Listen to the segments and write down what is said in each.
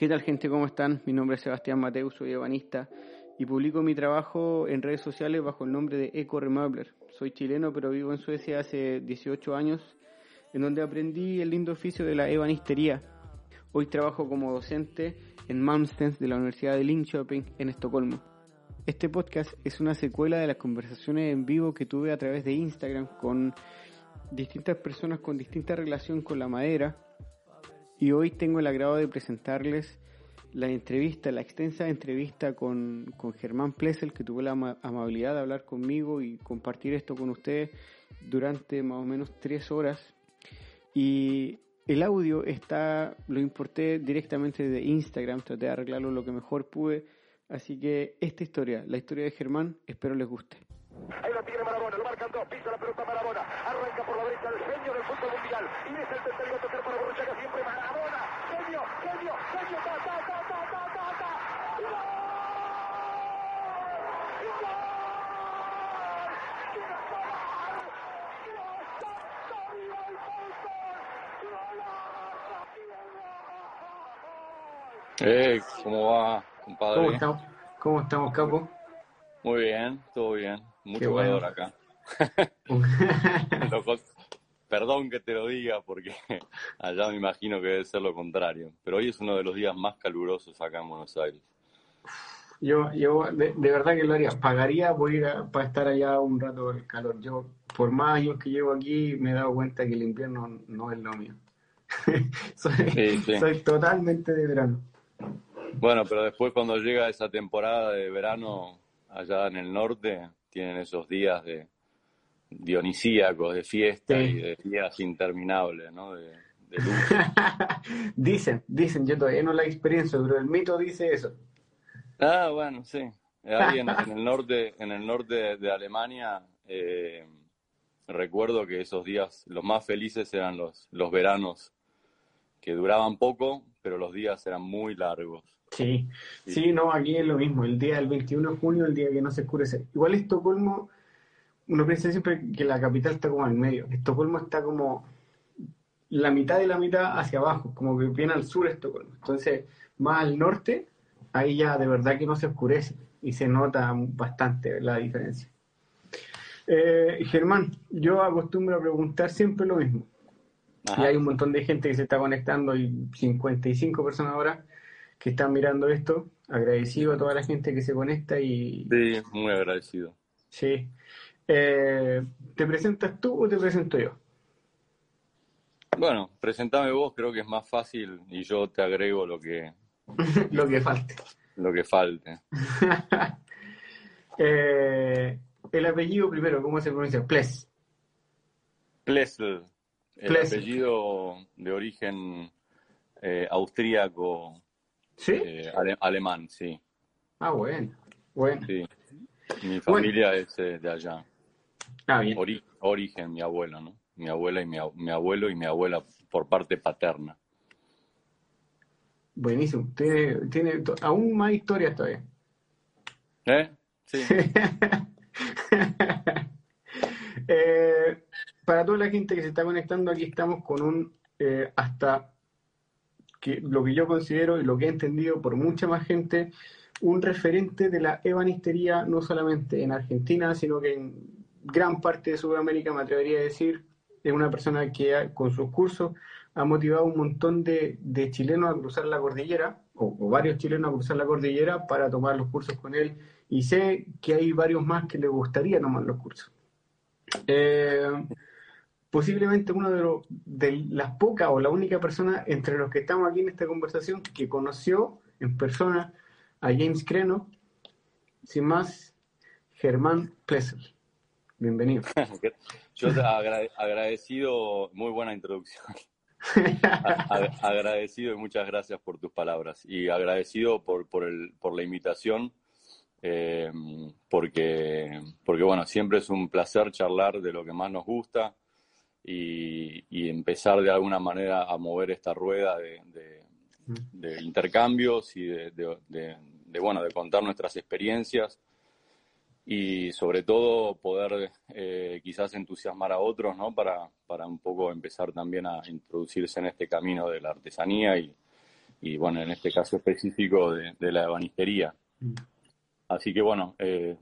¿Qué tal gente? ¿Cómo están? Mi nombre es Sebastián Mateus, soy ebanista y publico mi trabajo en redes sociales bajo el nombre de Eco Remabler. Soy chileno pero vivo en Suecia hace 18 años, en donde aprendí el lindo oficio de la ebanistería. Hoy trabajo como docente en Malmstens de la Universidad de Linköping en Estocolmo. Este podcast es una secuela de las conversaciones en vivo que tuve a través de Instagram con distintas personas con distinta relación con la madera y hoy tengo el agrado de presentarles la entrevista, la extensa entrevista con, con Germán Plessel, que tuvo la amabilidad de hablar conmigo y compartir esto con ustedes durante más o menos tres horas. Y el audio está, lo importé directamente de Instagram, traté de arreglarlo lo que mejor pude. Así que esta historia, la historia de Germán, espero les guste. Ahí la tiene Marabona, lo marcan dos, pisa la pelota Marabona, arranca por la derecha el genio del fútbol mundial y es el para siempre genio, genio, genio, ta, ta, ta, ta, ta, ta, ta. ¿Cómo va, compadre? ¿Cómo estamos, ¿Cómo estamos, capo? Muy bien, todo bien. Mucho bueno. calor acá. Perdón que te lo diga porque allá me imagino que debe ser lo contrario. Pero hoy es uno de los días más calurosos acá en Buenos Aires. Yo, yo de, de verdad que lo haría. Pagaría por ir a- para estar allá un rato el calor. Yo, por más años que llevo aquí, me he dado cuenta que el invierno no es lo mío. soy, Sí, sí. soy totalmente de verano. Bueno, pero después cuando llega esa temporada de verano allá en el norte, tienen esos días de dionisíacos, de fiesta Sí. y de días interminables, ¿no? De, de luz. dicen, dicen, yo todavía no la experiencia, pero el mito dice eso. Ah, bueno, sí. Ahí en, en el norte, en el norte de, de Alemania, eh, recuerdo que esos días los más felices eran los, los veranos, que duraban poco, pero los días eran muy largos. Sí, sí, no, aquí es lo mismo, el día del 21 de junio, el día que no se oscurece. Igual Estocolmo, uno piensa siempre que la capital está como al medio, Estocolmo está como la mitad de la mitad hacia abajo, como que viene al sur Estocolmo. Entonces, más al norte, ahí ya de verdad que no se oscurece y se nota bastante la diferencia. Eh, Germán, yo acostumbro a preguntar siempre lo mismo. Y hay un montón de gente que se está conectando y 55 personas ahora que están mirando esto. Agradecido a toda la gente que se conecta y Sí, muy agradecido. sí. Eh, ¿te presentas tú o te presento yo? Bueno, presentame vos, creo que es más fácil y yo te agrego lo que, Lo que falte. lo que falte. Eh, el apellido primero, ¿cómo se pronuncia? Ples. Plessel, el apellido de origen eh, austríaco, ¿Sí? eh, ale- alemán, sí. Ah, bueno. Bueno. Sí, mi familia es eh, de allá. Ah, bien. Ori- origen, mi abuela, ¿no? Mi abuela y mi, ab- mi abuelo y mi abuela por parte paterna. Buenísimo. Tiene, tiene aún más historias todavía. ¿Eh? Sí. Eh, para toda la gente que se está conectando, aquí estamos con un eh, hasta que lo que yo considero y lo que he entendido por mucha más gente, un referente de la ebanistería no solamente en Argentina, sino que en gran parte de Sudamérica, me atrevería a decir, es una persona que ha- con sus cursos ha motivado un montón de, chilenos a cruzar la cordillera, o, o varios chilenos a cruzar la cordillera para tomar los cursos con él, y sé que hay varios más que les gustaría tomar los cursos. Eh, posiblemente uno de, los- de las pocas o la única persona entre los que estamos aquí en esta conversación que conoció en persona a James Creno, sin más, Germán Plessel. Bienvenido. Yo te agra- agradecido, muy buena introducción. A- a- agradecido y muchas gracias por tus palabras. Y agradecido por, por, el, por la invitación, eh, porque, porque, bueno, siempre es un placer charlar de lo que más nos gusta y, y empezar de alguna manera a mover esta rueda de, de- de intercambios y de, de- de- de, bueno, de contar nuestras experiencias y sobre todo poder eh, quizás entusiasmar a otros, ¿no? Para, para un poco empezar también a introducirse en este camino de la artesanía y, y bueno, en este caso específico de, la ebanistería. Mm. Así que bueno, eh,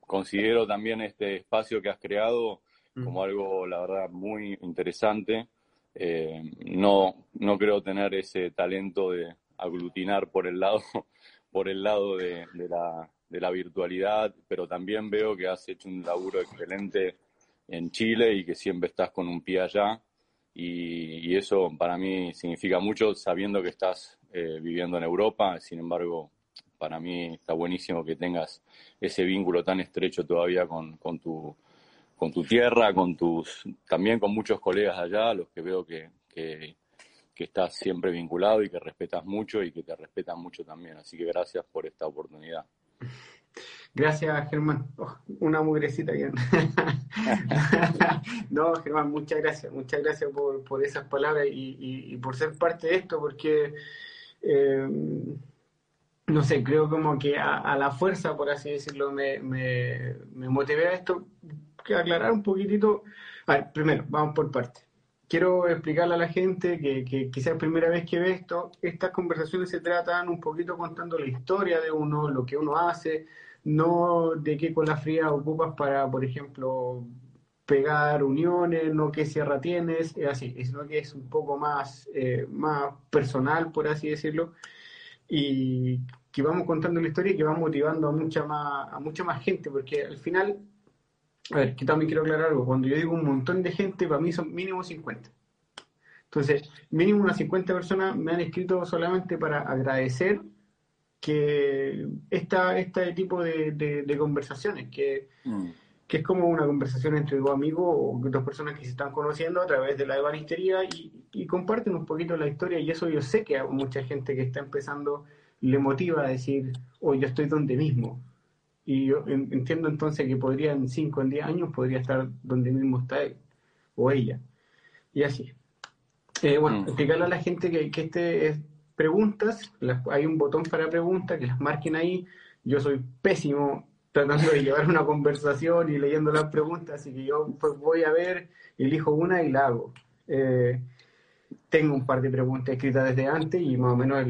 considero también este espacio que has creado mm. Como algo, la verdad, muy interesante. Eh, no, no creo tener ese talento de aglutinar por el lado, por el lado de, la, de la virtualidad, pero también veo que has hecho un laburo excelente en Chile y que siempre estás con un pie allá. Y, eso para mí significa mucho sabiendo que estás eh, viviendo en Europa. Sin embargo, para mí está buenísimo que tengas ese vínculo tan estrecho todavía con, con, tu, con tu tierra, con tus, también con muchos colegas allá, los que veo que, que, que estás siempre vinculado y que respetas mucho y que te respetan mucho también. Así que gracias por esta oportunidad. Gracias, Germán. Oh, una mugrecita bien. no, Germán, muchas gracias. Muchas gracias por, por esas palabras y, por ser parte de esto, porque, eh, no sé, creo como que a, la fuerza, por así decirlo, me, me, me motivé a esto. Que aclarar un poquitito. A ver, primero, vamos por partes quiero explicarle a la gente que, que quizás es primera vez que ve esto, estas conversaciones se tratan un poquito contando la historia de uno, lo que uno hace, no de qué la fría ocupas para, por ejemplo, pegar uniones, no qué sierra tienes, es así, sino que es un poco más, eh, más personal, por así decirlo, y que vamos contando la historia y que va motivando a mucha más, a mucha más gente, porque al final a ver, que también quiero aclarar algo. Cuando yo digo un montón de gente, para mí son mínimo 50. Entonces, mínimo unas 50 personas me han escrito solamente para agradecer que esta, este tipo de, conversaciones, que, mm. que, es como una conversación entre dos amigos o dos personas que se están conociendo a través de la ebanistería y, y comparten un poquito la historia y eso yo sé que a mucha gente que está empezando le motiva a decir, oh, yo estoy donde mismo, y yo entiendo entonces que podría en 5 en 10 años podría estar donde mismo está él o ella. Y así. Eh, bueno, mm. explicarle a la gente que, que este es preguntas, hay un botón para preguntas, que las marquen ahí. Yo soy pésimo tratando de llevar una conversación y leyendo las preguntas, así que yo pues, voy a ver, elijo una y la hago. Eh, tengo un par de preguntas escritas desde antes y más o menos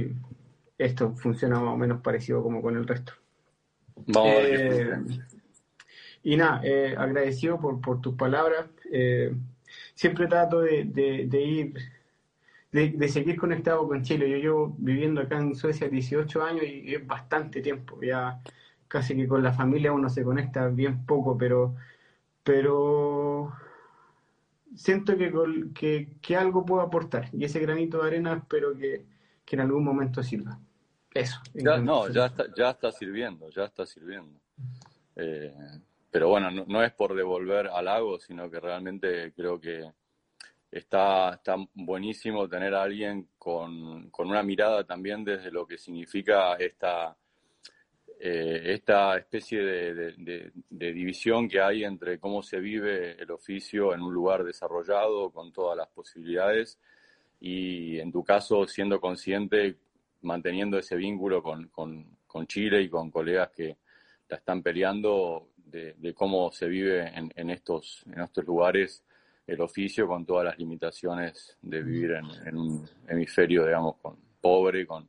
esto funciona más o menos parecido como con el resto. Eh, y nada, eh, agradecido por, por, tus palabras. Eh, siempre trato de, de, ir, de, seguir conectado con Chile. Yo llevo viviendo acá en Suecia 18 años y es bastante tiempo. Ya casi que con la familia uno se conecta bien poco, pero, pero siento que, que, que algo puedo aportar. Y ese granito de arena espero que, que en algún momento sirva. Eso. no, ya está, ya está sirviendo, ya está sirviendo. Eh, pero bueno, no, es por devolver al lago, sino que realmente creo que está, está buenísimo tener a alguien con, una mirada también desde lo que significa esta, eh, esta especie de, división que hay entre cómo se vive el oficio en un lugar desarrollado con todas las posibilidades y en tu caso siendo consciente manteniendo ese vínculo con, con, Chile y con colegas que la están peleando de, cómo se vive en, en, estos, en estos lugares el oficio con todas las limitaciones de vivir en, un hemisferio, digamos, con, pobre, con,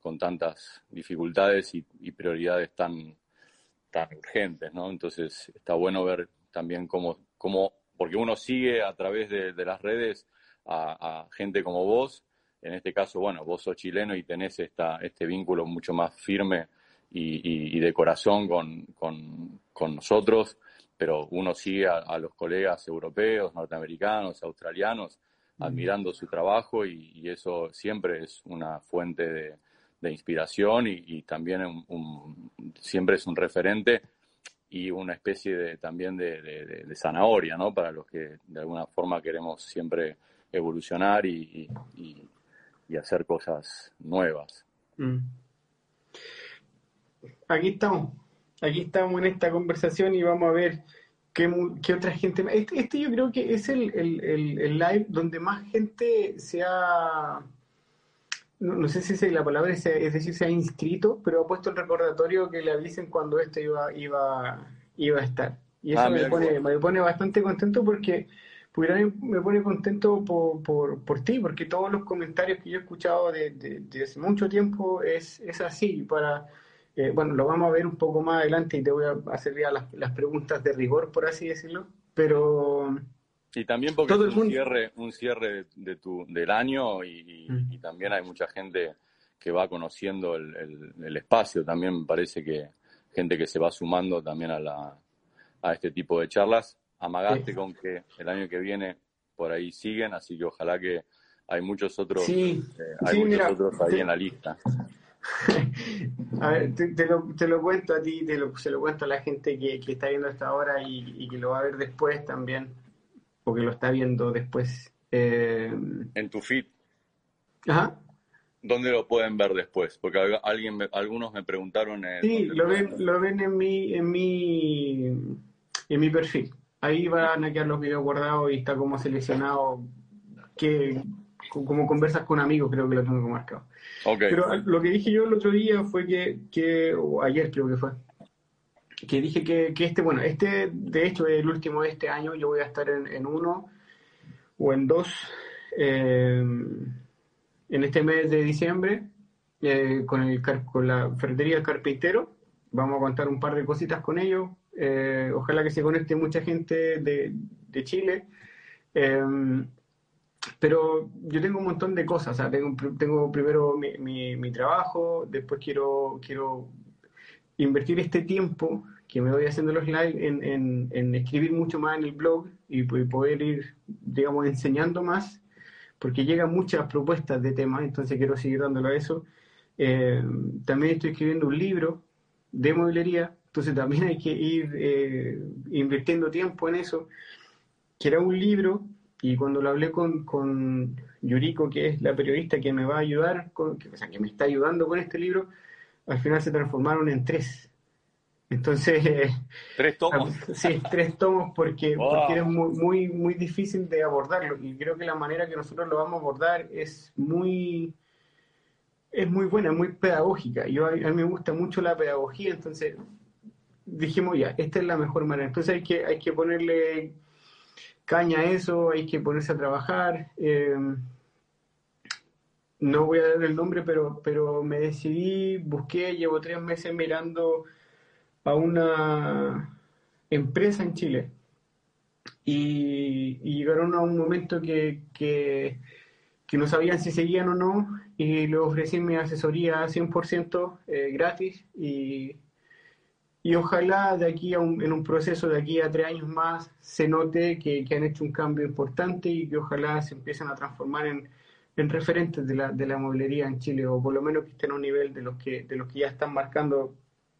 con tantas dificultades y, prioridades tan, tan urgentes, ¿no? Entonces está bueno ver también cómo, cómo porque uno sigue a través de, las redes a, a, gente como vos en este caso, bueno, vos sos chileno y tenés esta, este vínculo mucho más firme y, de corazón con, nosotros, pero uno sigue a, los colegas europeos, norteamericanos, australianos, admirando su trabajo y, eso siempre es una fuente de, inspiración y, también siempre es un referente y una especie de, también de, de, zanahoria, ¿no? Para los que de alguna forma queremos siempre evolucionar y, y hacer cosas nuevas. Mm. Aquí estamos, aquí estamos en esta conversación y vamos a ver qué, qué otra gente... Este, este, yo creo que es el, el, live donde más gente se ha... No, sé si es la palabra es, decir, se ha inscrito, pero ha puesto el recordatorio que le avisen cuando esto iba, iba, iba a estar. Y eso ah, me, pone, me pone bastante contento porque me pone contento por, por, por, ti, porque todos los comentarios que yo he escuchado desde de, hace mucho tiempo es, es así. Para, eh, bueno, lo vamos a ver un poco más adelante y te voy a hacer ya las, las preguntas de rigor, por así decirlo. Pero. Y también porque es un cierre, un cierre de tu, del año y, y, también hay mucha gente que va conociendo el, el, el, espacio. También me parece que gente que se va sumando también a, la, a este tipo de charlas amagaste con que el año que viene por ahí siguen, así que ojalá que hay muchos otros, eh, hay muchos otros ahí en la lista. a ver, te, lo, te, lo, cuento a ti, te lo, se lo cuento a la gente que, que está viendo hasta ahora y, y, que lo va a ver después también, porque lo está viendo después. Eh... En tu feed. Ajá. ¿Dónde lo pueden ver después? Porque alguien, algunos me preguntaron. Eh, sí, lo ven, lo ven en mi, en mi, en mi perfil ahí van a quedar los videos guardados y está como seleccionado que como conversas con amigos, creo que lo tengo marcado. Pero lo que dije yo el otro día fue que, que o ayer creo que fue, que dije que, que, este, bueno, este de hecho es el último de este año, yo voy a estar en, en uno o en dos eh, en este mes de diciembre eh, con, el, con la ferretería carpintero. Vamos a contar un par de cositas con ellos, eh, ojalá que se conecte mucha gente de, de Chile. Em, pero yo tengo un montón de cosas. tengo, tengo primero mi, mi, trabajo, después quiero, quiero invertir este tiempo que me voy haciendo los live en, en, en escribir mucho más en el blog y, poder ir, digamos, enseñando más, porque llegan muchas propuestas de temas, entonces quiero seguir dándolo a eso. Em, también estoy escribiendo un libro de mobilería entonces también hay que ir eh, invirtiendo tiempo en eso, que era un libro, y cuando lo hablé con, con Yuriko, que es la periodista que me va a ayudar, con, que, o sea, que me está ayudando con este libro, al final se transformaron en tres. Entonces... ¿Tres tomos? Sí, tres tomos porque, porque era muy, muy, muy difícil de abordarlo y creo que la manera que nosotros lo vamos a abordar es muy es muy buena, muy pedagógica. Yo, a mí me gusta mucho la pedagogía, entonces dijimos ya, esta es la mejor manera. Entonces hay que, hay que ponerle caña a eso, hay que ponerse a trabajar. Eh, no voy a dar el nombre, pero, pero me decidí, busqué, llevo tres meses mirando a una empresa en Chile. Y, llegaron a un momento que, que, no sabían si seguían o no, y le ofrecí mi asesoría 100% eh, gratis. Y, y ojalá de aquí a un, en un proceso de aquí a tres años más se note que, que han hecho un cambio importante y que ojalá se empiecen a transformar en, en referentes de la, de la mueblería en Chile o por lo menos que estén a un nivel de los que, de los que ya están marcando,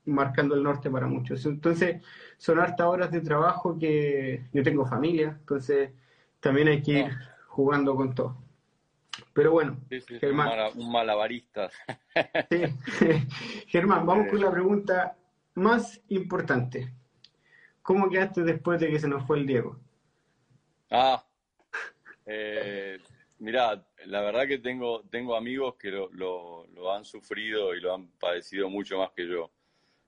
marcando el norte para muchos. Entonces son hartas horas de trabajo que yo tengo familia, entonces también hay que ir jugando con todo. Pero bueno, Germán. Un malabarista. Germán, vamos con la pregunta más importante, ¿cómo quedaste después de que se nos fue el Diego? Ah, eh, mira, la verdad que tengo, tengo amigos que lo, lo, han sufrido y lo han padecido mucho más que yo,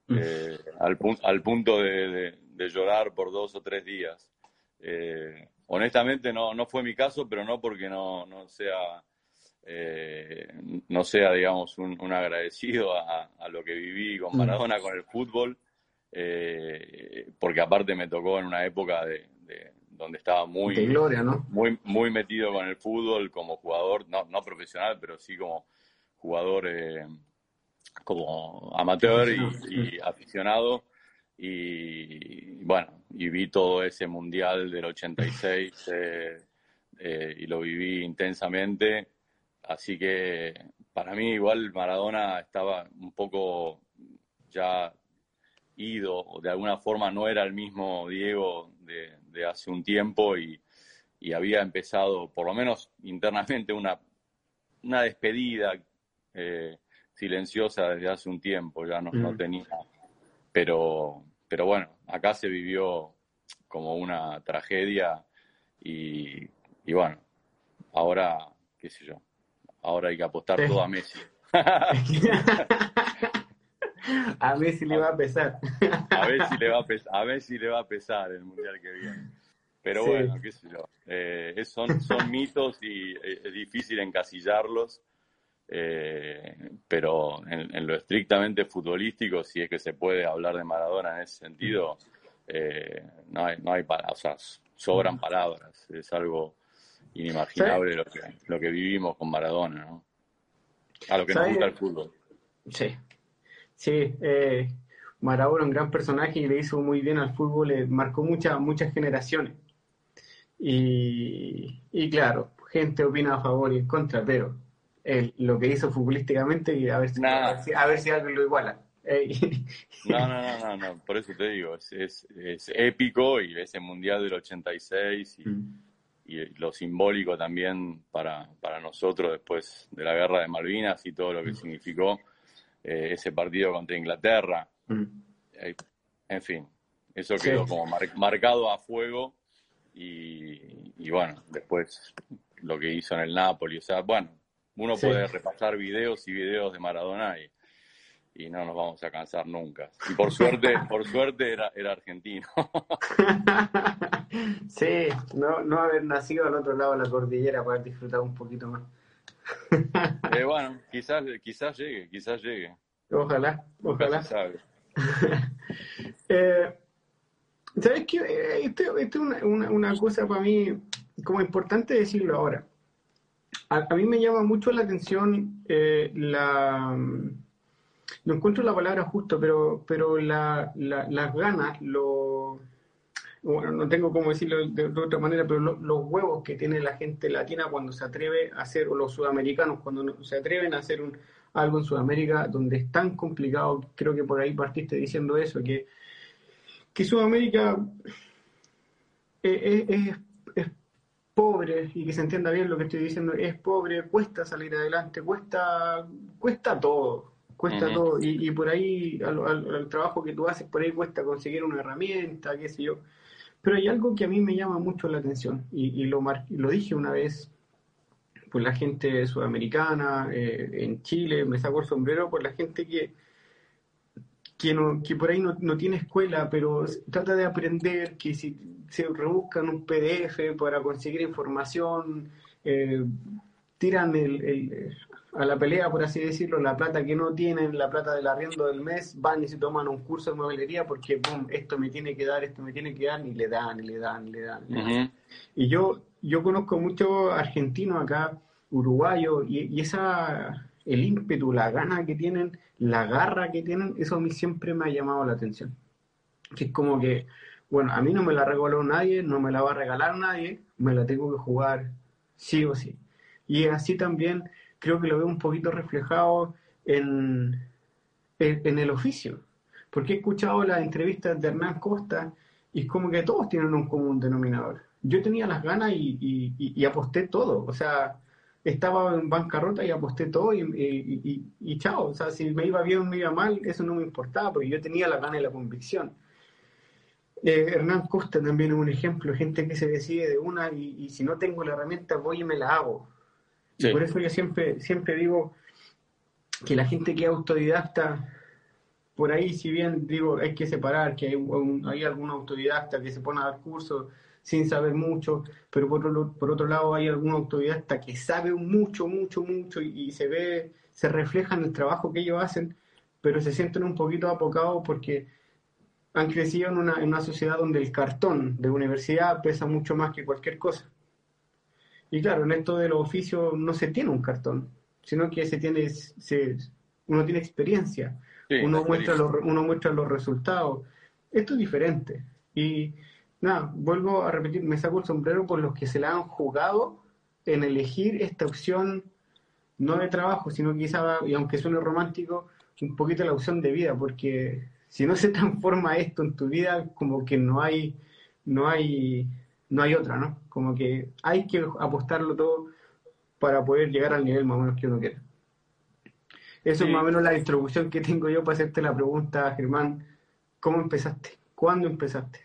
mm. eh, al, al, punto de, llorar por dos o tres días. Eh, honestamente no, no fue mi caso, pero no porque no, no sea eh, no sea, digamos, un, agradecido a, lo que viví con mm. Maradona, con el fútbol, eh, porque aparte me tocó en una época de, donde estaba muy, muy, muy metido con el fútbol como jugador, no, no profesional, pero sí como jugador eh, como amateur y, aficionado. Y bueno, y vi todo ese mundial del 86 y lo viví intensamente Así que para mí igual Maradona estaba un poco ya ido, o de alguna forma no era el mismo Diego de, hace un tiempo y, había empezado, por lo menos internamente, una, una despedida eh, silenciosa desde hace un tiempo, ya no, no tenía. Pero, pero bueno, acá se vivió como una tragedia y, y bueno, ahora, qué sé yo, Ahora hay que apostar todo a Messi. a Messi le va a pesar. a Messi le va a pesar, a Messi le va a pesar el mundial que viene. Pero bueno, qué sé yo. Eh, son, son mitos y eh, es difícil encasillarlos. Eh, pero en, lo estrictamente futbolístico, si es que se puede hablar de Maradona en ese sentido, no hay, no hay palabras, sobran palabras. Es algo inimaginable lo que, lo que vivimos con Maradona, ¿no? A lo que nos gusta el fútbol. Sí, sí. Maradona, un gran personaje y le hizo muy bien al fútbol, le marcó muchas muchas generaciones. Y, y, claro, gente opina a favor y en contra, pero lo que hizo futbolísticamente, a ver si, a ver si, algo lo iguala. no, no, no, no, no, por eso te digo, es, es, es épico y ese Mundial del 86 y, mm. Y, lo simbólico también para, para nosotros después de la guerra de Malvinas y todo lo que mm. significó eh, ese partido contra Inglaterra. Mm. Eh, en fin, eso quedó como marcado a fuego y, bueno, después lo que hizo en el Napoli, o sea, bueno, uno puede repasar videos y videos de Maradona y, y no nos vamos a cansar nunca. Y por suerte, por suerte era, era argentino. sí, no, no haber nacido al otro lado de la cordillera para haber disfrutado un poquito más. eh, bueno, quizás, quizás llegue, quizás llegue. Ojalá, ojalá. eh, ¿Sabes qué? Eh, esto, es una, una, cosa para mí como importante decirlo ahora. A, mí me llama mucho la atención eh, la... No encuentro la palabra justo, pero, pero la, las ganas, lo, bueno, no tengo cómo decirlo de, otra manera, pero los huevos que tiene la gente latina cuando se atreve a hacer, o los sudamericanos cuando se atreven a hacer un, algo en Sudamérica donde es tan complicado, creo que por ahí partiste diciendo eso, que que Sudamérica es, pobre y que se entienda bien lo que estoy diciendo, es pobre, cuesta salir adelante, cuesta, cuesta todo, cuesta todo y, por ahí al, trabajo que tú haces, por ahí cuesta conseguir una herramienta, qué sé yo. Pero hay algo que a mí me llama mucho la atención y, lo, lo dije una vez por la gente sudamericana, eh, en Chile, me saco el sombrero por la gente que que, no, que por ahí no, no, tiene escuela, pero trata de aprender, que si se rebuscan un PDF para conseguir información, eh, tiran el, a la pelea, por así decirlo, la plata que no tienen, la plata del arriendo del mes, van y se toman un curso de mueblería porque, boom, esto me tiene que dar, esto me tiene que dar, y le dan, y le dan, y le dan. Y yo, yo conozco muchos argentinos acá, uruguayos, y, y esa el ímpetu, la gana que tienen, la garra que tienen, eso a mí siempre me ha llamado la atención. Que es como que, bueno, a mí no me la regaló nadie, no me la va a regalar nadie, me la tengo que jugar sí o sí. Y así también creo que lo veo un poquito reflejado en, en, el oficio. Porque he escuchado las entrevistas de Hernán Costa y es como que todos tienen un común denominador. Yo tenía las ganas y, y, y aposté todo. O sea, estaba en bancarrota y aposté todo y, y, chao. O sea, si me iba bien o me iba mal, eso no me importaba porque yo tenía la gana y la convicción. Eh, Hernán Costa también es un ejemplo, gente que se decide de una y, si no tengo la herramienta voy y me la hago. Y por eso yo siempre, siempre digo que la gente que es autodidacta, por ahí si bien digo hay que separar, que hay, hay algún autodidacta que se pone a dar cursos, sin saber mucho, pero por otro, por otro lado hay algún autodidacta que sabe mucho, mucho, mucho y, se ve, se refleja en el trabajo que ellos hacen, pero se sienten un poquito apocados porque han crecido en una, en una sociedad donde el cartón de universidad pesa mucho más que cualquier cosa. Y claro, en esto de los oficios no se tiene un cartón, sino que se tiene, se, uno tiene experiencia, uno, Muestra los, uno muestra los resultados. Esto es diferente. Y nada, vuelvo a repetir, me saco el sombrero por los que se la han jugado en elegir esta opción, no de trabajo, sino quizá, y aunque suene romántico, un poquito la opción de vida, porque si no se transforma esto en tu vida, como que no hay, no hay, no hay otra, ¿no? Como que hay que apostarlo todo para poder llegar al nivel más o menos que uno quiera. Eso es más o menos la introducción que tengo yo para hacerte la pregunta, Germán. ¿Cómo empezaste? ¿Cuándo empezaste?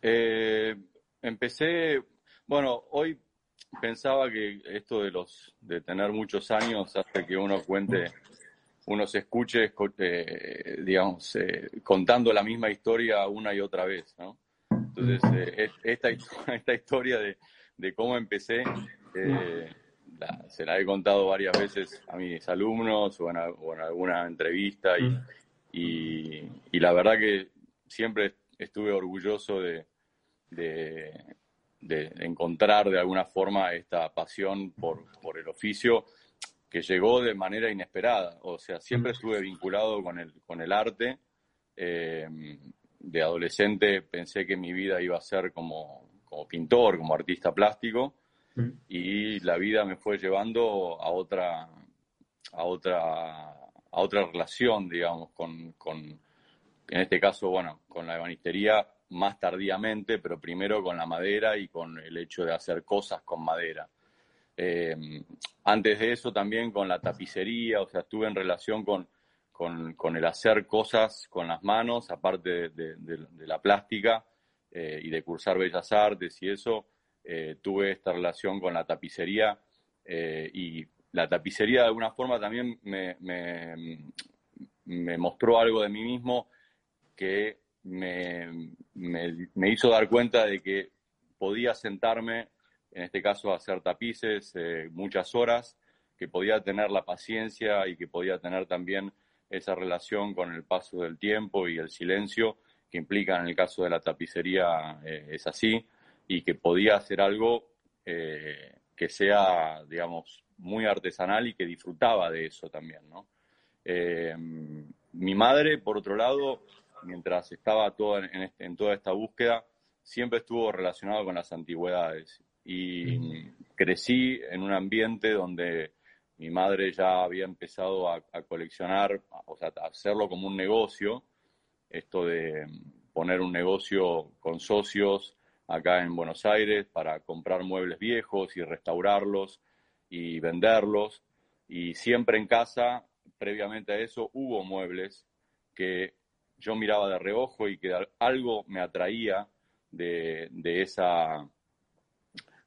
Eh, empecé, bueno, hoy pensaba que esto de los de tener muchos años hace que uno cuente, uno se escuche, eh, digamos, eh, contando la misma historia una y otra vez, ¿no? Entonces, eh, esta, esta historia de, de cómo empecé, eh, se la he contado varias veces a mis alumnos o en, alguna entrevista y, y, y, la verdad que siempre estuve orgulloso de, de, de, encontrar de alguna forma esta pasión por, por el oficio que llegó de manera inesperada. O sea, siempre estuve vinculado con el, con el arte. Eh, de adolescente pensé que mi vida iba a ser como, como pintor, como artista plástico, y la vida me fue llevando a otra, a otra, a otra relación, digamos, con, con, en este caso, bueno, con la ebanistería más tardíamente, pero primero con la madera y con el hecho de hacer cosas con madera. Eh, antes de eso también con la tapicería, o sea, estuve en relación con, con, el hacer cosas con las manos, aparte de, la plástica eh, y de cursar bellas artes y eso, eh, tuve esta relación con la tapicería y la tapicería de alguna forma también me, me, mostró algo de mí mismo que me, me, hizo dar cuenta de que podía sentarme en este caso hacer tapices eh, muchas horas, que podía tener la paciencia y que podía tener también esa relación con el paso del tiempo y el silencio que implica en el caso de la tapicería eh, es así y que podía hacer algo eh, que sea, digamos, muy artesanal y que disfrutaba de eso también, ¿no? mi madre, por otro lado, mientras estaba toda en, este, en toda esta búsqueda, siempre estuvo relacionado con las antigüedades y crecí en un ambiente donde mi madre ya había empezado a, coleccionar, o sea, a hacerlo como un negocio, esto de poner un negocio con socios acá en Buenos Aires para comprar muebles viejos y restaurarlos y venderlos. Y siempre en casa, previamente a eso, hubo muebles que yo miraba de reojo y que algo me atraía de, de esa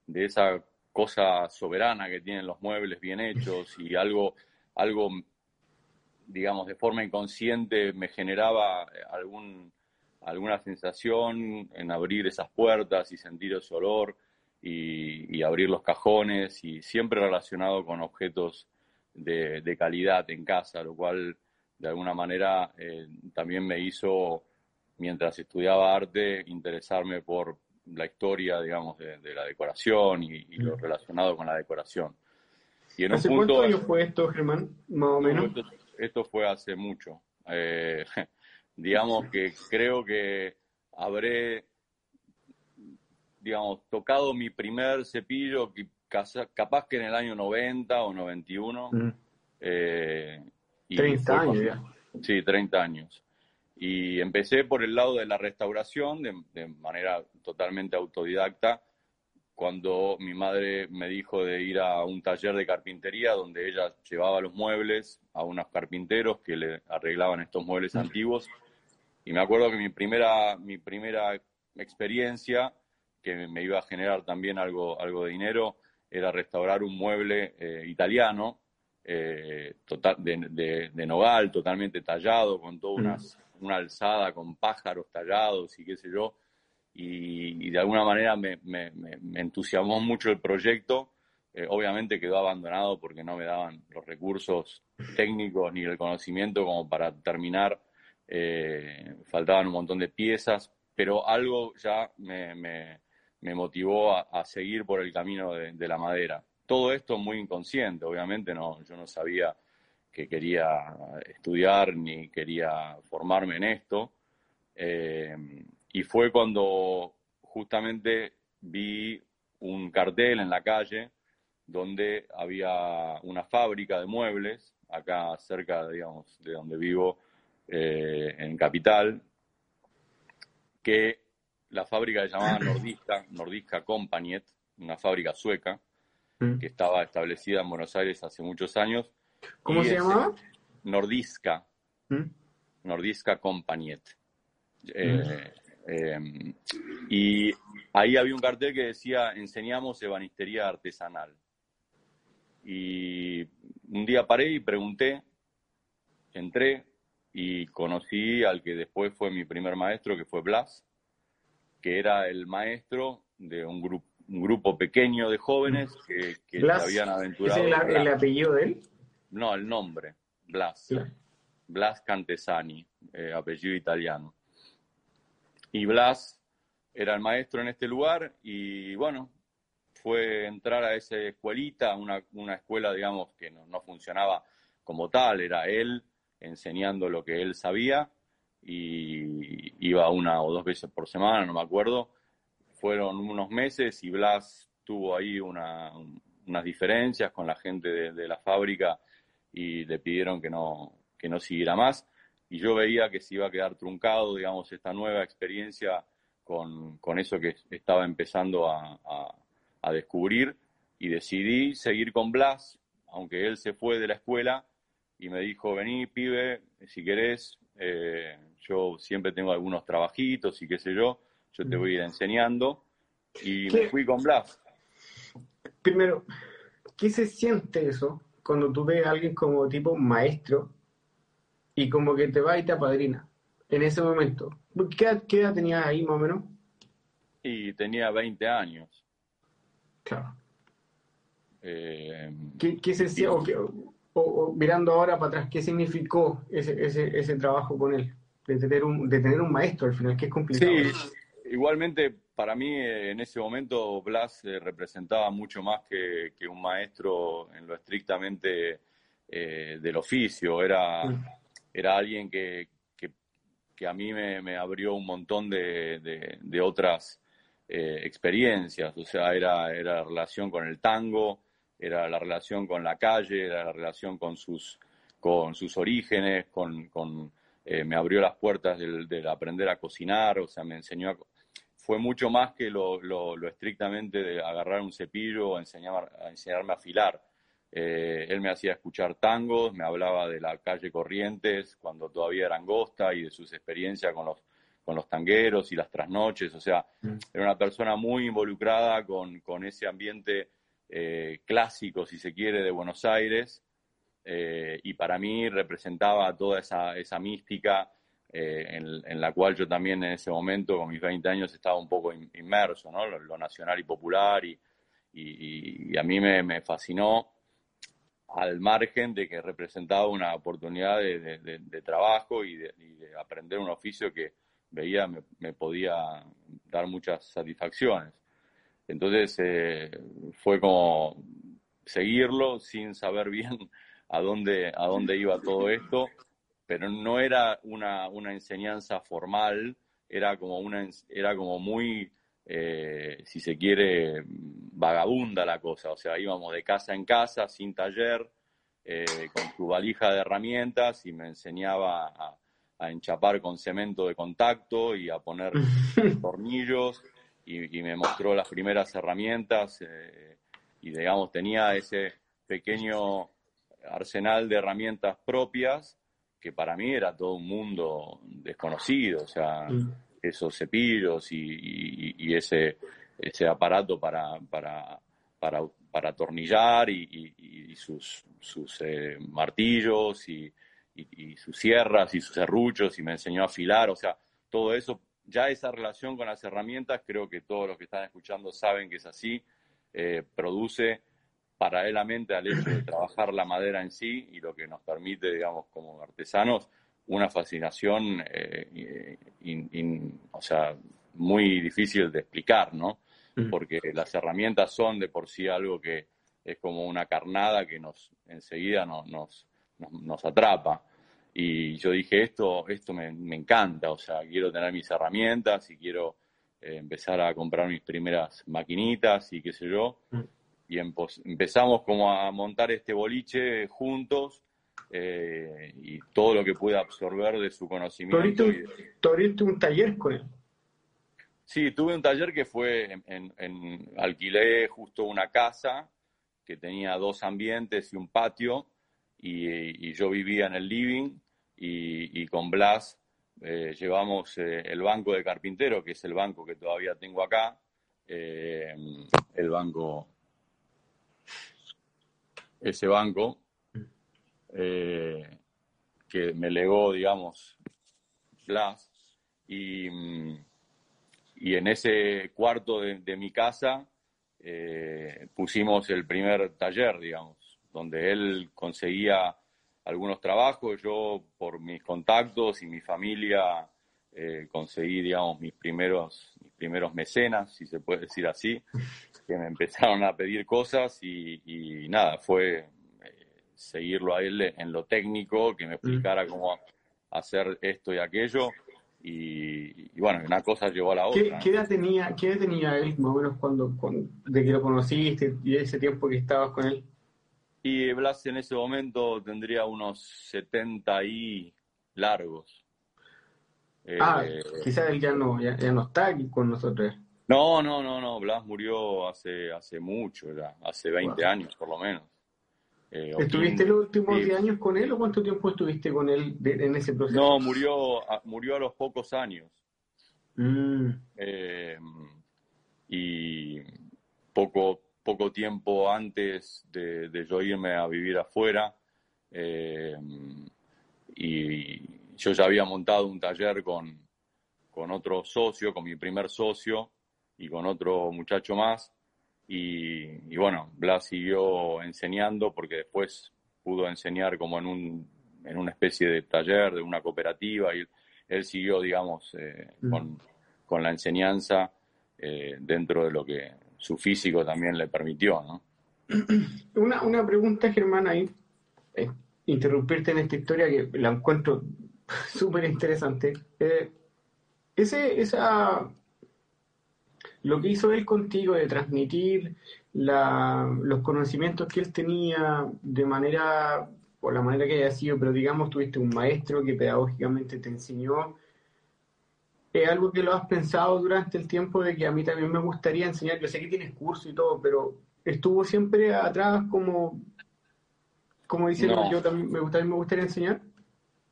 de esa cosa soberana que tienen los muebles bien hechos y algo, algo digamos, de forma inconsciente me generaba algún, alguna sensación en abrir esas puertas y sentir ese olor y, abrir los cajones y siempre relacionado con objetos de, calidad en casa, lo cual de alguna manera eh, también me hizo, mientras estudiaba arte, interesarme por, la historia, digamos, de, la decoración y, lo mm. relacionado con la decoración. Y en ¿Hace un punto, cuántos años fue esto, Germán? Más o menos. Esto, fue hace mucho. Eh, digamos que creo que habré, digamos, tocado mi primer cepillo, capaz que en el año 90 o 91. Mm. Eh, 30 años ya. Sí, 30 años. Y empecé por el lado de la restauración de, manera totalmente autodidacta, cuando mi madre me dijo de ir a un taller de carpintería donde ella llevaba los muebles a unos carpinteros que le arreglaban estos muebles antiguos. Y me acuerdo que mi primera, mi primera experiencia, que me iba a generar también algo, algo de dinero, era restaurar un mueble eh, italiano eh, total, de, de, nogal, totalmente tallado, con todas unas una alzada con pájaros tallados y qué sé yo, y, de alguna manera me, entusiasmó mucho el proyecto. Eh, obviamente quedó abandonado porque no me daban los recursos técnicos ni el conocimiento como para terminar. Eh, faltaban un montón de piezas, pero algo ya me, motivó a, seguir por el camino de, la madera. Todo esto muy inconsciente, obviamente no, yo no sabía que quería estudiar ni quería formarme en esto. Eh, y fue cuando justamente vi un cartel en la calle donde había una fábrica de muebles, acá cerca, digamos, de donde vivo, eh, en Capital, que la fábrica se llamaba Nordiska, Nordiska Compagnet, una fábrica sueca, mm. que estaba establecida en Buenos Aires hace muchos años, ¿Cómo se llamaba? Nordiska. ¿Mm? Nordiska Compagnet. Eh, eh, y ahí había un cartel que decía, enseñamos ebanistería artesanal. Y un día paré y pregunté, entré y conocí al que después fue mi primer maestro, que fue Blas, que era el maestro de un, grupo un grupo pequeño de jóvenes que, que habían aventurado. ¿Es el, apellido de él? No, el nombre, Blas. Blas Cantesani, eh, apellido italiano. Y Blas era el maestro en este lugar y bueno, fue entrar a esa escuelita, una, una escuela, digamos, que no, no, funcionaba como tal, era él enseñando lo que él sabía y iba una o dos veces por semana, no me acuerdo, fueron unos meses y Blas tuvo ahí una, unas diferencias con la gente de, la fábrica y le pidieron que no, que no siguiera más. Y yo veía que se iba a quedar truncado, digamos, esta nueva experiencia con, con eso que estaba empezando a, a, descubrir y decidí seguir con Blas, aunque él se fue de la escuela y me dijo, vení, pibe, si querés, eh, yo siempre tengo algunos trabajitos y qué sé yo, yo te voy a ir enseñando. Y me fui con Blas. Primero, ¿qué se siente eso cuando tú ves a alguien como tipo maestro y como que te va y te apadrina en ese momento? ¿Qué, qué edad tenías ahí más o menos? Y tenía 20 años. Claro. Eh, ¿Qué, qué, se siente? O, mirando ahora para atrás, ¿qué significó ese, ese, ese trabajo con él? De tener, un, de tener un maestro al final, que es complicado. Sí, igualmente, para mí eh, en ese momento Blas eh, representaba mucho más que, un maestro en lo estrictamente eh, del oficio. Era, mm. era alguien que, que, a mí me, abrió un montón de, de, otras experiencias. O sea, era, era la relación con el tango, era la relación con la calle, era la relación con sus, con sus orígenes, con, con me abrió las puertas del, del, aprender a cocinar, o sea, me enseñó a, fue mucho más que lo, estrictamente de agarrar un cepillo o enseñar, a enseñarme a afilar. Eh, él me hacía escuchar tangos, me hablaba de la calle Corrientes cuando todavía era angosta y de sus experiencias con los, con los tangueros y las trasnoches. O sea, mm. era una persona muy involucrada con, ese ambiente eh, clásico, si se quiere, de Buenos Aires. Eh, y para mí representaba toda esa, esa mística eh, en, la cual yo también en ese momento, con mis 20 años, estaba un poco inmerso, ¿no? Lo, nacional y popular, y, y, a mí me, fascinó al margen de que representaba una oportunidad de, de, trabajo y, de, aprender un oficio que veía me, me podía dar muchas satisfacciones. Entonces eh, fue como seguirlo sin saber bien a dónde, a dónde iba todo esto pero no era una, una enseñanza formal, era como, una, era como muy, eh, si se quiere, vagabunda la cosa, o sea, íbamos de casa en casa, sin taller, eh, con su valija de herramientas y me enseñaba a, enchapar con cemento de contacto y a poner tornillos y, me mostró las primeras herramientas eh, y digamos tenía ese pequeño arsenal de herramientas propias que para mí era todo un mundo desconocido, o sea, mm. esos cepillos y, ese, ese aparato para, para, para, para atornillar y, sus, sus eh, martillos y, sus sierras y sus serruchos y me enseñó a afilar, o sea, todo eso, ya esa relación con las herramientas, creo que todos los que están escuchando saben que es así, eh, produce paralelamente al hecho de trabajar la madera en sí y lo que nos permite, digamos, como artesanos, una fascinación, eh, o sea, muy difícil de explicar, ¿no? Mm. Porque las herramientas son de por sí algo que es como una carnada que nos enseguida nos, nos, nos atrapa. Y yo dije, esto, esto me, me, encanta, o sea, quiero tener mis herramientas y quiero eh, empezar a comprar mis primeras maquinitas y qué sé yo. Y empezamos como a montar este boliche juntos eh, y todo lo que pude absorber de su conocimiento. ¿Tuviste un taller con él? Sí, tuve un taller que fue, en, alquilé justo una casa que tenía dos ambientes y un patio y, yo vivía en el living y, con Blas eh, llevamos eh, el banco de carpintero, que es el banco que todavía tengo acá, el banco ese banco eh, que me legó, digamos, Blas. Y, y en ese cuarto de, mi casa eh, pusimos el primer taller, digamos, donde él conseguía algunos trabajos, yo por mis contactos y mi familia eh, conseguí, digamos, mis primeros, primeros mecenas, si se puede decir así, que me empezaron a pedir cosas y, nada, fue eh, seguirlo a él en lo técnico, que me explicara cómo hacer esto y aquello. Y, bueno, una cosa llevó a la otra. ¿Qué, edad, tenía, ¿Qué tenía él más o menos cuando, cuando, de que lo conociste y ese tiempo que estabas con él? Y Blas en ese momento tendría unos 70 y largos. Ah, eh, quizás él ya no, ya, no está aquí con nosotros. No, no, no, no. Blas murió hace, hace mucho ya, hace 20 años por lo menos. Eh, ¿Estuviste los últimos 10 años con él o cuánto tiempo estuviste con él en ese proceso? No, murió a, murió a los pocos años. Mm. Eh, y poco, poco tiempo antes de, yo irme a vivir afuera. y yo ya había montado un taller con, con otro socio, con mi primer socio y con otro muchacho más. Y, bueno, Blas siguió enseñando porque después pudo enseñar como en, un, en una especie de taller, de una cooperativa, y él siguió, digamos, eh, mm. con, con, la enseñanza eh, dentro de lo que su físico también le permitió, ¿no? Una, una pregunta, Germán, ahí, eh, interrumpirte en esta historia que la encuentro súper interesante. Eh, ese, esa, lo que hizo él contigo de transmitir los conocimientos que él tenía de manera, por la manera que haya sido, pero digamos, tuviste un maestro que pedagógicamente te enseñó. Es algo que lo has pensado durante el tiempo de que a mí también me gustaría enseñar. Yo sé que tienes curso y todo, pero estuvo siempre atrás como, como diciendo, yo también me gustaría, me gustaría enseñar.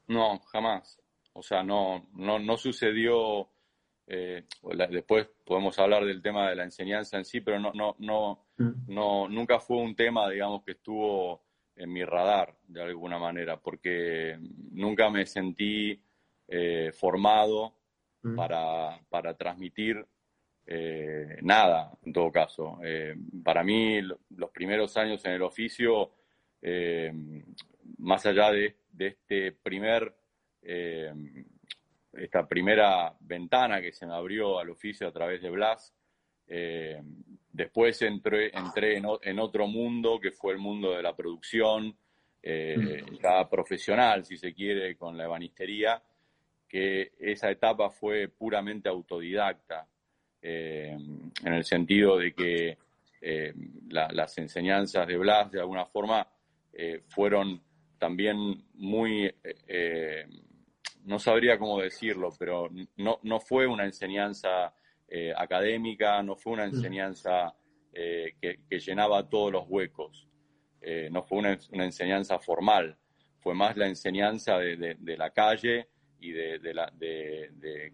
No, jamás. O sea, no, no, no sucedió. Eh, después podemos hablar del tema de la enseñanza en sí, pero no, no, no, mm. no, nunca fue un tema, digamos, que estuvo en mi radar de alguna manera, porque nunca me sentí eh, formado mm. para, para, transmitir eh, nada, en todo caso. para mí, los primeros años en el oficio, más allá de de este primer, eh, esta primera ventana que se me abrió al oficio a través de Blas. Eh, después entré, entré en, otro mundo que fue el mundo de la producción, eh, mm. ya profesional, si se quiere, con la ebanistería, que esa etapa fue puramente autodidacta, en el sentido de que las enseñanzas de Blas, de alguna forma, fueron también muy, no sabría cómo decirlo, pero no, no fue una enseñanza eh, académica, no fue una mm. enseñanza eh, que, llenaba todos los huecos, no fue una, enseñanza formal, fue más la enseñanza de, la calle y de, la, de,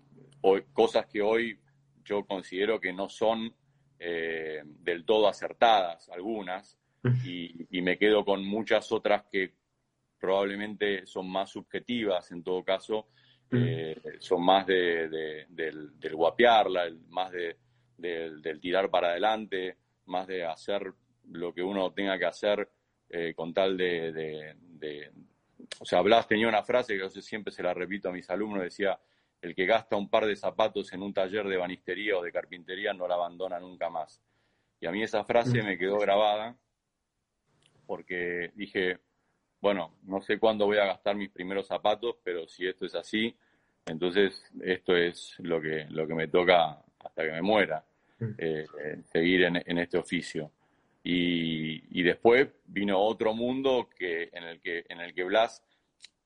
cosas que hoy yo considero que no son del todo acertadas, algunas, mm. y, y, me quedo con muchas otras que probablemente son más subjetivas en todo caso, mm. eh, son más de, del, guapearla, más de, del, tirar para adelante, más de hacer lo que uno tenga que hacer eh, con tal de, O sea, Blas tenía una frase que yo siempre se la repito a mis alumnos, decía, el que gasta un par de zapatos en un taller de banistería o de carpintería no la abandona nunca más. Y a mí esa frase mm. me quedó grabada porque dije, bueno, no sé cuándo voy a gastar mis primeros zapatos, pero si esto es así, entonces esto es lo que, lo que me toca hasta que me muera, mm. eh, seguir en, este oficio. Y, después vino otro mundo que, en, el que, en el que Blas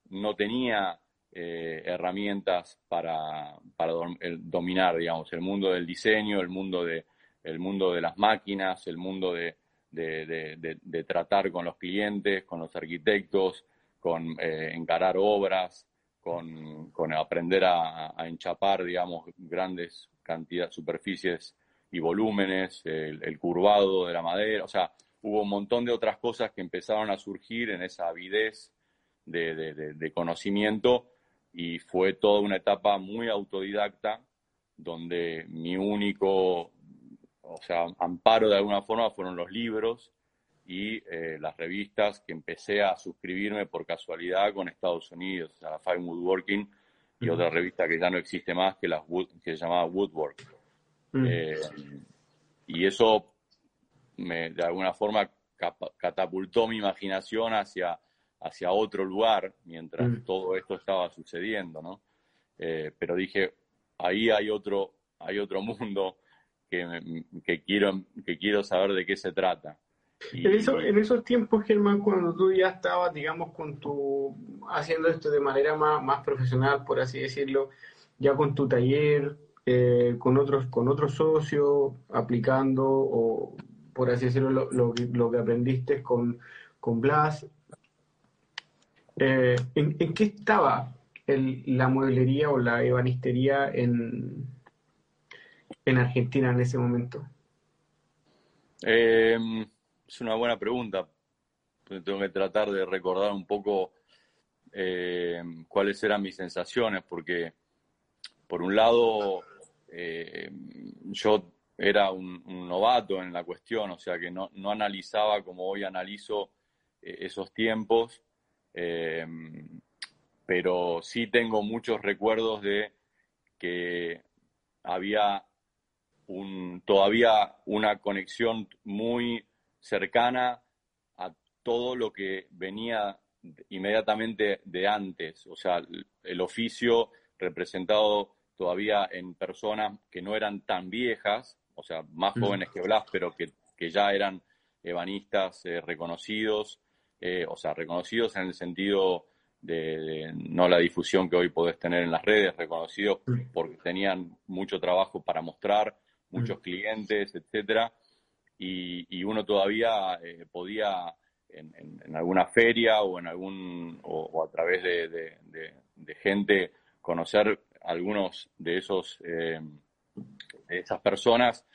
no tenía eh, herramientas para, para dominar, digamos, el mundo del diseño, el mundo de, el mundo de las máquinas, el mundo de, de, tratar con los clientes, con los arquitectos, con eh, encarar obras, con, aprender a, enchapar, digamos, grandes cantidades, superficies y volúmenes, el, curvado de la madera, o sea, hubo un montón de otras cosas que empezaron a surgir en esa avidez de, conocimiento y fue toda una etapa muy autodidacta donde mi único, o sea, amparo de alguna forma fueron los libros y eh, las revistas que empecé a suscribirme por casualidad con Estados Unidos, o sea, la Fine Woodworking y otra revista que ya no existe más que, la que se llamaba Woodwork. Eh, y eso me, de alguna forma catapultó mi imaginación hacia, hacia otro lugar mientras todo esto estaba sucediendo, ¿no? Eh, pero dije, ahí hay otro, hay otro mundo que, que, quiero, que quiero saber de qué se trata. En, esos tiempos, Germán, cuando tú ya estabas, digamos, con tu, haciendo esto de manera más, más profesional, por así decirlo, ya con tu taller, eh, con otros, con otros socios, aplicando, o por así decirlo, lo, lo, que aprendiste con, con Blas, eh, ¿en, ¿en, qué estaba el, la mueblería o la ebanistería en, en Argentina en ese momento? Eh, es una buena pregunta. Tengo que tratar de recordar un poco eh, cuáles eran mis sensaciones, porque por un lado eh, yo era un, novato en la cuestión, o sea que no, analizaba como hoy analizo eh, esos tiempos, pero sí tengo muchos recuerdos de que había un, todavía una conexión muy cercana a todo lo que venía inmediatamente de antes, o sea, el oficio representado todavía en personas que no eran tan viejas, o sea, más jóvenes que Blas, pero que, ya eran ebanistas eh, reconocidos, eh, o sea, reconocidos en el sentido de, no la difusión que hoy podés tener en las redes, reconocidos porque tenían mucho trabajo para mostrar, muchos clientes, etcétera, y, uno todavía eh, podía en, alguna feria o en algún o, a través de, gente conocer algunos de esos eh, de esas personas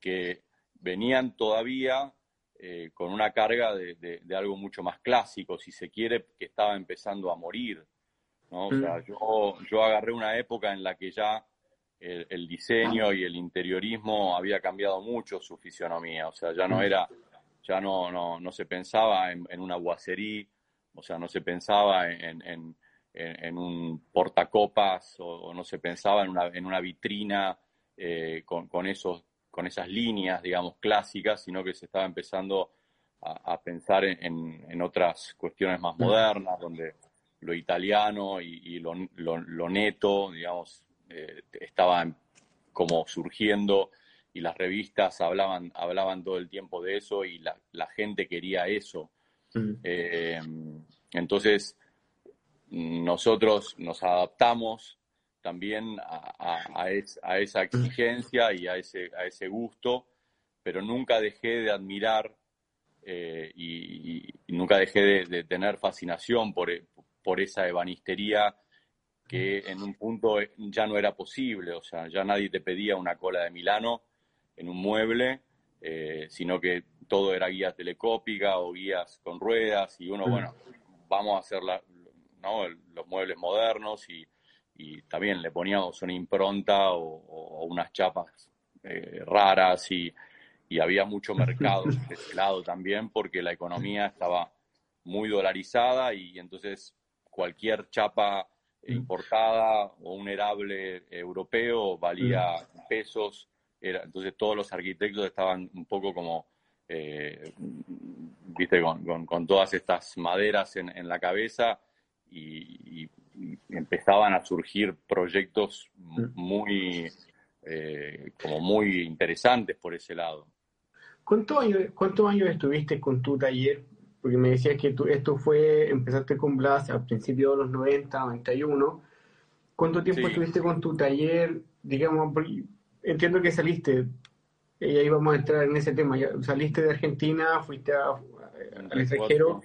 que venían todavía eh, con una carga de, algo mucho más clásico, si se quiere, que estaba empezando a morir. ¿no? O sea, mm. yo, yo agarré una época en la que ya el, diseño y el interiorismo había cambiado mucho su fisionomía, o sea, ya no mm. era, ya no, no, no se pensaba en, una guacería, o sea, no se pensaba en, en, en un portacopas o, no se pensaba en una, en una vitrina eh, con, con, esos, con esas líneas, digamos, clásicas, sino que se estaba empezando a, pensar en, otras cuestiones más mm. modernas, donde lo italiano y, lo, lo, lo, neto, digamos, eh, estaban como surgiendo y las revistas hablaban, hablaban todo el tiempo de eso y la, gente quería eso. Eh, entonces, nosotros nos adaptamos también a, esa exigencia y a ese, a ese gusto, pero nunca dejé de admirar eh, y, nunca dejé de, tener fascinación por, por esa ebanistería que en un punto ya no era posible, o sea, ya nadie te pedía una cola de Milano en un mueble, eh, sino que todo era guía telecópica o guías con ruedas y uno, bueno, vamos a hacer los muebles modernos y, también le poníamos una impronta o, unas chapas eh, raras y, y, había mucho mercado de ese lado también porque la economía estaba muy dolarizada y entonces cualquier chapa Mm. Importada o un erable europeo valía pesos. Era, entonces todos los arquitectos estaban un poco como, eh, viste, con, con, todas estas maderas en, en la cabeza y, empezaban a surgir proyectos muy, eh, como muy interesantes por ese lado. ¿Cuántos años, ¿Cuántos años estuviste con tu taller porque me decías que tú, esto fue, empezaste con Blas a principios de los 90, 91. ¿Cuánto tiempo estuviste con tu taller? Digamos, entiendo que saliste, y ahí vamos a entrar en ese tema, saliste de Argentina, fuiste al extranjero,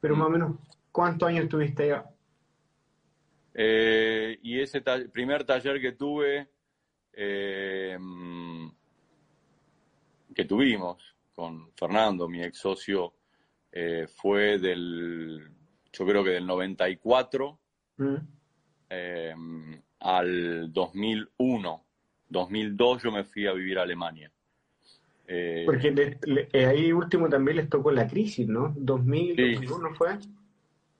pero más o menos, ¿cuántos años estuviste allá? Eh, y ese primer taller que tuve, eh, que tuvimos con Fernando, mi ex socio, eh, fue del, yo creo que del 94 mm. em, al 2001. 2002 yo me fui a vivir a Alemania. Eh, Porque eh, ahí último también les tocó la crisis, ¿no? 2000, 2001 fue.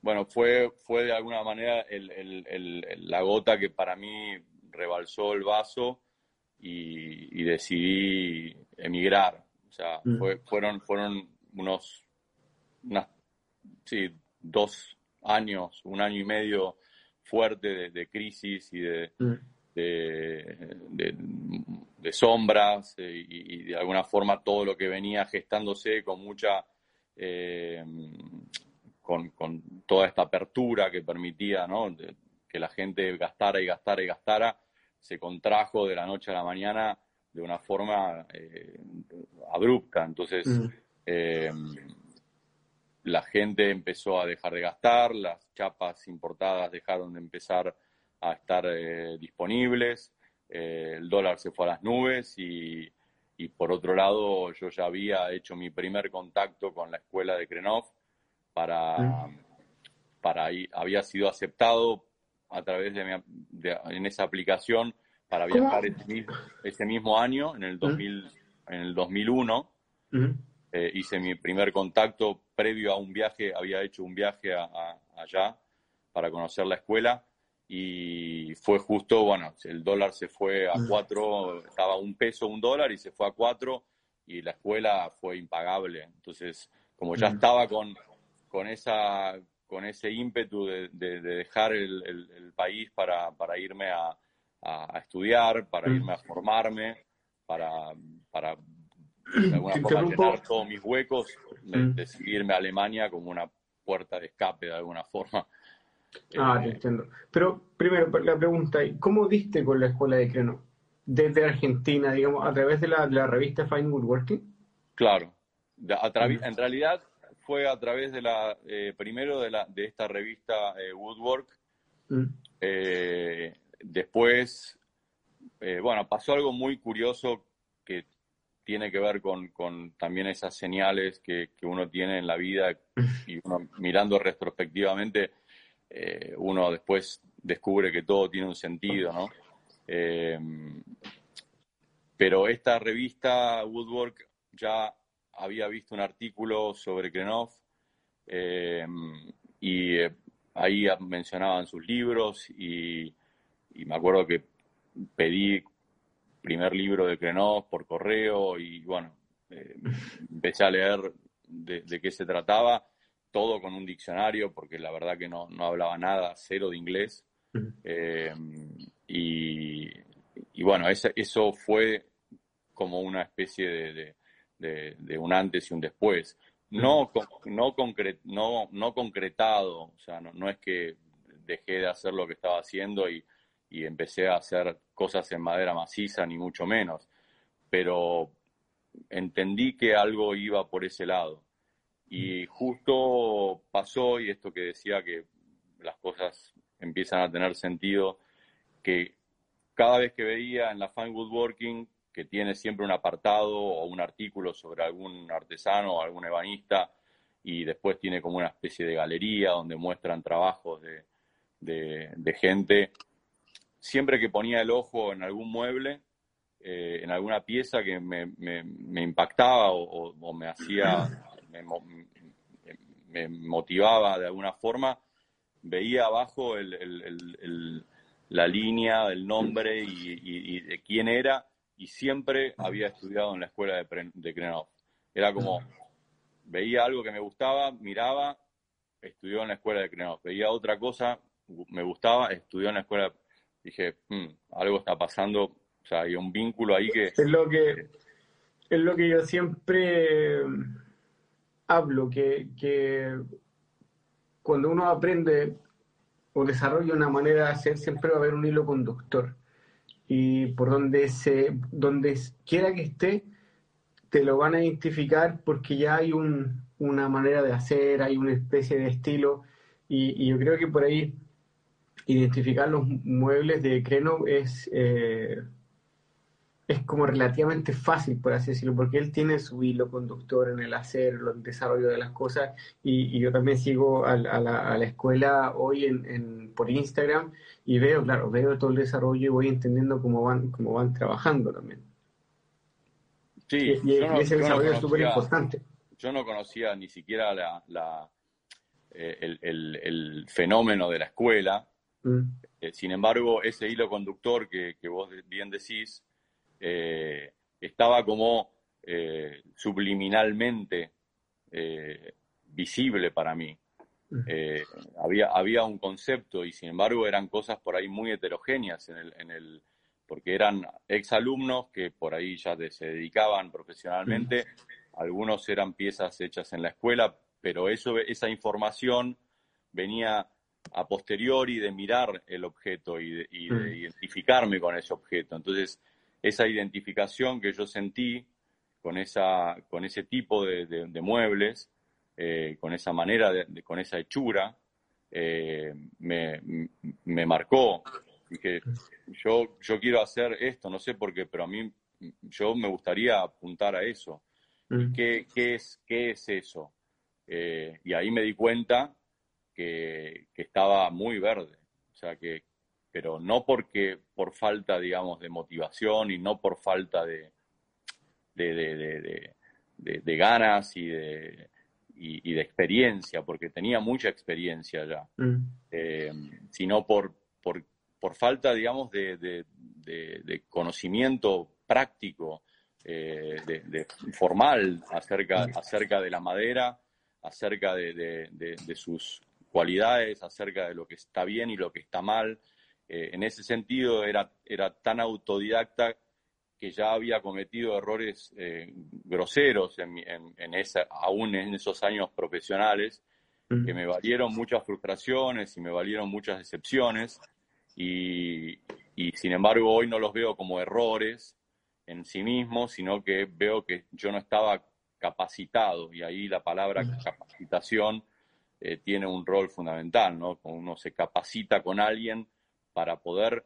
Bueno, fue, fue de alguna manera la gota que para mí rebalsó el vaso y, decidí emigrar. O sea, mm. fueron, fueron unos, sí, dos años, un año y medio fuerte de, crisis y de, mm de, sombras eh, y, de alguna forma todo lo que venía gestándose con mucha, eh, con, toda esta apertura que permitía que la gente gastara y gastara y gastara, se contrajo de la noche a la mañana de una forma eh, abrupta. Entonces, mm. La gente empezó a dejar de gastar, las chapas importadas dejaron de empezar a estar eh, disponibles, eh, el dólar se fue a las nubes y, por otro lado yo ya había hecho mi primer contacto con la escuela de Krenov para, para había sido aceptado a través de, en esa aplicación para viajar ese mismo, año, en el, 2000, en el 2001. Eh, hice mi primer contacto previo a un viaje, había hecho un viaje allá para conocer la escuela y fue justo, bueno, el dólar se fue a mm. cuatro, estaba un peso, un dólar y se fue a cuatro y la escuela fue impagable. Entonces, como ya mm. estaba con, con, esa, con ese ímpetu de, dejar el, país para, para irme a, estudiar, para mm. irme a formarme, para, para de alguna forma llenar todos mis huecos, de, seguirme a Alemania como una puerta de escape de alguna forma. Ah, te entiendo. Pero primero, la pregunta, ¿cómo diste con la escuela de Creno? Desde Argentina, digamos, a través de la, revista Fine Woodworking. Claro. en realidad fue a través de la, eh, primero de, la, de esta revista eh, Woodwork. Mm. Eh, después, bueno, pasó algo muy curioso que tiene que ver con, también esas señales que, que, uno tiene en la vida y uno mirando retrospectivamente eh, uno después descubre que todo tiene un sentido, ¿no? Eh, pero esta revista Woodwork ya había visto un artículo sobre Krenov eh, y ahí mencionaban sus libros y, me acuerdo que pedí primer libro de Krenov por correo y bueno, empecé a leer de, qué se trataba todo con un diccionario, porque la verdad que no, hablaba nada, cero de inglés. Eh, y, bueno, eso fue como una especie de, un antes y un después. No, no, no, no concretado, o sea, no, es que dejé de hacer lo que estaba haciendo y, y empecé a hacer cosas en madera maciza, ni mucho menos, pero entendí que algo iba por ese lado. Y justo pasó, y esto que decía que las cosas empiezan a tener sentido, que cada vez que veía en la Fine Woodworking, que tiene siempre un apartado o un artículo sobre algún artesano o algún ebanista, y después tiene como una especie de galería donde muestran trabajos de, de, gente, siempre que ponía el ojo en algún mueble, eh, en alguna pieza que me, me, impactaba o, me hacía me, motivaba de alguna forma, veía abajo la línea, el nombre y, de quién era, y siempre había estudiado en la escuela de, de Krenov. Era como, veía algo que me gustaba, miraba, estudió en la escuela de Krenov. Veía otra cosa, me gustaba, estudió en la escuela. Dije, hmm, algo está pasando, o sea, hay un vínculo ahí que... Es lo que, es lo que yo siempre hablo que, cuando uno aprende o desarrolla una manera de hacer, siempre va a haber un hilo conductor. Y por donde, se, donde quiera que esté, te lo van a identificar porque ya hay una manera de hacer, hay una especie de estilo. Y, yo creo que por ahí identificar los muebles de Creno es, eh, es como relativamente fácil, por así decirlo, porque él tiene su hilo conductor en el hacer, el desarrollo de las cosas, y, yo también sigo a, la, escuela hoy en, por Instagram y veo, claro, veo todo el desarrollo y voy entendiendo cómo van, cómo van trabajando también. Sí, y, ese desarrollo es súper importante. Yo no conocía ni siquiera la, eh, el, fenómeno de la escuela, mm. eh, sin embargo, ese hilo conductor que, que vos bien decís, eh, estaba como eh, subliminalmente visible para mí. había, había un concepto y sin embargo eran cosas por ahí muy heterogéneas en el, en el porque eran exalumnos que por ahí ya se dedicaban profesionalmente, algunos eran piezas hechas en la escuela, pero eso, esa información venía a posteriori de mirar el objeto y de, y de identificarme con ese objeto. Entonces, esa identificación que yo sentí con, esa, con ese tipo de, muebles, eh, con esa manera, de, con esa hechura, eh, me, me, marcó. Dije, yo, yo quiero hacer esto, no sé por qué, pero a mí yo me gustaría apuntar a eso. Mm. ¿Qué, qué, es, ¿Qué es eso? Eh, y ahí me di cuenta que, que, estaba muy verde. O sea, que, pero no porque por falta, digamos, de motivación y no por falta de, de, ganas y de, y, de experiencia, porque tenía mucha experiencia ya, mm. eh, sino por, por, por, falta, digamos, de, conocimiento práctico, eh, formal acerca, acerca de la madera, acerca de sus cualidades, acerca de lo que está bien y lo que está mal, eh, en ese sentido era, era tan autodidacta que ya había cometido errores eh, groseros en, esa, aún en esos años profesionales, que me valieron muchas frustraciones y me valieron muchas decepciones, y, sin embargo hoy no los veo como errores en sí mismos, sino que veo que yo no estaba capacitado, y ahí la palabra capacitación eh, tiene un rol fundamental, ¿no? Uno se capacita con alguien para poder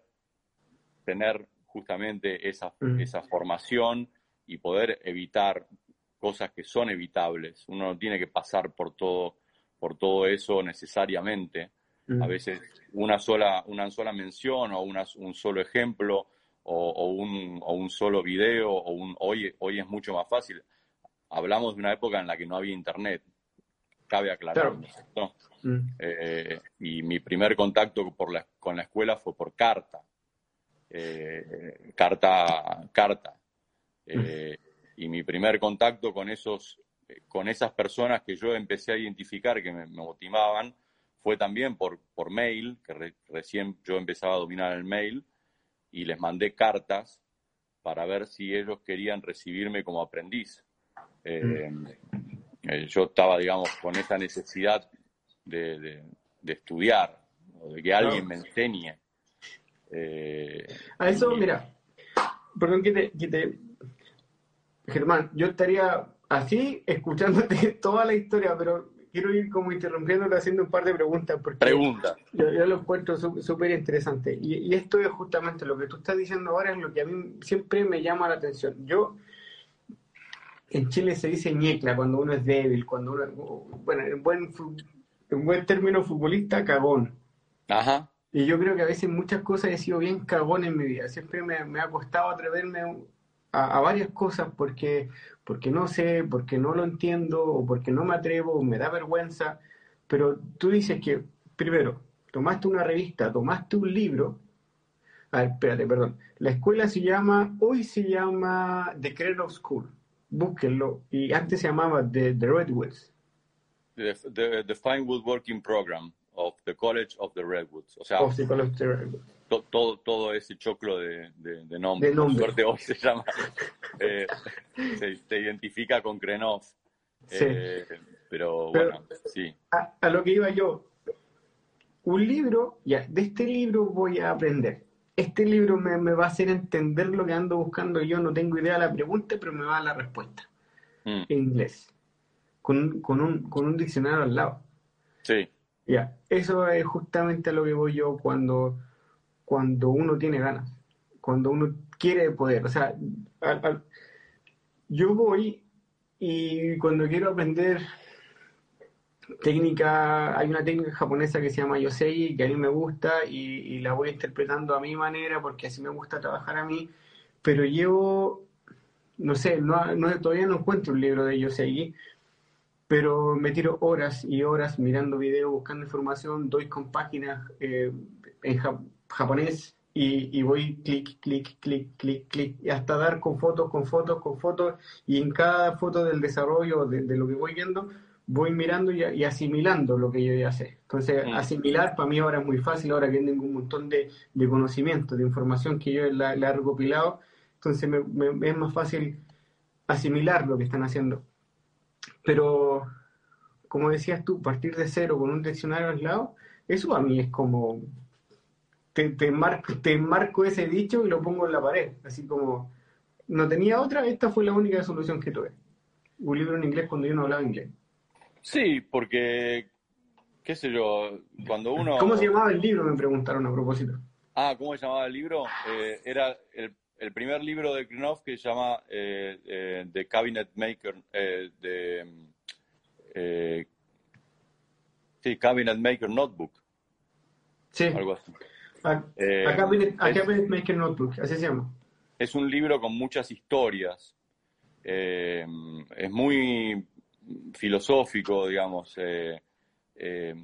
tener justamente esa, mm. esa formación y poder evitar cosas que son evitables. Uno no tiene que pasar por todo, por todo eso necesariamente. A mm. veces una sola, una sola mención o un solo ejemplo o, un, o, un, solo video o un, hoy, hoy es mucho más fácil. Hablamos de una época en la que no había internet, cabe aclarar. Mm. Eh, y mi primer contacto por la, con la escuela fue por carta. Eh, carta, carta. Eh, y mi primer contacto con esos, con esas personas que yo empecé a identificar que me, motivaban fue también por, por mail, que recién yo empezaba a dominar el mail, y les mandé cartas para ver si ellos querían recibirme como aprendiz. Mm. Yo estaba, digamos, con esa necesidad de, estudiar, o de que alguien me enseñe. Eh, a eso, mira, perdón que te, Germán, yo estaría así escuchándote toda la historia, pero quiero ir como interrumpiéndote haciendo un par de preguntas. Porque Pregunta. Yo, lo encuentro súper interesante. Y, y, esto es justamente lo que tú estás diciendo ahora, es lo que a mí siempre me llama la atención. Yo, en Chile se dice ñecla cuando uno es débil, cuando uno, bueno, en buen un buen término futbolista, cagón. Ajá. Y yo creo que a veces muchas cosas he sido bien cagón en mi vida. Siempre me, ha costado atreverme a, varias cosas porque, porque no sé, porque no lo entiendo, o porque no me atrevo, o me da vergüenza. Pero tú dices que, primero, tomaste una revista, tomaste un libro. A ver, espérate, perdón. La escuela se llama, hoy se llama The Cradle School. Búsquenlo. Y antes se llamaba The, The Redwoods the, the, Fine Woodworking Program of the College of the Redwoods. O sea, todo, todo ese choclo de, de, nombres. De nombre. suerte hoy se llama. Eh, se, identifica con Krenov. Eh, pero, bueno, sí. A, lo que iba yo. Un libro, ya, de este libro voy a aprender. Este libro me, me, va a hacer entender lo que ando buscando. Yo no tengo idea de la pregunta, pero me va a dar la respuesta. Mm. En inglés con, con, un, con un diccionario al lado. Sí. Ya, eso es justamente a lo que voy yo cuando, cuando uno tiene ganas, cuando uno quiere poder. O sea, yo voy y cuando quiero aprender técnica, hay una técnica japonesa que se llama Yosei, que a mí me gusta y, la voy interpretando a mi manera porque así me gusta trabajar a mí, pero llevo, no sé, no, todavía no encuentro un libro de Yosei, pero me tiro horas y horas mirando videos, buscando información, doy con páginas eh, en japonés y, voy clic, clic, clic, clic, clic, y hasta dar con fotos, con fotos, con fotos, y en cada foto del desarrollo de, lo que voy viendo, voy mirando y, asimilando lo que yo ya sé. Entonces, mm. asimilar para mí ahora es muy fácil, ahora que tengo un montón de, de conocimiento, de información que yo la, he recopilado, entonces me, es más fácil asimilar lo que están haciendo. Pero, como decías tú, partir de cero con un diccionario aislado, eso a mí es como te, te, marco, te marco ese dicho y lo pongo en la pared. Así como, no tenía otra, esta fue la única solución que tuve. Un libro en inglés cuando yo no hablaba inglés. Sí, porque, qué sé yo, cuando uno... ¿Cómo se llamaba el libro? Me preguntaron a propósito. Ah, ¿cómo se llamaba el libro? Eh, era el, el, primer libro de Krenov que se llama eh, eh, The Cabinet Maker, de, sí, Cabinet Maker Notebook. Sí. Algo así. Acá, viene, Maker Notebook, así se llama. Es un libro con muchas historias. Es muy filosófico, digamos. Eh,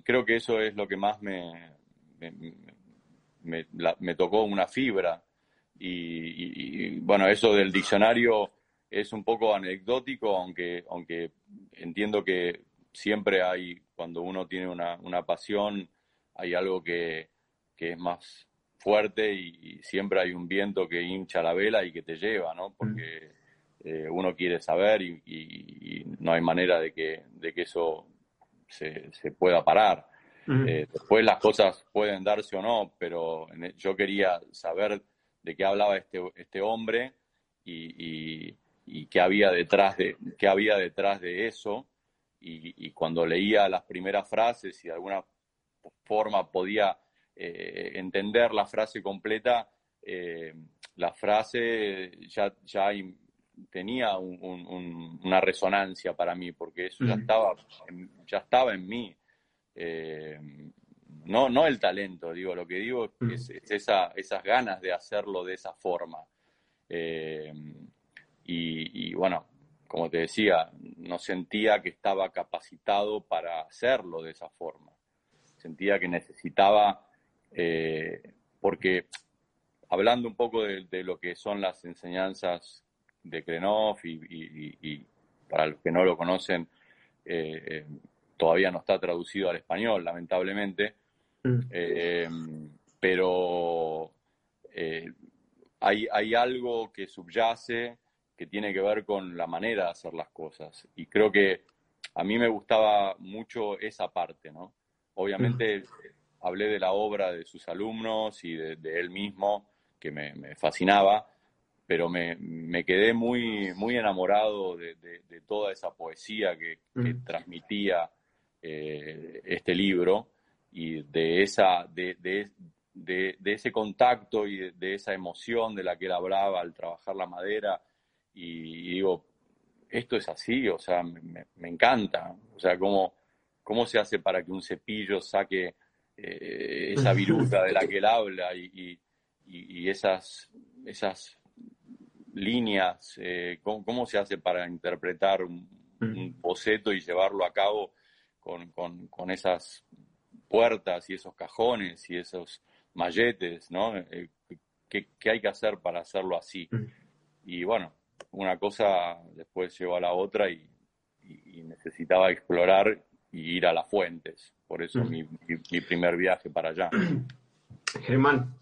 creo que eso es lo que más me, me, tocó una fibra. Y, bueno, eso del diccionario es un poco anecdótico, aunque, aunque entiendo que siempre hay, cuando uno tiene una, una pasión, hay algo que, que es más fuerte y, siempre hay un viento que hincha la vela y que te lleva, ¿no? Porque eh, uno quiere saber y, no hay manera de que, de que eso se, pueda parar. Eh, después las cosas pueden darse o no, pero e, yo quería saber de qué hablaba este, este hombre y, qué había detrás de qué había detrás de eso y, cuando leía las primeras frases y de alguna forma podía eh, entender la frase completa, la frase ya, ya tenía una resonancia para mí, porque eso ya, estaba, en, ya estaba en mí. Eh, no, no el talento, digo, lo que digo es, esa, esas ganas de hacerlo de esa forma. y, bueno, como te decía, no sentía que estaba capacitado para hacerlo de esa forma. Sentía que necesitaba eh, porque hablando un poco de, lo que son las enseñanzas de Krenov y, para los que no lo conocen, eh, eh, todavía no está traducido al español, lamentablemente, mm. pero hay, hay algo que subyace que tiene que ver con la manera de hacer las cosas. Y creo que a mí me gustaba mucho esa parte, ¿no? Obviamente hablé de la obra de sus alumnos y de, él mismo, que me, fascinaba, pero me, quedé muy, muy enamorado de, toda esa poesía que, transmitía eh, este libro y de, esa, de, ese contacto y de, esa emoción de la que él hablaba al trabajar la madera. Y, digo, esto es así, o sea, me, encanta. O sea, cómo, cómo se hace para que un cepillo saque eh, esa viruta de la que él habla y, esas, esas líneas, eh, ¿cómo, se hace para interpretar un, boceto y llevarlo a cabo con, esas puertas y esos cajones y esos malletes, ¿no? Eh, ¿qué, hay que hacer para hacerlo así? Y bueno, una cosa después llegó a la otra y necesitaba explorar y ir a las fuentes. Por eso mi, primer viaje para allá. Germán,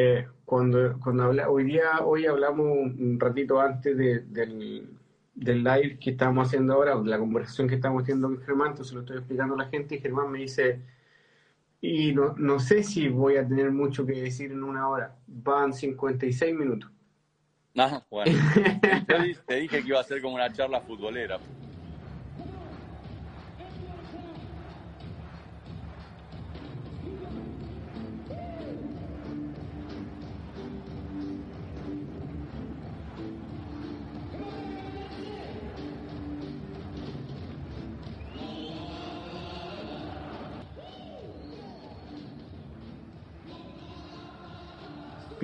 eh, cuando, cuando habla, hoy día, hoy hablamos un ratito antes del, del live que estamos haciendo ahora, la conversación que estamos haciendo con Germán, entonces lo estoy explicando a la gente y Germán me dice, y no, no sé si voy a tener mucho que decir en una hora, van 56 minutos. Ah, bueno, te dije que iba a ser como una charla futbolera.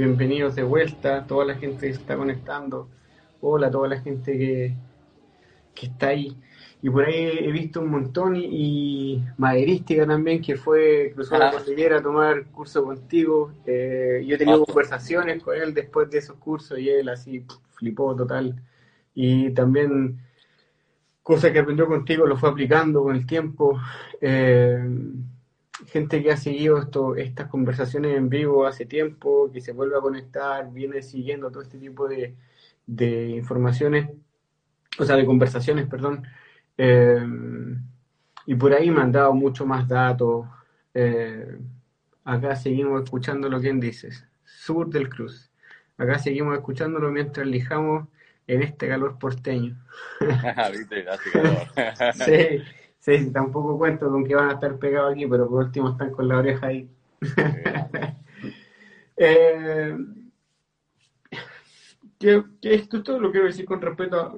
Bienvenidos de vuelta, toda la gente que se está conectando, hola a toda la gente que, que está ahí. Y por ahí he visto un montón y, Maderística también, que fue cruzó la cordillera a tomar curso contigo. Eh, yo he tenido conversaciones con él después de esos cursos y él así flipó total. Y también cosas que aprendió contigo lo fue aplicando con el tiempo. Eh, gente que ha seguido esto, estas conversaciones en vivo hace tiempo, que se vuelve a conectar, viene siguiendo todo este tipo de, de informaciones, o sea, de conversaciones, perdón. Eh, y por ahí me han dado mucho más datos. Eh, acá seguimos escuchando lo que dices. Sur del Cruz. Acá seguimos escuchándolo mientras lijamos en este calor porteño. sí, sí, tampoco cuento con que van a estar pegados aquí, pero por último están con la oreja ahí. eh, que, esto, esto lo quiero decir con respeto a,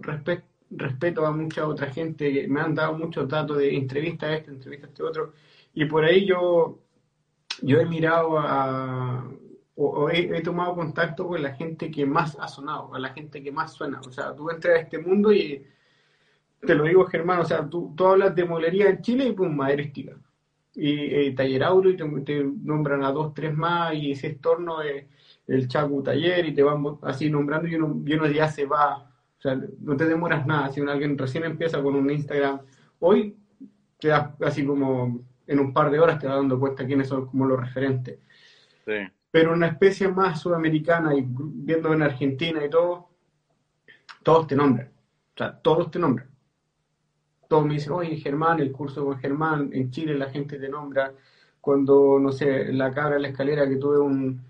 respeto a mucha otra gente que me han dado muchos datos de entrevista a este, entrevista a este otro, y por ahí yo, yo he mirado a, o, he, tomado contacto con la gente que más ha sonado, con la gente que más suena. O sea, tú entras a este mundo y te lo digo, Germán, o sea, tú, tú hablas de molería en Chile y pum, maderística. Y eh, Taller Auro y te, nombran a dos, tres más y ese estorno es el Chacu Taller y te van así nombrando y uno, y uno ya se va. O sea, no te demoras nada. Si alguien recién empieza con un Instagram, hoy te das así como en un par de horas te vas dando cuenta quiénes son como los referentes. Sí pero una especie más sudamericana y viendo en Argentina y todo, todos te nombran. O sea, todos te nombran. Todos me dicen, oye, Germán, el curso con Germán, en Chile la gente te nombra. Cuando, no sé, la cabra la escalera que tuve un,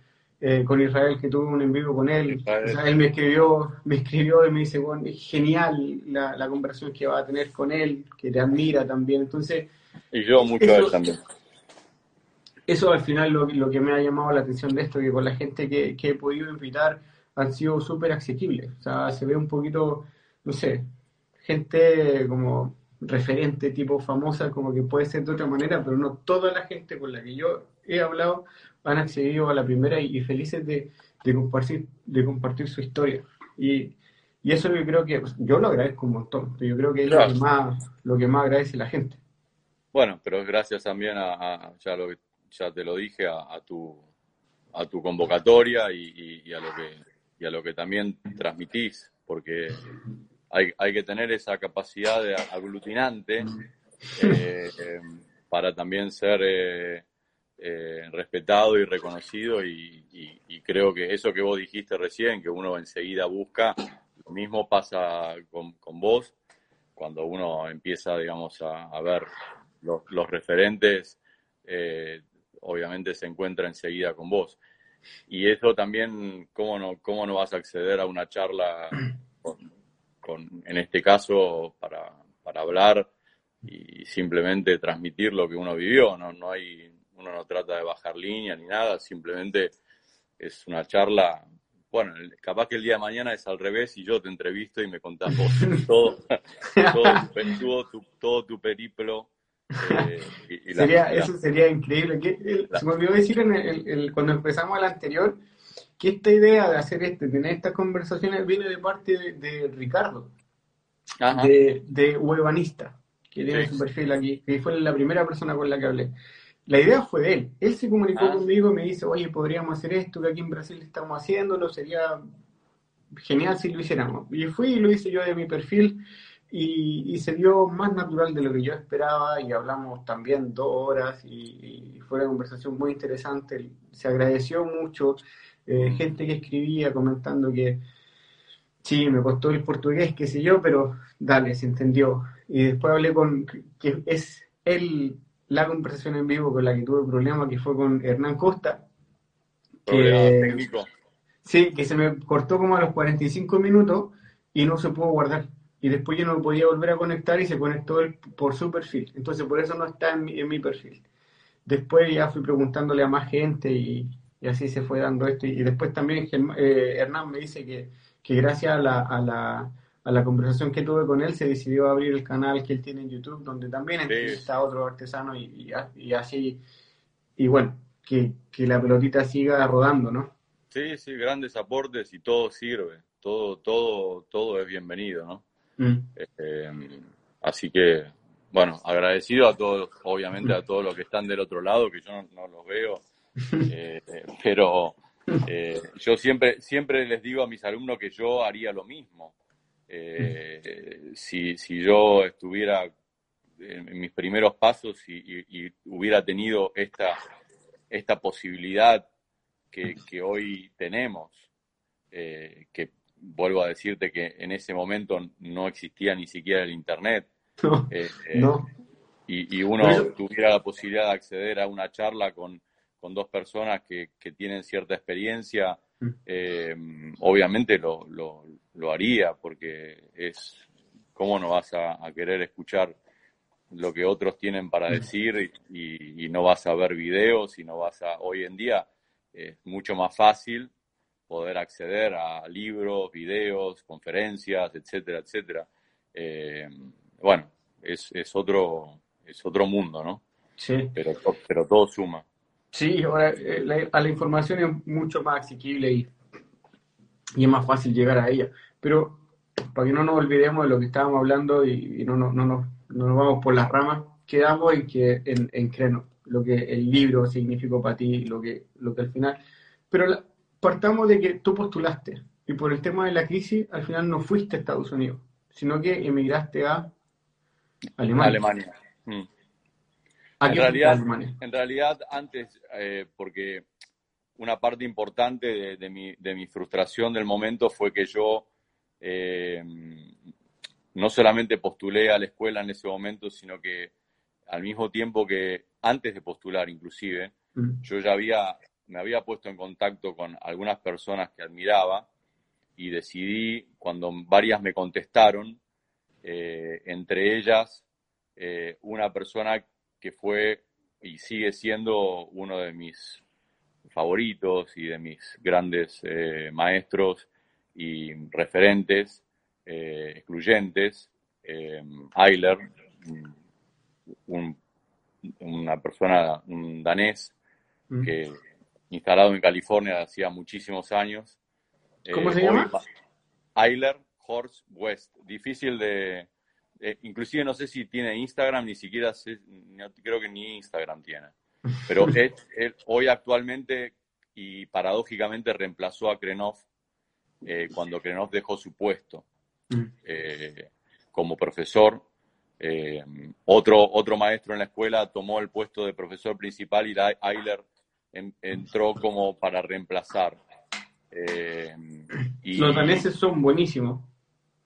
eh, con Israel, que tuve un en vivo con él, o sea, él me escribió, me escribió y me dice, bueno, es genial la, la conversación que va a tener con él, que te admira también. Entonces... Y yo mucho a él también eso al final lo, lo, que me ha llamado la atención de esto, que con la gente que, he podido invitar han sido súper asequibles. O sea, se ve un poquito, no sé, gente como referente, tipo famosa, como que puede ser de otra manera, pero no toda la gente con la que yo he hablado han accedido a la primera y, felices de, compartir, de compartir su historia. Y, y eso yo creo que, yo lo agradezco un montón, yo creo que es lo, que más, lo que más agradece la gente. Bueno, pero gracias también a, a ya lo ya te lo dije, a, tu, a tu convocatoria y, a lo que, a lo que también transmitís, porque hay, hay que tener esa capacidad de aglutinante eh, eh, para también ser eh, respetado y reconocido y, creo que eso que vos dijiste recién, que uno enseguida busca, lo mismo pasa con, con vos, cuando uno empieza, digamos, a, ver los, los referentes, obviamente se encuentra enseguida con vos. Y eso también, ¿cómo no, cómo no vas a acceder a una charla con, en este caso, para, para, hablar y simplemente transmitir lo que uno vivió? No, no hay, uno no trata de bajar línea ni nada, simplemente es una charla. Bueno, capaz que el día de mañana es al revés y yo te entrevisto y me contás todo, todo, tu, todo tu periplo eh, sería, eso sería increíble. Que, se me olvidó decir en el, cuando empezamos el anterior que esta idea de hacer este, tener estas conversaciones viene de parte de, Ricardo, de, de Huevanista, que tiene su perfil aquí, que fue la primera persona con la que hablé. La idea fue de él. Él se comunicó ah. conmigo y me dice, oye, podríamos hacer esto, que aquí en Brasil estamos haciéndolo, sería genial si lo hiciéramos. Y fui y lo hice yo de mi perfil y, se dio más natural de lo que yo esperaba y hablamos también dos horas y, fue una conversación muy interesante. Se agradeció mucho, eh, gente que escribía comentando que sí, me costó el portugués, qué sé yo, pero dale, se entendió. Y después hablé con, que es él, la conversación en vivo con la que tuve problema, que fue con Hernán Costa. Que, técnico. Sí, que se me cortó como a los 45 minutos y no se pudo guardar y después yo no podía volver a conectar y se conectó él por su perfil. Entonces por eso no está en mi, perfil. Después ya fui preguntándole a más gente y, así se fue dando esto. Y, después también eh, Hernán me dice que, gracias a la, a, la, a la conversación que tuve con él se decidió abrir el canal que él tiene en YouTube, donde también está otro artesano y, y, así. Y bueno, que, que la pelotita siga rodando, ¿no? Sí, sí, grandes aportes y todo sirve, todo, todo, todo es bienvenido, ¿no? Mm. Este, así que, bueno, agradecido a todos, obviamente a todos los que están del otro lado, que yo no, los veo, eh, pero eh, yo siempre, siempre les digo a mis alumnos que yo haría lo mismo. Eh, si, si yo estuviera en, mis primeros pasos y, hubiera tenido esta, esta posibilidad que, hoy tenemos, que vuelvo a decirte que en ese momento no existía ni siquiera el Internet, eh, Y, uno tuviera la posibilidad de acceder a una charla con, dos personas que, tienen cierta experiencia, mm. obviamente lo, lo, haría, porque es, ¿cómo no vas a, a querer escuchar lo que otros tienen para mm. decir y, no vas a ver videos y no vas a... Hoy en día es mucho más fácil poder acceder a libros, videos, conferencias, etcétera, etcétera. Eh, bueno, es, es, otro, es otro mundo, ¿no? Sí. Pero, pero todo suma. Sí, ahora eh, la, a la información es mucho más asequible y, y, es más fácil llegar a ella. Pero para que no nos olvidemos de lo que estábamos hablando y, no, no, no, no no nos vamos por las ramas, quedamos en que en, en Creno, lo que el libro significó para ti, lo que, lo que al final. Pero partamos de que tú postulaste y por el tema de la crisis al final no fuiste a Estados Unidos, sino que emigraste a Alemania. Alemania. Mm. En, realidad, en realidad, antes, eh, porque una parte importante de, mi, de, mi, frustración del momento fue que yo eh, no solamente postulé a la escuela en ese momento, sino que al mismo tiempo que antes de postular inclusive, mm. yo ya había, me había puesto en contacto con algunas personas que admiraba y decidí, cuando varias me contestaron, eh, entre ellas eh, una persona que fue y sigue siendo uno de mis favoritos y de mis grandes eh, maestros y referentes, eh, excluyentes. Eh, Eiler, una persona, un danés, mm. que instalado en California hacía muchísimos años. ¿Cómo eh, se llama? Eiler Horst West. Difícil de... inclusive no sé si tiene Instagram, ni siquiera sé, creo que ni Instagram tiene. Pero él, hoy actualmente y paradójicamente reemplazó a Krenov cuando Krenov dejó su puesto. Eh, como profesor. Eh, otro, otro maestro en la escuela tomó el puesto de profesor principal y Ayler entró como para reemplazar. Eh, y, Los daneses son buenísimos.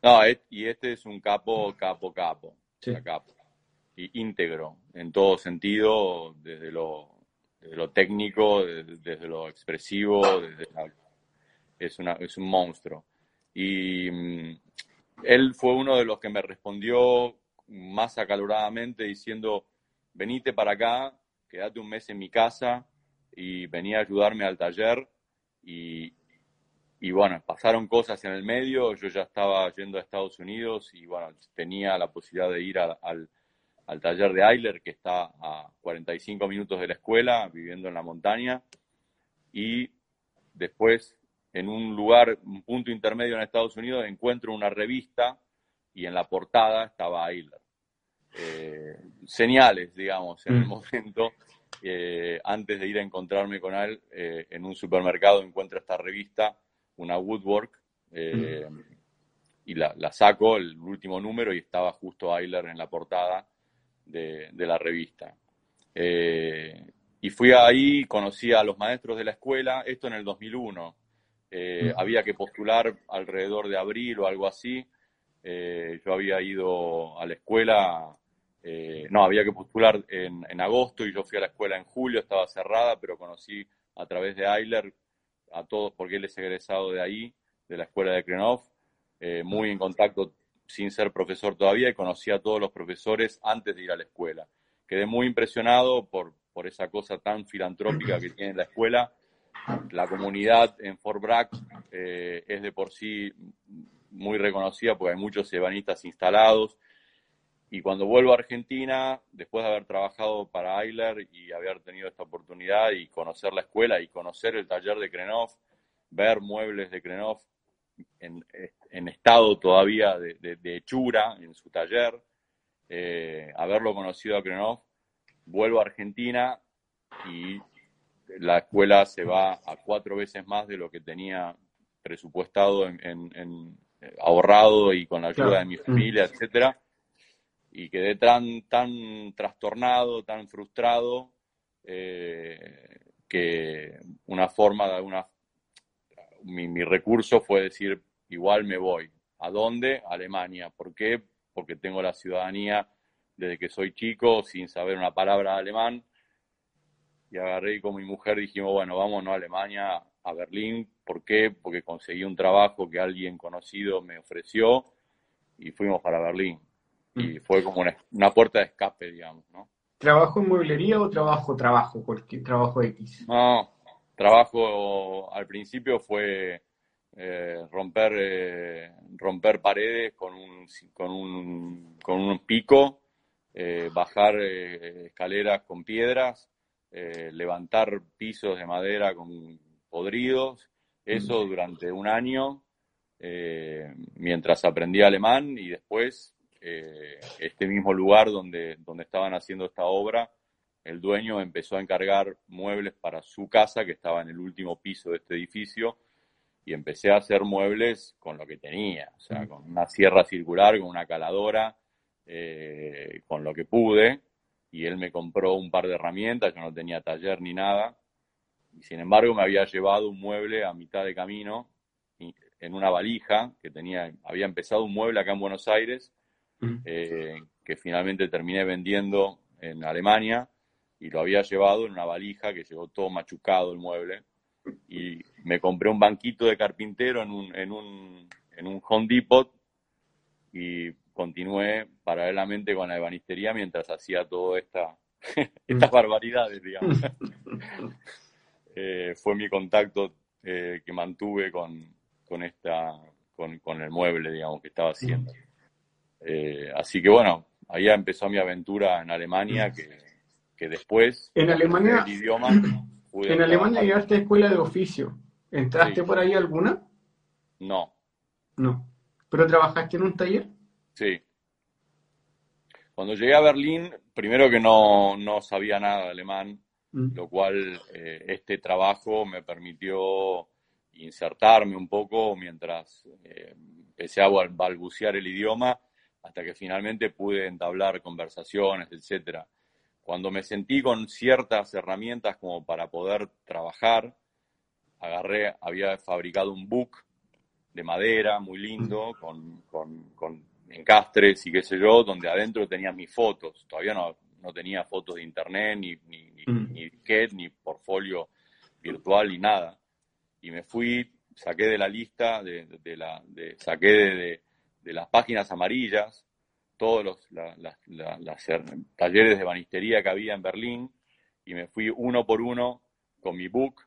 No, y este es un capo, capo, capo. capo. Y íntegro, en todo sentido, desde lo, lo técnico, desde, lo expresivo, desde es, una, es un monstruo. Y mm, él fue uno de los que me respondió más acaloradamente diciendo, venite para acá, quédate un mes en mi casa y venía a ayudarme al taller y, bueno, pasaron cosas en el medio, yo ya estaba yendo a Estados Unidos y bueno, tenía la posibilidad de ir al, taller de Eiler, que está a 45 minutos de la escuela, viviendo en la montaña, y después en un lugar, un punto intermedio en Estados Unidos, encuentro una revista y en la portada estaba Ayler. Eh, señales, digamos, en el mm. momento, eh, antes de ir a encontrarme con él, eh, en un supermercado encuentro esta revista, una Woodwork, mm. y la, saco, el último número, y estaba justo Ayler en la portada de, de la revista. y fui ahí, conocí a los maestros de la escuela, esto en el 2001 eh, había que postular alrededor de abril o algo así. Eh, yo había ido a la escuela, eh, no, había que postular en, agosto y yo fui a la escuela en julio, estaba cerrada, pero conocí a través de Eiler a todos, porque él es egresado de ahí, de la escuela de Krenov, muy en contacto sin ser profesor todavía y conocí a todos los profesores antes de ir a la escuela. Quedé muy impresionado por, por esa cosa tan filantrópica que tiene la escuela la comunidad en Fort Bragg eh, es de por sí muy reconocida porque hay muchos ebanistas instalados. Y cuando vuelvo a Argentina, después de haber trabajado para Eiler y haber tenido esta oportunidad y conocer la escuela y conocer el taller de Krenov, ver muebles de Krenov en, en estado todavía de, de, hechura en su taller, eh, haberlo conocido a Krenov, vuelvo a Argentina y la escuela se va a cuatro veces más de lo que tenía presupuestado en, ahorrado y con la ayuda de mi familia, etcétera, y quedé tan, tan trastornado, tan frustrado, eh, que una forma de alguna mi, mi, recurso fue decir, igual me voy. ¿A dónde? A Alemania. ¿Por qué? Porque tengo la ciudadanía desde que soy chico, sin saber una palabra de alemán. Y agarré y con mi mujer dijimos, bueno, vamos a Alemania, a Berlín. ¿Por qué? Porque conseguí un trabajo que alguien conocido me ofreció y fuimos para Berlín. Y mm. fue como una, puerta de escape, digamos, ¿no? ¿Trabajo en mueblería o trabajo, trabajo, cualquier trabajo X? No, trabajo al principio fue eh, romper, eh, romper paredes con un, con un, con un pico, eh, bajar escaleras con piedras, levantar pisos de madera con podridos, eso durante un año, mientras aprendí alemán y después este mismo lugar donde, donde estaban haciendo esta obra, el dueño empezó a encargar muebles para su casa, que estaba en el último piso de este edificio, y empecé a hacer muebles con lo que tenía, o sea, con una sierra circular, con una caladora, eh, con lo que pude, y él me compró un par de herramientas, yo no tenía taller ni nada, y sin embargo me había llevado un mueble a mitad de camino en una valija que tenía, había empezado un mueble acá en Buenos Aires, eh, que finalmente terminé vendiendo en Alemania, y lo había llevado en una valija que llegó todo machucado el mueble y me compré un banquito de carpintero en un, en un, en un Home Depot y continué paralelamente con la ebanistería mientras hacía todas esta, estas barbaridades, digamos. Eh, fue mi contacto eh, que mantuve con, con, esta, con, con, el mueble, digamos, que estaba haciendo. Eh, así que bueno, ahí empezó mi aventura en Alemania, que, que después, en Alemania, el idioma, en Alemania llegaste a escuela de oficio. ¿Entraste por ahí alguna? No. No. ¿Pero trabajaste en un taller? Sí. Cuando llegué a Berlín, primero que no, sabía nada de alemán, mm. lo cual eh, este trabajo me permitió insertarme un poco mientras eh, empecé a balbucear el idioma hasta que finalmente pude entablar conversaciones, etcétera. Cuando me sentí con ciertas herramientas como para poder trabajar, agarré, había fabricado un book de madera muy lindo, con, con, encastres y qué sé yo, donde adentro tenía mis fotos. Todavía no, no tenía fotos de internet, ni, ni, ni, ni ni portfolio virtual, ni nada. Y me fui, saqué de la lista, de, de la, de, saqué de, de, las páginas amarillas todos los talleres de banistería que había en Berlín y me fui uno por uno con mi book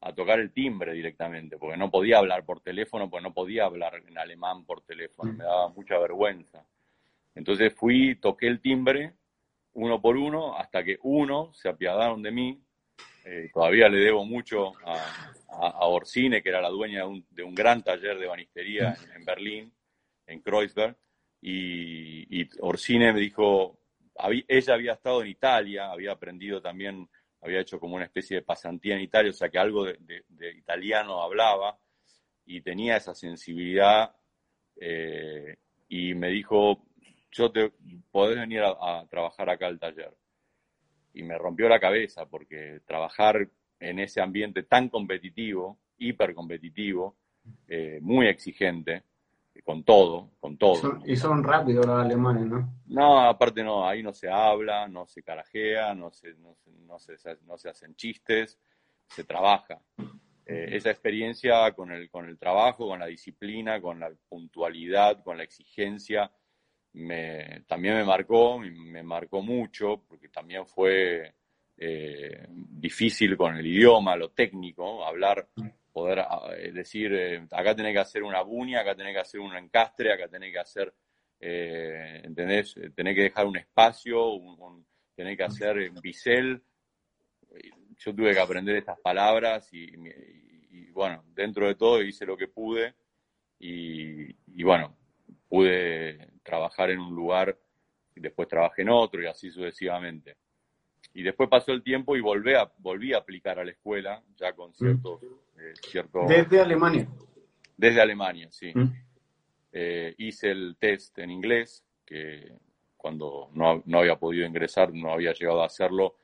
a tocar el timbre directamente, porque no podía hablar por teléfono, porque no podía hablar en alemán por teléfono, me daba mucha vergüenza. Entonces fui, toqué el timbre uno por uno hasta que uno se apiadaron de mí. Eh, todavía le debo mucho a, a, Orsine, que era la dueña de un, de gran taller de banistería en Berlín, en Kreuzberg, y, Orsine me dijo, ella había estado en Italia, había aprendido también, había hecho como una especie de pasantía en Italia, o sea que algo de, italiano hablaba y tenía esa sensibilidad eh, y me dijo, yo te podés venir a, trabajar acá al taller. Y me rompió la cabeza porque trabajar en ese ambiente tan competitivo, hiper competitivo, eh, muy exigente, con todo, con todo. y son rápidos los alemanes, ¿no? No, aparte no, ahí no se habla, no se carajea, no se, no se, no se, hacen chistes, se trabaja. Eh, esa experiencia con el, con el trabajo, con la disciplina, con la puntualidad, con la exigencia, me, también me marcó, me marcó mucho, porque también fue eh, difícil con el idioma, lo técnico, hablar poder ah, eh, decir, eh, acá tenés que hacer una buña, acá tenés que hacer un encastre, acá tenés que hacer, eh, ¿entendés? Tenés que dejar un espacio, un, tenés que hacer un bisel. Yo tuve que aprender estas palabras y, bueno, dentro de todo hice lo que pude y, bueno, pude trabajar en un lugar y después trabajé en otro y así sucesivamente. Y después pasó el tiempo y volví a, volví a aplicar a la escuela, ya con ciertos... Eh, desde Alemania. Desde Alemania, sí. Mm. Eh, hice el test en inglés, que cuando no, no, había podido ingresar, no había llegado a hacerlo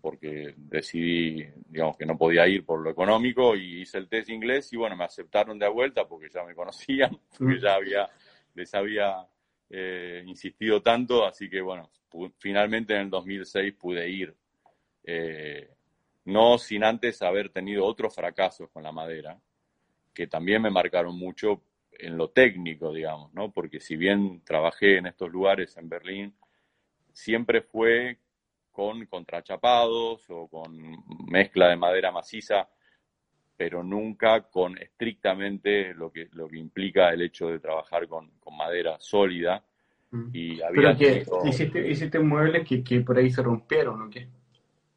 porque decidí, digamos, que no podía ir por lo económico y hice el test inglés y bueno, me aceptaron de vuelta porque ya me conocían, porque ya había, les había eh, insistido tanto, así que bueno, finalmente en el 2006 pude ir. Eh, no sin antes haber tenido otros fracasos con la madera, que también me marcaron mucho en lo técnico, digamos, ¿no? Porque si bien trabajé en estos lugares en Berlín, siempre fue con contrachapados o con mezcla de madera maciza, pero nunca con estrictamente lo que, lo que implica el hecho de trabajar con, madera sólida. Mm. Y había pero que hiciste, hiciste, muebles que, que, por ahí se rompieron, ¿o qué?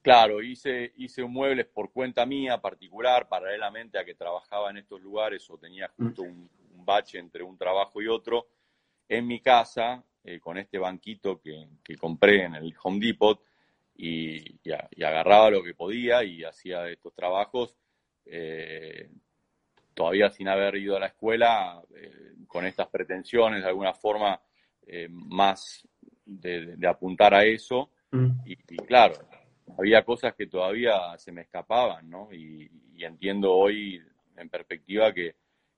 Claro, hice, hice muebles por cuenta mía particular, paralelamente a que trabajaba en estos lugares o tenía mm. justo un, bache entre un trabajo y otro. En mi casa, eh, con este banquito que, que, compré en el Home Depot, y, agarraba lo que podía y hacía estos trabajos, eh, todavía sin haber ido a la escuela, eh, con estas pretensiones de alguna forma eh, más de, apuntar a eso. Mm. Y, claro, había cosas que todavía se me escapaban, ¿no? Y, entiendo hoy en perspectiva que,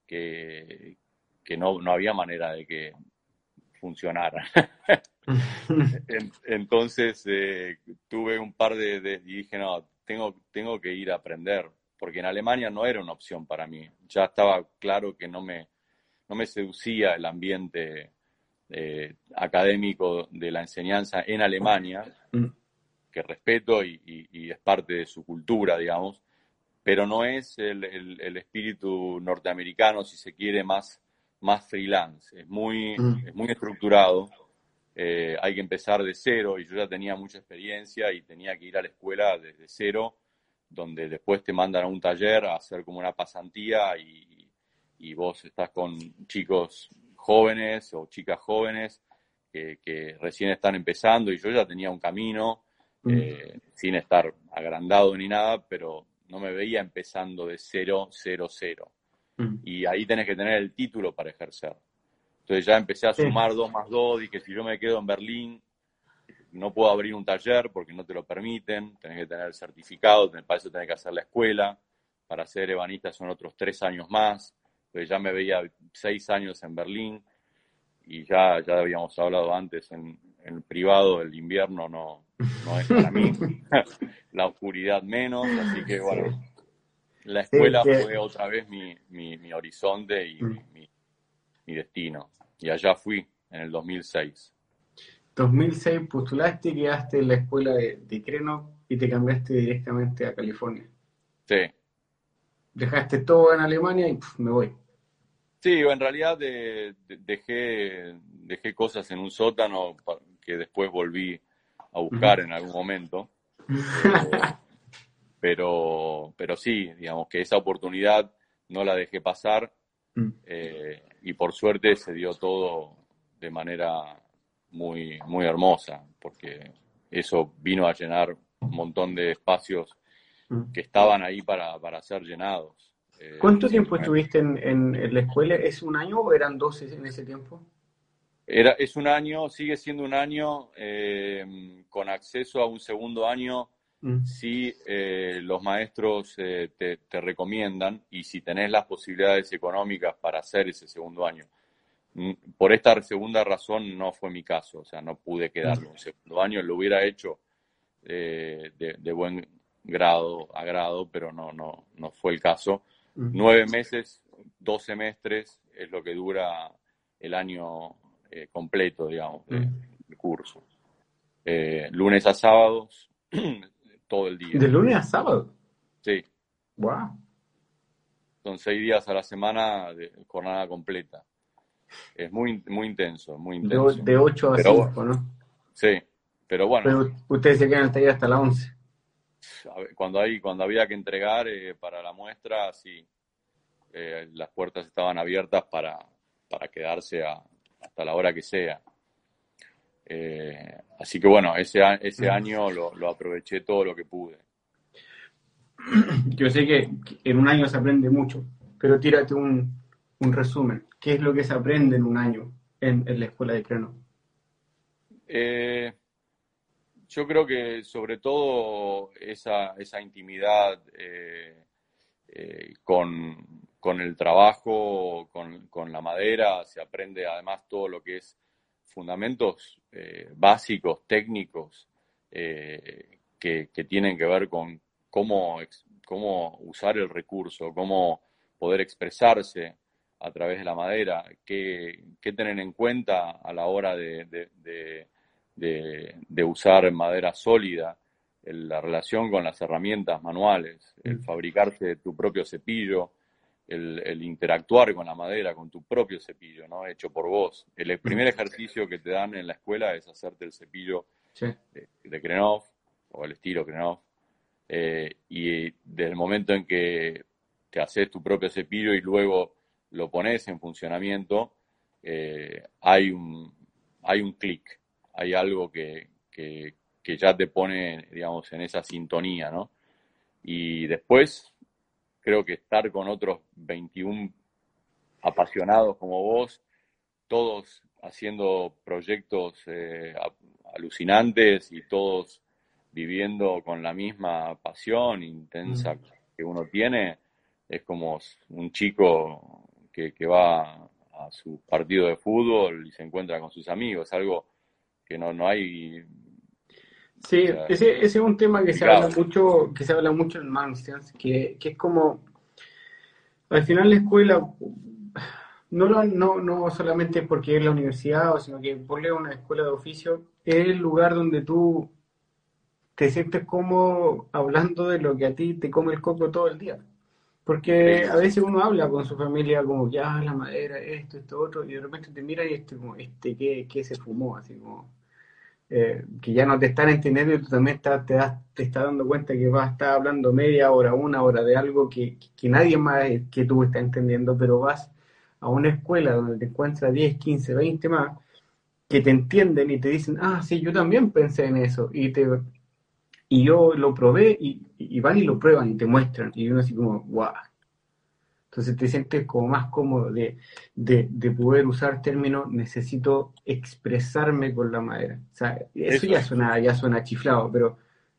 que, no, no había manera de que funcionara. Entonces eh, tuve un par de, y dije, no, tengo, tengo que ir a aprender, porque en Alemania no era una opción para mí. Ya estaba claro que no me, no me seducía el ambiente eh, académico de la enseñanza en Alemania, mm. que respeto y, es parte de su cultura, digamos, pero no es el, el, espíritu norteamericano, si se quiere, más, más freelance. Es muy, mm. es muy estructurado eh, hay que empezar de cero y yo ya tenía mucha experiencia y tenía que ir a la escuela desde cero, donde después te mandan a un taller a hacer como una pasantía y, vos estás con chicos jóvenes o chicas jóvenes que, recién están empezando y yo ya tenía un camino mm. eh, sin estar agrandado ni nada, pero no me veía empezando de cero, cero, cero. Mm. Y ahí tenés que tener el título para ejercer. Entonces ya empecé a sumar dos más dos y que si yo me quedo en Berlín no puedo abrir un taller porque no te lo permiten, tenés que tener el certificado, para eso tenés que hacer la escuela, para ser ebanista son otros tres años más, entonces ya me veía seis años en Berlín y ya, ya habíamos hablado antes en, el privado, el invierno no, no es para mí, la oscuridad menos, así que bueno, la escuela fue otra vez mi, mi, horizonte y mm. mi, mi destino y allá fui en el 2006. 2006 postulaste, quedaste en la escuela de, de Creno y te cambiaste directamente a California. Sí. Dejaste todo en Alemania y me voy. Sí, en realidad dejé, dejé cosas en un sótano que después volví a buscar en algún momento. pero, pero sí, digamos que esa oportunidad no la dejé pasar. Mm. Eh, y por suerte se dio todo de manera muy, muy hermosa, porque eso vino a llenar un montón de espacios mm. que estaban ahí para, ser llenados. Eh, ¿Cuánto tiempo estuviste en, la escuela? ¿Es un año o eran dos en ese tiempo? Era, es un año, sigue siendo un año eh, con acceso a un segundo año Mm. si eh, los maestros eh, te, recomiendan y si tenés las posibilidades económicas para hacer ese segundo año. Mm, por esta segunda razón no fue mi caso, o sea, no pude quedarme un segundo año, lo hubiera hecho eh, de, buen grado, agrado, pero no, no, no fue el caso. Nueve meses, dos semestres es lo que dura el año completo, digamos, del curso. lunes a sábados todo el día. ¿De lunes a sábado? Sí. Wow. Son seis días a la semana de jornada completa. Es muy, muy intenso, muy intenso. De, 8 a 5, ¿no? Sí, pero bueno. Pero ustedes se quedan hasta ahí hasta la 11. Cuando, hay, cuando había que entregar eh, para la muestra, sí. eh, las puertas estaban abiertas para, para quedarse hasta la hora que sea. Eh, así que bueno, ese, ese año lo, lo, aproveché todo lo que pude. Yo sé que en un año se aprende mucho, pero tírate un, un resumen. ¿Qué es lo que se aprende en un año en, la escuela de Crono? Eh, yo creo que sobre todo esa, esa intimidad eh, eh, con, con, el trabajo, con, con, la madera, se aprende además todo lo que es fundamentos básicos, técnicos, que, que, tienen que ver con cómo, cómo usar el recurso, cómo poder expresarse a través de la madera, qué, qué tener en cuenta a la hora de, de de, usar madera sólida, la relación con las herramientas manuales, el mm. fabricarse tu propio cepillo, el, interactuar con la madera, con tu propio cepillo, ¿no? Hecho por vos. El mm. primer ejercicio que te dan en la escuela es hacerte el cepillo de, Krenov o el estilo Krenov. Eh, y desde el momento en que te haces tu propio cepillo y luego lo pones en funcionamiento, eh, hay un, hay un clic hay algo que, ya te pone, digamos, en esa sintonía, ¿no? Y después, creo que estar con otros 21 apasionados como vos, todos haciendo proyectos eh, alucinantes y todos viviendo con la misma pasión intensa mm. que uno tiene, es como un chico que, que, va a su partido de fútbol y se encuentra con sus amigos, algo que no, no hay... Sí, ese, ese, es un tema que se habla mucho, que se habla mucho en Mansters, que, que es como, al final la escuela, no, no, no solamente porque es la universidad, sino que ponle una escuela de oficio, es el lugar donde tú te sientes como hablando de lo que a ti te come el coco todo el día. Porque a veces uno habla con su familia como, ya, la madera, esto, esto, otro, y de repente te mira y este, como, este, ¿qué, qué se fumó? Así como, eh, que ya no te están entendiendo y tú también te, das, te estás dando cuenta que vas a estar hablando media hora, una hora de algo que, que nadie más que tú está entendiendo, pero vas a una escuela donde te encuentras 10, 15, 20 más que te entienden y te dicen, ah, sí, yo también pensé en eso, y te y yo lo probé y, y van y lo prueban y te muestran, y uno así como, guau, entonces te sientes como más cómodo de, poder usar términos, necesito expresarme con la madera. O sea, eso, ya suena, ya suena chiflado, pero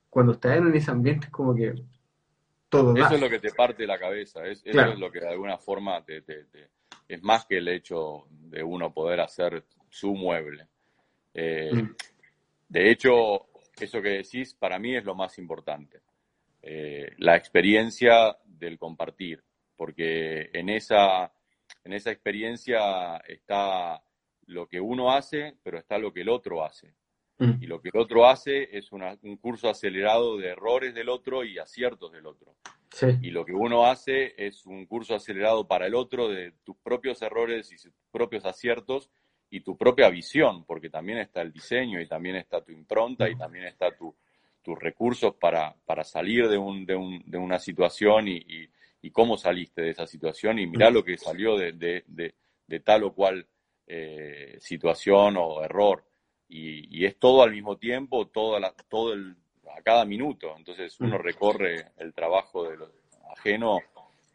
cuando estás en ese ambiente es como que todo Eso es lo que te parte la cabeza, es, eso es lo que de alguna forma te, es más que el hecho de uno poder hacer su mueble. Eh, mm. De hecho, eso que decís para mí es lo más importante. Eh, la experiencia del compartir porque en esa, en esa experiencia está lo que uno hace, pero está lo que el otro hace. Mm. Y lo que el otro hace es un curso acelerado de errores del otro y aciertos del otro. Y lo que uno hace es un curso acelerado para el otro de tus propios errores y tus propios aciertos y tu propia visión, porque también está el diseño y también está tu impronta y también está tu, tus recursos para, para salir de, un, de, un, de una situación y, y cómo saliste de esa situación y mirá lo que salió de, de, de, tal o cual eh, situación o error. Y, y, es todo al mismo tiempo, todo, la, todo el, a cada minuto. Entonces uno recorre el trabajo de lo ajeno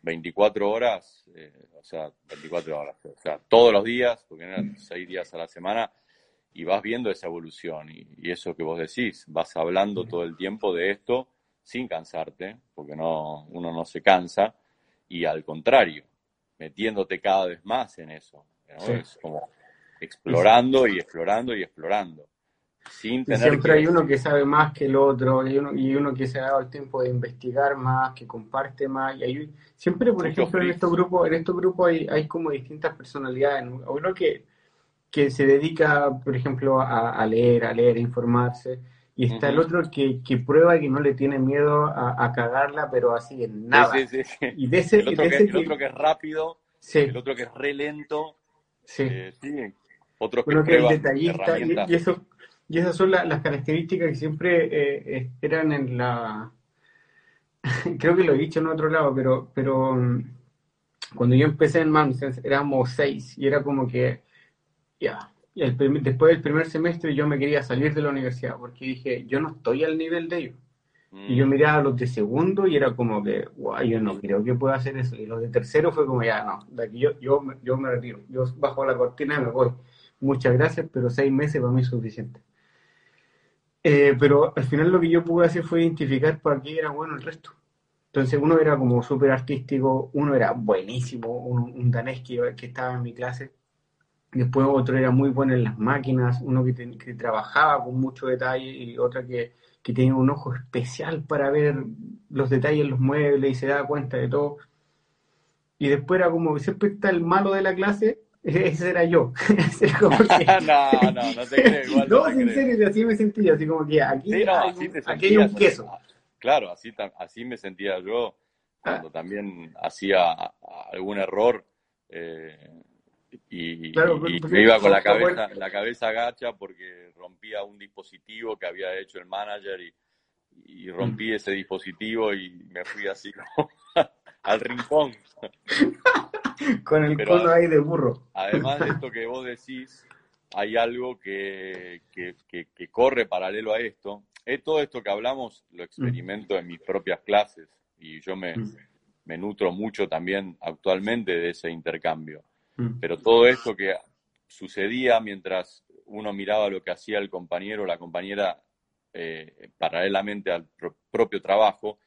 24 horas, eh, o sea, 24 horas, o sea, todos los días, porque eran 6 días a la semana, y vas viendo esa evolución. Y, y, eso que vos decís, vas hablando todo el tiempo de esto sin cansarte, porque no, uno no se cansa, y al contrario, metiéndote cada vez más en eso. Es como explorando y explorando y explorando. Sin tener siempre hay uno que sabe más que el otro, y uno, y uno que se ha dado el tiempo de investigar más, que comparte más. Y hay, siempre, por ejemplo, en estos grupos, en estos grupos hay, hay como distintas personalidades. Uno que, que se dedica, por ejemplo, a, a leer, a leer, a informarse y está el otro que, que, prueba que no le tiene miedo a, cagarla, pero así en nada. Sí, sí, sí. Y de ese, el, otro, que, el otro que es rápido, el otro que es re lento. Sí. Eh, sí. Otro que, que es detallista. Y, eso, y esas son las características que siempre eh, eran en la... Creo que lo he dicho en otro lado, pero, pero mm, cuando yo empecé en Mamsen éramos seis y era como que, ya, y después del primer semestre yo me quería salir de la universidad porque dije, yo no estoy al nivel de ellos. Y yo mm. miraba a los de segundo y era como que, guay, yo no creo que pueda hacer eso. Y los de tercero fue como, ya, no, de aquí yo, yo, yo me retiro. Yo bajo la cortina y me voy. Muchas gracias, pero seis meses para mí es suficiente. Eh, pero al final lo que yo pude hacer fue identificar para qué era bueno el resto. Entonces uno era como súper artístico, uno era buenísimo, un, danés que, que, estaba en mi clase. Después otro era muy bueno en las máquinas, uno que, que trabajaba con mucho detalle y otra que que tenía un ojo especial para ver los detalles, los muebles y se daba cuenta de todo. Y después era como, siempre está el malo de la clase, ese era yo. no, no, no te creo. Igual no, en serio, así me sentía, así como que aquí, hay, un, queso. Claro, así, así me sentía yo cuando ah. también hacía algún error. Eh, y, me iba con la cabeza, la cabeza agacha porque rompía un dispositivo que había hecho el manager y, y rompí ese dispositivo y me fui así como al rincón. con el cono ahí de burro. Además de esto que vos decís, hay algo que, que, que, corre paralelo a esto. Es todo esto que hablamos lo experimento en mis propias clases y yo me, me nutro mucho también actualmente de ese intercambio. Mm. Pero todo esto que sucedía mientras uno miraba lo que hacía el compañero o la compañera eh, paralelamente al propio trabajo,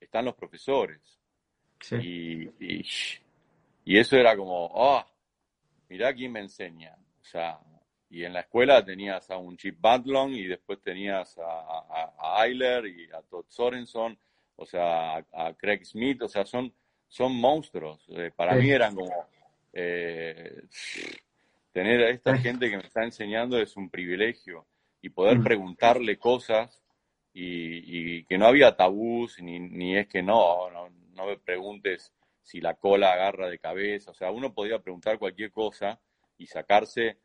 están los profesores. Y, y, eso era como, oh, mirá quién me enseña. O sea, y en la escuela tenías a un Chip Badlong y después tenías a, a, Eiler y a Todd Sorenson, o sea, a, Craig Smith, o sea, son, son monstruos. Eh, para mí eran como eh, tener a esta gente que me está enseñando es un privilegio y poder mm. preguntarle cosas y, que no había tabús ni, ni es que no, no, me preguntes si la cola agarra de cabeza, o sea, uno podía preguntar cualquier cosa y sacarse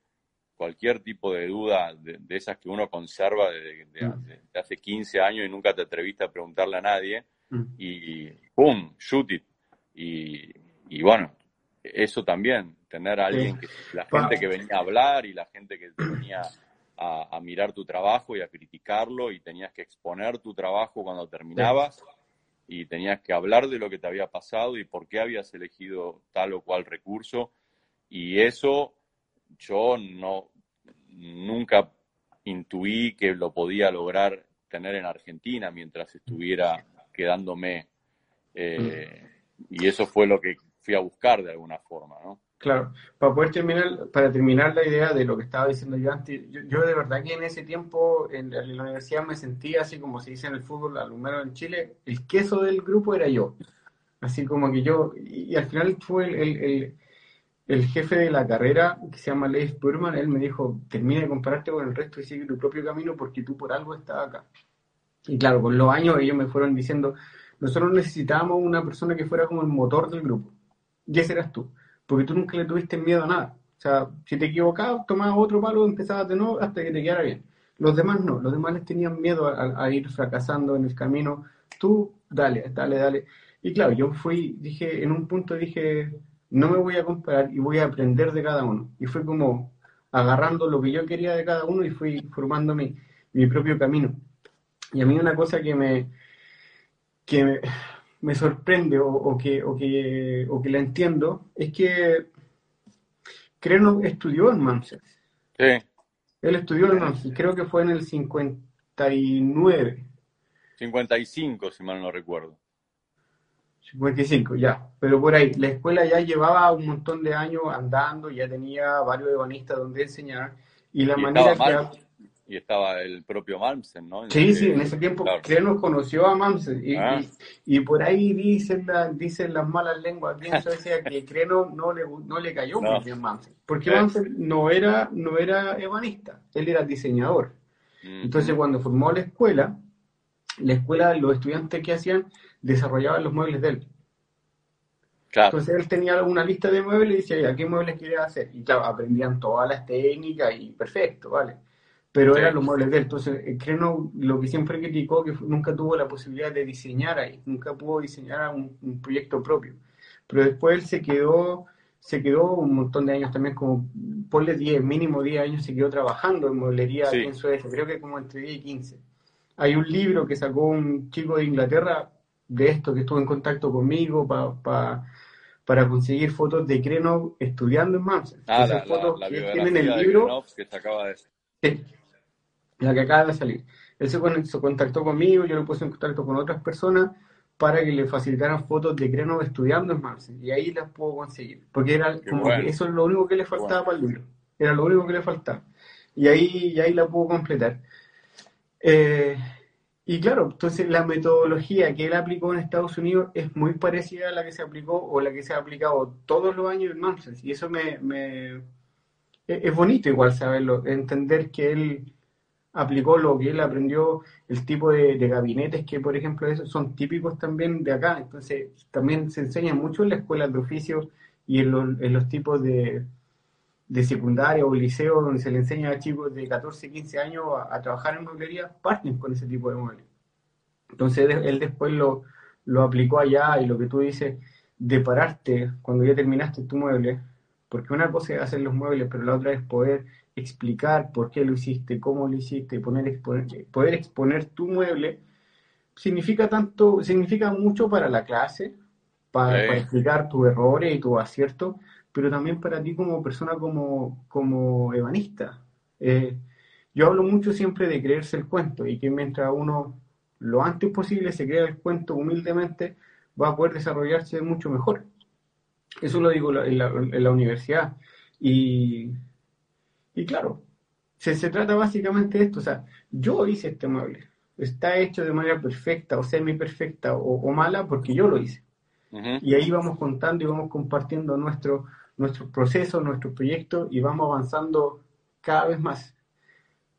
cualquier tipo de duda de, esas que uno conserva de, mm. hace 15 años y nunca te atreviste a preguntarle a nadie. Mm. y ¡pum! shoot it. Y, y bueno, eso también, tener a alguien, que, la gente que venía a hablar y la gente que venía a, mirar tu trabajo y a criticarlo y tenías que exponer tu trabajo cuando terminabas y tenías que hablar de lo que te había pasado y por qué habías elegido tal o cual recurso y eso yo no nunca intuí que lo podía lograr tener en Argentina mientras estuviera quedándome eh, y eso fue lo que fui a buscar de alguna forma, ¿no? Claro, para poder terminar, para terminar la idea de lo que estaba diciendo yo antes, yo, de verdad que en ese tiempo en la, universidad me sentía así como se dice en el fútbol, al en Chile, el queso del grupo era yo. Así como que yo, y, al final fue el, el, jefe de la carrera, que se llama Leif Burman, él me dijo, termina de compararte con el resto y sigue tu propio camino porque tú por algo estás acá. Y claro, con los años ellos me fueron diciendo, nosotros necesitábamos una persona que fuera como el motor del grupo y ese eras tú, porque tú nunca le tuviste miedo a nada. O sea, si te equivocabas, tomabas otro palo, empezabas de nuevo hasta que te quedara bien. Los demás no, los demás les tenían miedo a, ir fracasando en el camino. Tú, dale, dale, dale. Y claro, yo fui, dije, en un punto dije, no me voy a comparar y voy a aprender de cada uno. Y fue como agarrando lo que yo quería de cada uno y fui formando mi, propio camino. Y a mí una cosa que me, que me, me sorprende o, que, o, que, o que la entiendo es que Creno estudió en Manchester. Sí. Él estudió en Manchester, creo que fue en el 59. 55, si mal no recuerdo. 55, ya. Pero por ahí, la escuela ya llevaba un montón de años andando, ya tenía varios ebanistas donde enseñar. Y la manera que y estaba el propio Malmsen, ¿no? Sí, sí, en ese tiempo claro. conoció a Malmsen y, ah. y, por ahí dicen, dicen las malas lenguas aquí en Suecia que Creno no le, no le cayó muy bien Malmsen, porque Malmsen no era, no era ebanista, él era diseñador. Entonces cuando formó la escuela, la escuela, los estudiantes que hacían, desarrollaban los muebles de él. Claro. Entonces él tenía una lista de muebles y decía, ¿qué muebles quería hacer? Y claro, aprendían todas las técnicas y perfecto, ¿vale? Pero eran los muebles de él. Entonces, Creno lo que siempre criticó que nunca tuvo la posibilidad de diseñar ahí, nunca pudo diseñar un, proyecto propio. pero después él se quedó, se quedó un montón de años también, como ponle 10, mínimo 10 años, se quedó trabajando en mueblería aquí en Suecia, creo que como entre 10 y 15. Hay un libro que sacó un chico de Inglaterra de esto, que estuvo en contacto conmigo para para conseguir fotos de Krenov estudiando en Mamsen. Ah, la, fotos que tienen el libro. que se acaba de... La que acaba de salir. Él se, contactó conmigo, yo lo puse en contacto con otras personas para que le facilitaran fotos de Krenov estudiando en Mamsen. Y ahí las puedo conseguir. Porque era como que eso es lo único que le faltaba para el libro. Era lo único que le faltaba. Y ahí, y ahí la puedo completar. Eh, y claro, entonces la metodología que él aplicó en Estados Unidos es muy parecida a la que se aplicó o la que se ha aplicado todos los años en Masters. Y eso me, me, e-, es bonito igual saberlo, entender que él aplicó lo que él aprendió, el tipo de, gabinetes que, por ejemplo, son típicos también de acá. Entonces, también se enseña mucho en las escuelas de oficios y en, en los tipos de, de secundaria o liceo donde se le enseña a chicos de 14, 15 años a, trabajar en mueblería, parten con ese tipo de muebles. Entonces él después lo, lo aplicó allá y lo que tú dices de pararte cuando ya terminaste tu mueble, porque una cosa es hacer los muebles, pero la otra es poder explicar por qué lo hiciste, cómo lo hiciste, poner, exponer, poder exponer tu mueble, significa tanto, significa mucho para la clase, para, para explicar tus errores y tus aciertos, pero también para ti como persona, como, como ebanista. Eh, yo hablo mucho siempre de creerse el cuento y que mientras uno lo antes posible se crea el cuento humildemente, va a poder desarrollarse mucho mejor. Eso lo digo en la, en la universidad. Y, y claro, se, se, trata básicamente de esto. O sea, yo hice este mueble. Está hecho de manera perfecta o semi perfecta o, o mala porque yo lo hice. Y ahí vamos contando y vamos compartiendo nuestro, nuestros procesos, nuestros proyectos y vamos avanzando cada vez más.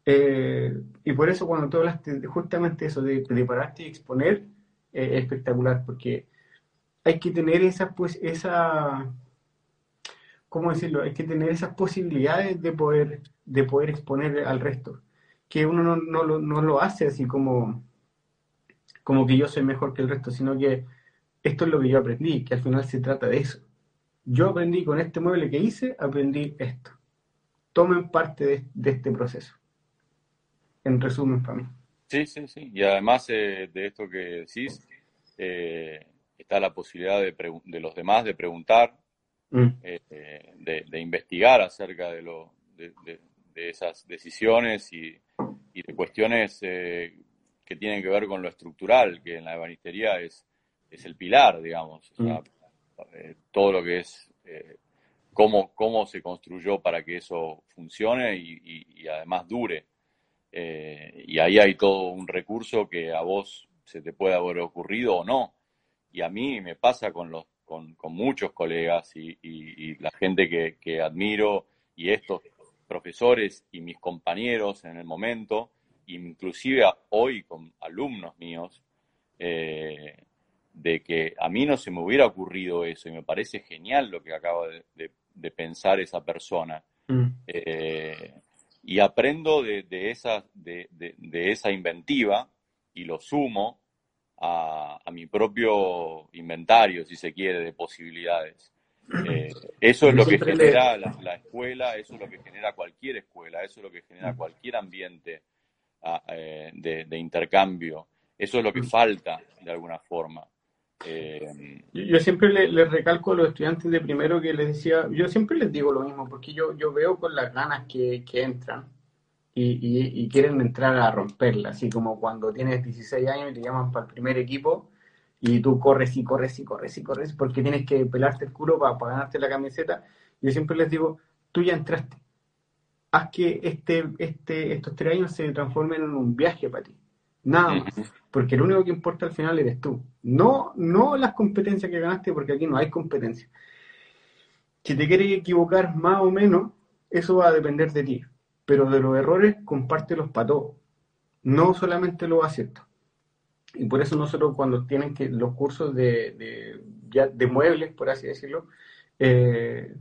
Eh, y por eso cuando tú hablaste justamente eso de prepararte y exponer, eh, es espectacular, porque hay que tener esa, pues, esa, ¿cómo decirlo? Hay que tener esas posibilidades de poder, de poder exponer al resto, que uno no, no, lo, no lo hace así como, como que yo soy mejor que el resto, sino que esto es lo que yo aprendí, que al final se trata de eso yo aprendí con este mueble que hice, aprendí esto. Tomen parte de, este proceso. En resumen, para mí. Sí, sí, sí. Y además eh, de esto que decís, eh, está la posibilidad de, de, los demás de preguntar, mm. eh, de, investigar acerca de, lo, de, esas decisiones y, de cuestiones que tienen que ver con lo estructural, que en la ebanistería es, es el pilar, digamos. O sea, mm. Eh, todo lo que es eh, cómo, cómo se construyó para que eso funcione y, además dure. Eh, y ahí hay todo un recurso que a vos se te puede haber ocurrido o no. Y a mí me pasa con, los, con, muchos colegas y, la gente que, admiro y estos profesores y mis compañeros en el momento, inclusive hoy con alumnos míos, de que a mí no se me hubiera ocurrido eso y me parece genial lo que acaba de, pensar esa persona. Mm. Eh, y aprendo de, esa, de, esa inventiva y lo sumo a, mi propio inventario, si se quiere, de posibilidades. Eh, eso es lo que genera la, escuela, eso es lo que genera cualquier escuela, eso es lo que genera mm. cualquier ambiente ah, eh, de intercambio. Eso es lo que mm. falta de alguna forma. Eh, yo, siempre les recalco a los estudiantes de primero que les decía, yo siempre les digo lo mismo, porque yo, yo veo con las ganas que, entran y, quieren entrar a romperla, así como cuando tienes 16 años y te llaman para el primer equipo y tú corres y corres y corres y corres porque tienes que pelarte el culo para, para ganarte la camiseta. Yo siempre les digo, tú ya entraste, haz que este, este, estos tres años se transformen en un viaje para ti, nada más porque lo único que importa al final eres tú. No, no las competencias que ganaste, porque aquí no hay competencia. Si te quieres equivocar más o menos, eso va a depender de ti. Pero de los errores, compártelos para todos. No solamente los aciertos. Y por eso nosotros cuando tienen que los cursos de, de, muebles, por así decirlo, eh,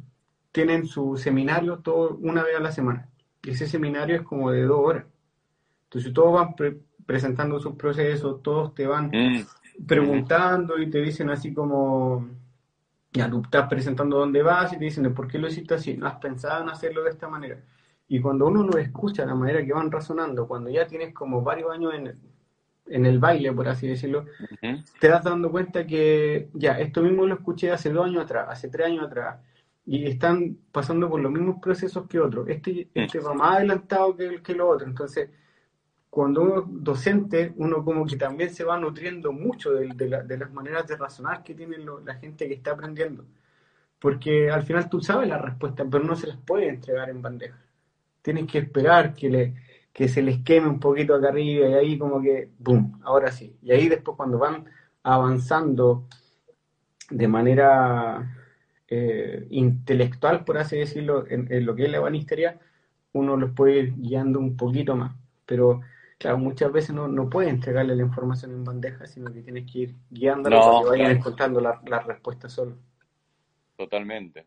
tienen su seminario todo una vez a la semana. Y ese seminario es como de dos horas. Entonces todos van presentando sus procesos, todos te van mm. preguntando y te dicen así como, ya tú estás presentando dónde vas y te dicen, ¿por qué lo hiciste así? No has pensado en hacerlo de esta manera. Y cuando uno lo escucha, la manera que van razonando, cuando ya tienes como varios años en, en el baile, por así decirlo, te das dando cuenta que ya, esto mismo lo escuché hace dos años atrás, hace tres años atrás, y están pasando por los mismos procesos que otros. Este, este va más adelantado que, que lo otro. Entonces, cuando uno es docente, uno como que también se va nutriendo mucho de, de, las maneras de razonar que tiene la gente que está aprendiendo. Porque al final tú sabes la respuesta, pero no se las puede entregar en bandeja. Tienes que esperar que, le, que se les queme un poquito acá arriba y ahí como que, ¡boom!, ahora sí. Y ahí después cuando van avanzando de manera eh, intelectual, por así decirlo, en, en, lo que es la banistería, uno los puede ir guiando un poquito más. Pero claro, muchas veces no, no puedes entregarle la información en bandeja, sino que tienes que ir guiándolo para que vayan encontrando la, la, respuesta solo. Totalmente.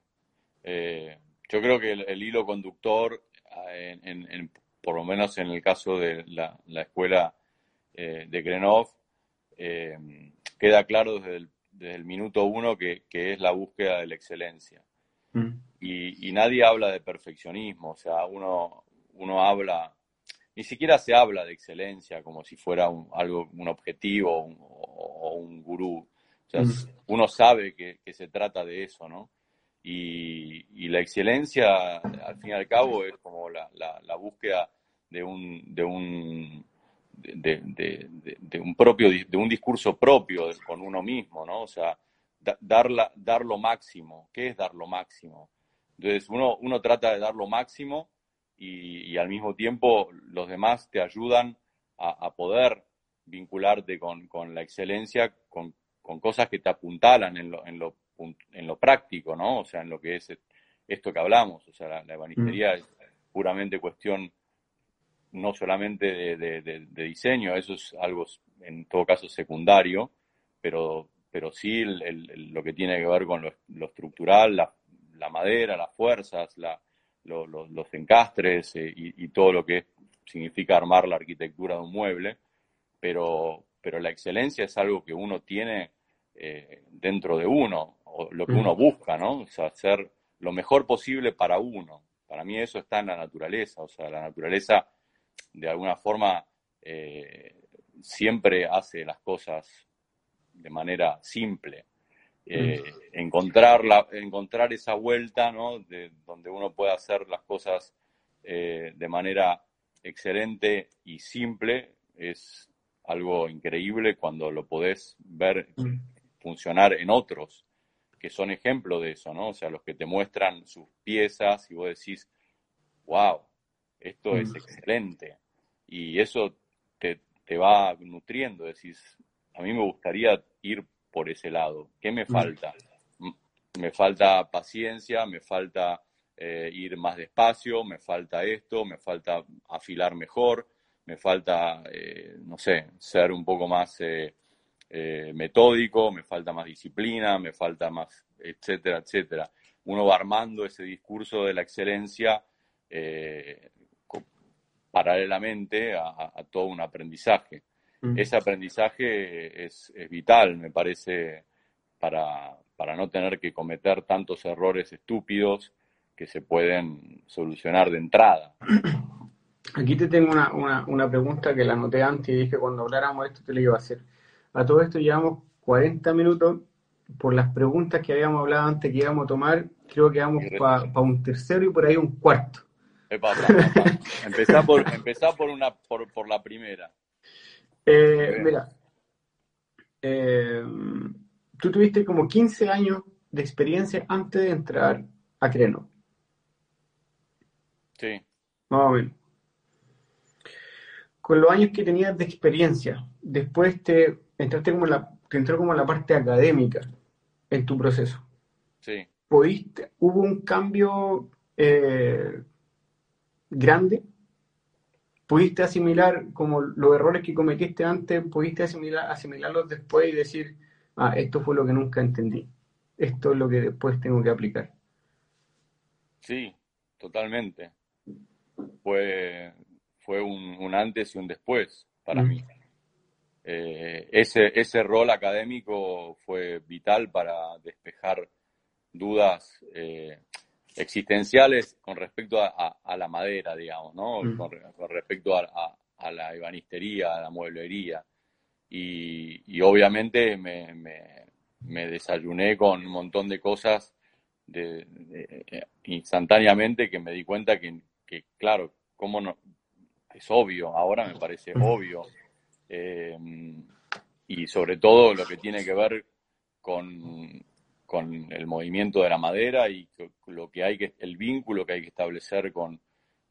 Eh, yo creo que el, hilo conductor, en, por lo menos en el caso de la, la escuela eh, de Krenov, eh, queda claro desde el, desde el minuto uno que, que, es la búsqueda de la excelencia. Mm. Y, y, nadie habla de perfeccionismo, o sea, uno, uno habla ni siquiera se habla de excelencia como si fuera un, algo, un objetivo o, un gurú. O sea, uno sabe que, se trata de eso, ¿no? Y, la excelencia, al fin y al cabo, es como la, búsqueda de un, de un, de, un propio, de un discurso propio con uno mismo, ¿no? O sea, dar, lo máximo. ¿Qué es dar lo máximo? Entonces, uno, uno trata de dar lo máximo y, al mismo tiempo los demás te ayudan a, poder vincularte con, la excelencia, con, cosas que te apuntalan en lo, en, lo, en lo práctico, ¿no? O sea, en lo que es esto que hablamos, o sea, la, la ebanistería mm. es puramente cuestión no solamente de, diseño, eso es algo en todo caso secundario, pero, pero sí lo que tiene que ver con lo, estructural, la, la, madera, las fuerzas, la, los encastres eh, y, todo lo que significa armar la arquitectura de un mueble, pero, pero la excelencia es algo que uno tiene eh, dentro de uno, o lo que uno busca, ¿no? O sea, hacer lo mejor posible para uno. Para mí eso está en la naturaleza, o sea, la naturaleza de alguna forma eh, siempre hace las cosas de manera simple. Eh, encontrar, la, encontrar esa vuelta, ¿no? De donde uno puede hacer las cosas eh, de manera excelente y simple, es algo increíble cuando lo podés ver funcionar en otros, que son ejemplo de eso, ¿no? O sea, los que te muestran sus piezas y vos decís, wow, esto es excelente. Y eso te, te va nutriendo, decís, a mí me gustaría ir por ese lado. ¿Qué me mm. falta? Me falta paciencia, me falta eh, ir más despacio, me falta esto, me falta afilar mejor, me falta, eh, no sé, ser un poco más eh, metódico, me falta más disciplina, me falta más, etcétera, etcétera. Uno va armando ese discurso de la excelencia paralelamente a, todo un aprendizaje. Ese aprendizaje es, vital, me parece, para, para no tener que cometer tantos errores estúpidos que se pueden solucionar de entrada. Aquí te tengo una, una, una, pregunta que la anoté antes y dije cuando habláramos de esto te lo iba a hacer. A todo esto llevamos 40 minutos. Por las preguntas que habíamos hablado antes que íbamos a tomar, creo que vamos para un tercero y por ahí un cuarto. Empezá por, empezá por, una, por, por la primera. Eh, mira, eh, tú tuviste como 15 años de experiencia antes de entrar a Creno. Sí. Más o menos. Con los años que tenías de experiencia, después te entraste como la, te entró como la parte académica en tu proceso. Sí. ¿Pudiste, ¿Hubo un cambio eh, grande pudiste asimilar como los errores que cometiste antes, pudiste asimilar, asimilarlos después y decir, ah, esto fue lo que nunca entendí, esto es lo que después tengo que aplicar. Sí, totalmente. Fue, fue un, antes y un después para mí. Eh, ese, ese rol académico fue vital para despejar dudas eh, existenciales con respecto a, la madera, digamos, ¿no? Mm. Con, respecto a, la ebanistería, a la mueblería. Y, obviamente me, me, desayuné con un montón de cosas de, instantáneamente que me di cuenta que, que, claro, cómo no, es obvio, ahora me parece obvio. Eh, y sobre todo lo que tiene que ver con, con, el movimiento de la madera y lo que hay que, el vínculo que hay que establecer con,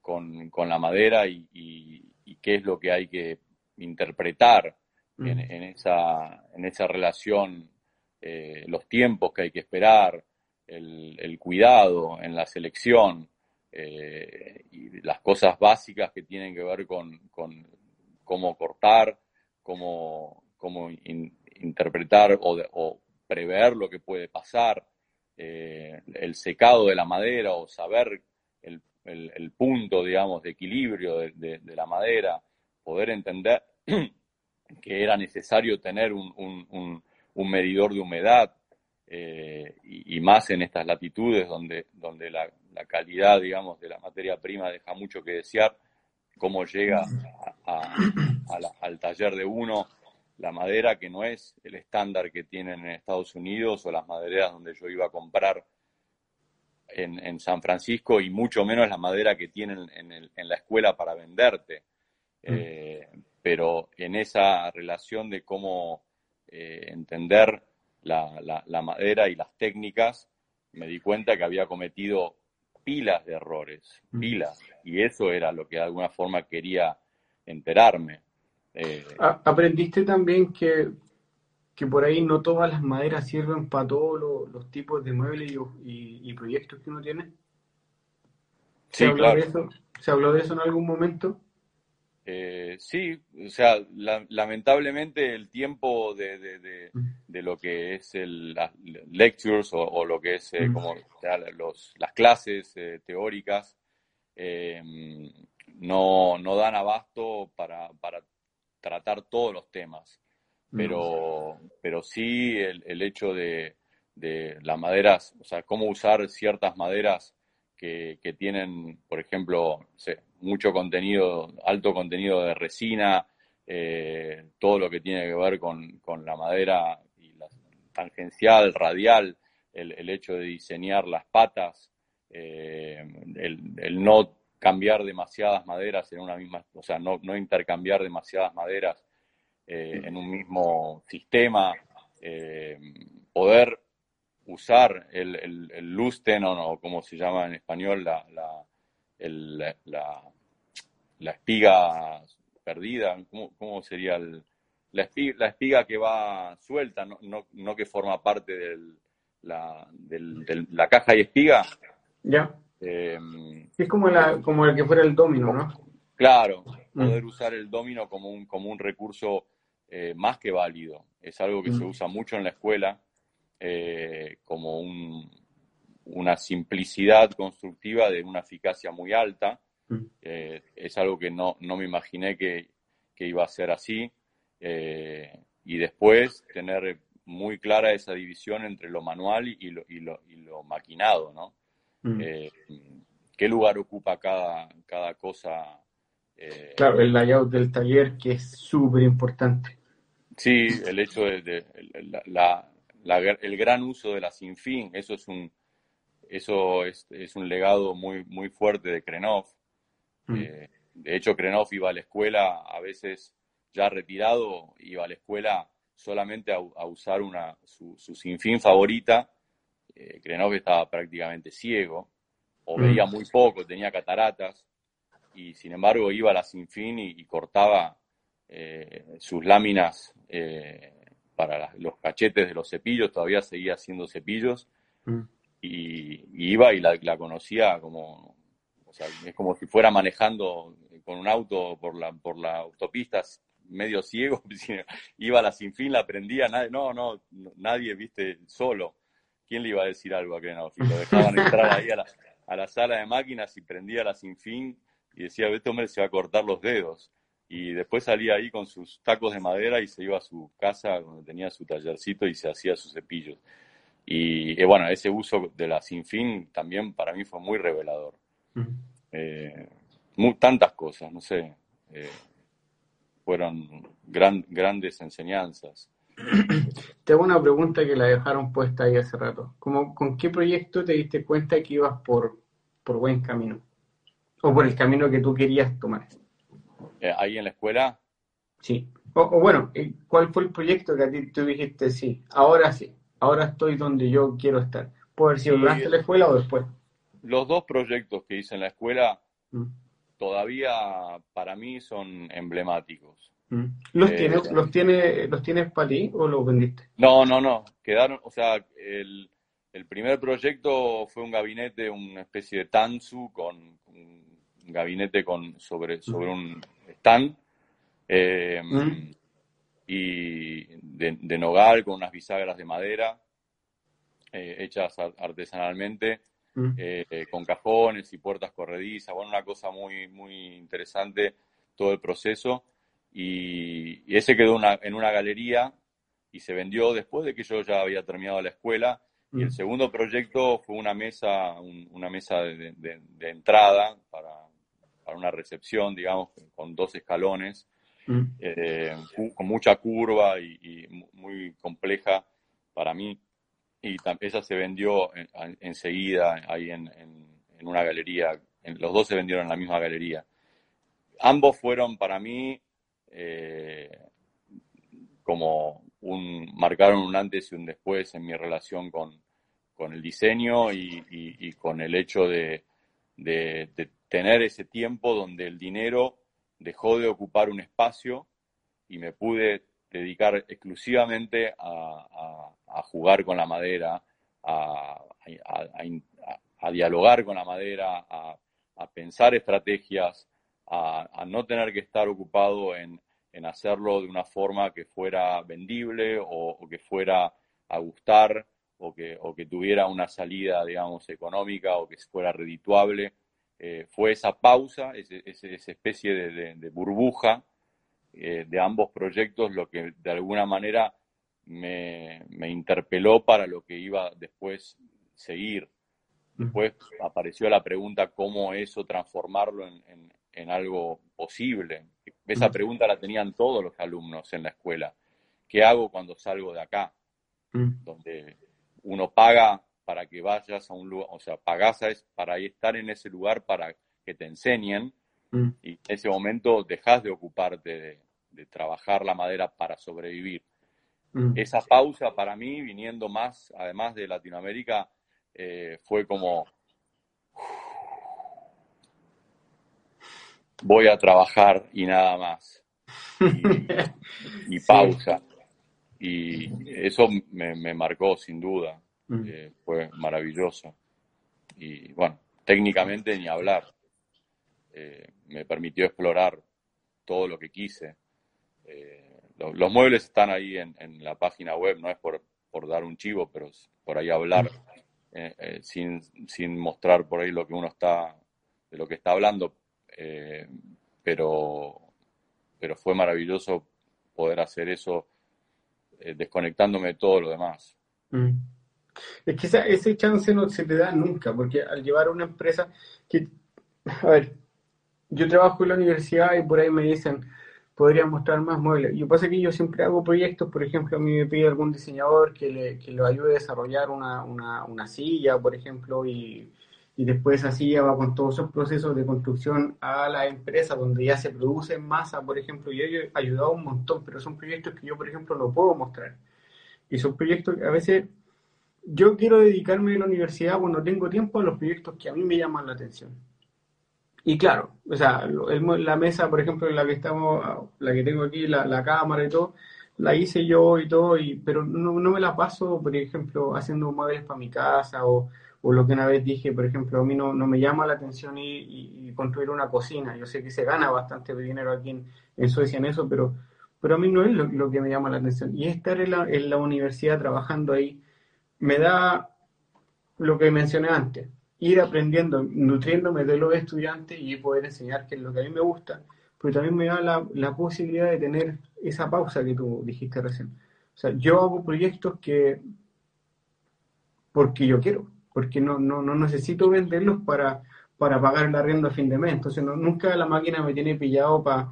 con, con la madera y, y, qué es lo que hay que interpretar en, mm. en, esa, en esa relación, eh, los tiempos que hay que esperar, el, el cuidado en la selección eh, y las cosas básicas que tienen que ver con, con cómo cortar, cómo, cómo interpretar o, prever lo que puede pasar, eh, el secado de la madera o saber el, el, punto, digamos, de equilibrio de, la madera, poder entender que era necesario tener un, un, un, medidor de humedad eh, y, más en estas latitudes donde, donde la, la, calidad, digamos, de la materia prima deja mucho que desear, cómo llega al taller de uno la madera que no es el estándar que tienen en Estados Unidos o las madereras donde yo iba a comprar en, San Francisco y mucho menos la madera que tienen en, la escuela para venderte. Mm. Eh, pero en esa relación de cómo eh, entender la, madera y las técnicas, me di cuenta que había cometido pilas de errores, pilas, y eso era lo que de alguna forma quería enterarme. Eh, ¿Aprendiste también que, que por ahí no todas las maderas sirven para todos los, tipos de muebles y, proyectos que uno tiene? ¿Se, habló de eso? ¿Se habló de eso en algún momento? Eh, sí, o sea, lamentablemente el tiempo de, de, de, lo que es el, las lectures o, lo que es eh, como los, las clases teóricas no, no dan abasto para, para tratar todos los temas, pero, pero sí el, hecho de, las maderas, o sea, cómo usar ciertas maderas que, tienen, por ejemplo, mucho contenido, alto contenido de resina, eh, todo lo que tiene que ver con, la madera tangencial, radial, el, hecho de diseñar las patas, eh, el, el, no cambiar demasiadas maderas en una misma, o sea, no, no intercambiar demasiadas maderas eh, en un mismo sistema, eh, poder usar el, el, el o, como se llama en español, la, la, la, la espiga perdida, ¿cómo, cómo sería el, la, espiga, la espiga que va suelta, no, no, no que forma parte del, la, del, la caja y espiga? Ya. Em, es como, la, como el que fuera el domino, ¿no? Claro, mm. poder usar el domino como un, como un recurso eh, más que válido. Es algo que se mm. usa mucho en la escuela eh, como un, una simplicidad constructiva de una eficacia muy alta. Mm. Eh, es algo que no, no me imaginé que, que, iba a ser así. Y después tener muy clara esa división entre lo manual y lo, y lo, y lo maquinado, ¿no? Mm. Eh, qué lugar ocupa cada, cada cosa. Eh, claro, el layout del taller que es súper importante. Sí, el hecho de, la, el gran uso de la sinfín, eso es un eso es, es un legado muy muy fuerte de Krenov. Mm. Eh, de hecho, Krenov iba a la escuela a veces ya retirado, iba a la escuela solamente a, usar una, su, su sinfín favorita eh, Krenov estaba prácticamente ciego, o mm. veía muy poco, tenía cataratas, y sin embargo iba a la sinfín y, y cortaba eh, sus láminas eh, para los cachetes de los cepillos, todavía seguía haciendo cepillos, mm. y, iba y la, conocía como, o sea, es como si fuera manejando con un auto por la, por la autopista medio ciego, iba a la sinfín, la prendía, nadie, no, no, nadie, viste, solo. ¿quién le iba a decir algo a Krenov? Y lo dejaban entrar ahí a la, sala de máquinas y prendía la sin fin y decía, este hombre se va a cortar los dedos. Y después salía ahí con sus tacos de madera y se iba a su casa donde tenía su tallercito y se hacía sus cepillos. Y bueno, ese uso de la Sinfín también para mí fue muy revelador. Eh, tantas cosas, no sé, eh, fueron gran, grandes enseñanzas. Te hago una pregunta que la dejaron puesta ahí hace rato. ¿Cómo, ¿Con qué proyecto te diste cuenta que ibas por, por buen camino? ¿O por el camino que tú querías tomar? Eh, ¿Ahí en la escuela? Sí. O, bueno, eh, ¿cuál fue el proyecto que a ti tú dijiste, sí, ahora sí, ahora estoy donde yo quiero estar? ¿Puede haber sido durante la escuela o después? Los dos proyectos que hice en la escuela mm. Todavía para mí son emblemáticos. Mm. ¿Los, eh, tienes, ¿los, tiene, ¿Los tienes para ti o los vendiste? No, no, no. Quedaron, o sea, el, el primer proyecto fue un gabinete, una especie de tansu con un gabinete con sobre, sobre un stand eh, y de, nogal con unas bisagras de madera eh, hechas artesanalmente, eh, con cajones y puertas corredizas, bueno, una cosa muy, muy interesante todo el proceso. Y, ese quedó en una galería y se vendió después de que yo ya había terminado la escuela. Y el segundo proyecto fue una mesa, una mesa de, entrada para, para, una recepción, digamos, con dos escalones, eh, con mucha curva y, muy compleja para mí. Y esa se vendió enseguida ahí en, una galería. los dos se vendieron en la misma galería. Ambos fueron para mí eh, como un, marcaron un antes y un después en mi relación con, el diseño y, con el hecho de, tener ese tiempo donde el dinero dejó de ocupar un espacio y me pude dedicar exclusivamente a, jugar con la madera, a, dialogar con la madera, a, pensar estrategias, a, no tener que estar ocupado en, hacerlo de una forma que fuera vendible o, que fuera a gustar o que, tuviera una salida, digamos, económica o que fuera redituable. Eh, fue esa pausa, esa especie de, burbuja eh, de ambos proyectos lo que de alguna manera me, interpeló para lo que iba después seguir. Después apareció la pregunta cómo eso transformarlo en, algo posible. Esa pregunta la tenían todos los alumnos en la escuela. ¿Qué hago cuando salgo de acá? Donde uno paga para que vayas a un lugar, o sea, pagás para estar en ese lugar para que te enseñen mm. y en ese momento dejas de ocuparte de, trabajar la madera para sobrevivir. Mm. Esa pausa para mí, viniendo más, además de Latinoamérica, eh, fue como, voy a trabajar y nada más. Y, pausa. Y eso me marcó sin duda. Mm. fue maravilloso. Y bueno, técnicamente ni hablar. Eh, me permitió explorar todo lo que quise. Eh, los muebles están ahí en, la página web, no es por, por, dar un chivo, pero por ahí hablar eh, sin, sin, mostrar por ahí lo que uno está, de lo que está hablando. pero, pero fue maravilloso poder hacer eso desconectándome de todo lo demás. Mm. Es que ese chance no se te da nunca, porque al llevar una empresa que, a ver, yo trabajo en la universidad y por ahí me dicen, podría mostrar más muebles. Yo pasa que yo siempre hago proyectos, por ejemplo, a mí me pide algún diseñador que, le, que lo ayude a desarrollar una, una, una silla, por ejemplo, y, y después esa silla va con todos esos procesos de construcción a la empresa donde ya se produce en masa, por ejemplo, y yo he ayudado un montón, pero son proyectos que yo, por ejemplo, no puedo mostrar. Y son proyectos que a veces yo quiero dedicarme en la universidad cuando tengo tiempo a los proyectos que a mí me llaman la atención. Y claro, o sea, la mesa, por ejemplo, en la que estamos, la que tengo aquí, la, cámara y todo, la hice yo y todo, y, pero no, me la paso, por ejemplo, haciendo muebles para mi casa o, lo que una vez dije, por ejemplo, a mí no, me llama la atención y, construir una cocina. Yo sé que se gana bastante dinero aquí en, Suecia en eso, pero, pero a mí no es lo, que me llama la atención. Y estar en la, en la universidad trabajando ahí, me da lo que mencioné antes, ir aprendiendo, nutriéndome de los estudiantes y poder enseñar que es lo que a mí me gusta, pero también me da la, la posibilidad de tener esa pausa que tú dijiste recién. O sea, yo hago proyectos que porque yo quiero, porque no, no, no necesito venderlos para, para pagar el arriendo a fin de mes. Entonces, nunca la máquina me tiene pillado para,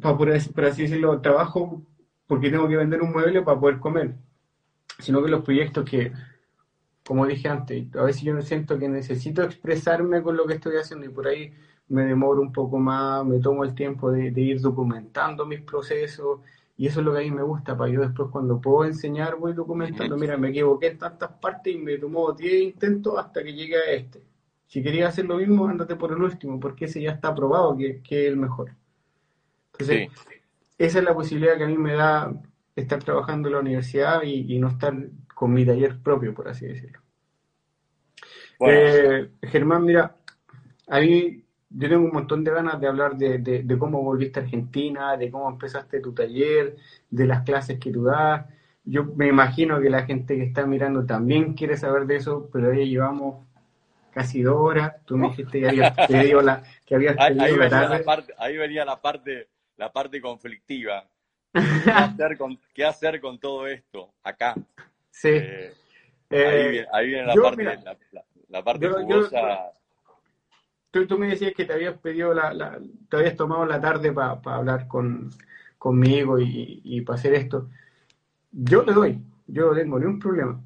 para por, así decirlo, trabajo porque tengo que vender un mueble para poder comer, sino que los proyectos que, como dije antes, a veces yo siento que necesito expresarme con lo que estoy haciendo y por ahí me demoro un poco más, me tomo el tiempo de, ir documentando mis procesos y eso es lo que a mí me gusta, para yo después cuando puedo enseñar voy documentando, mira, me equivoqué en tantas partes y me tomó 10 intentos hasta que llegue a este. Si querías hacer lo mismo, ándate por el último, porque ese ya está probado que, que es el mejor. Entonces, esa es la posibilidad que a mí me da estar trabajando en la universidad y, no estar con mi taller propio, por así decirlo. Eh, Germán, mira, a mí yo tengo un montón de ganas de hablar de, cómo volviste a Argentina, de cómo empezaste tu taller, de las clases que tú das. Yo me imagino que la gente que está mirando también quiere saber de eso, pero ya llevamos casi dos horas. Tú me dijiste que habías pedido la, que habías ahí, venía La parte, ahí venía la parte, la parte conflictiva. ¿Qué hacer, con, ¿Qué hacer con todo esto acá? Sí. Eh, eh, ahí, viene, la parte, la, parte jugosa tú, me decías que te habías pedido la, te habías tomado la tarde para hablar con, conmigo y, para hacer esto. Yo te doy, yo no tengo ningún problema.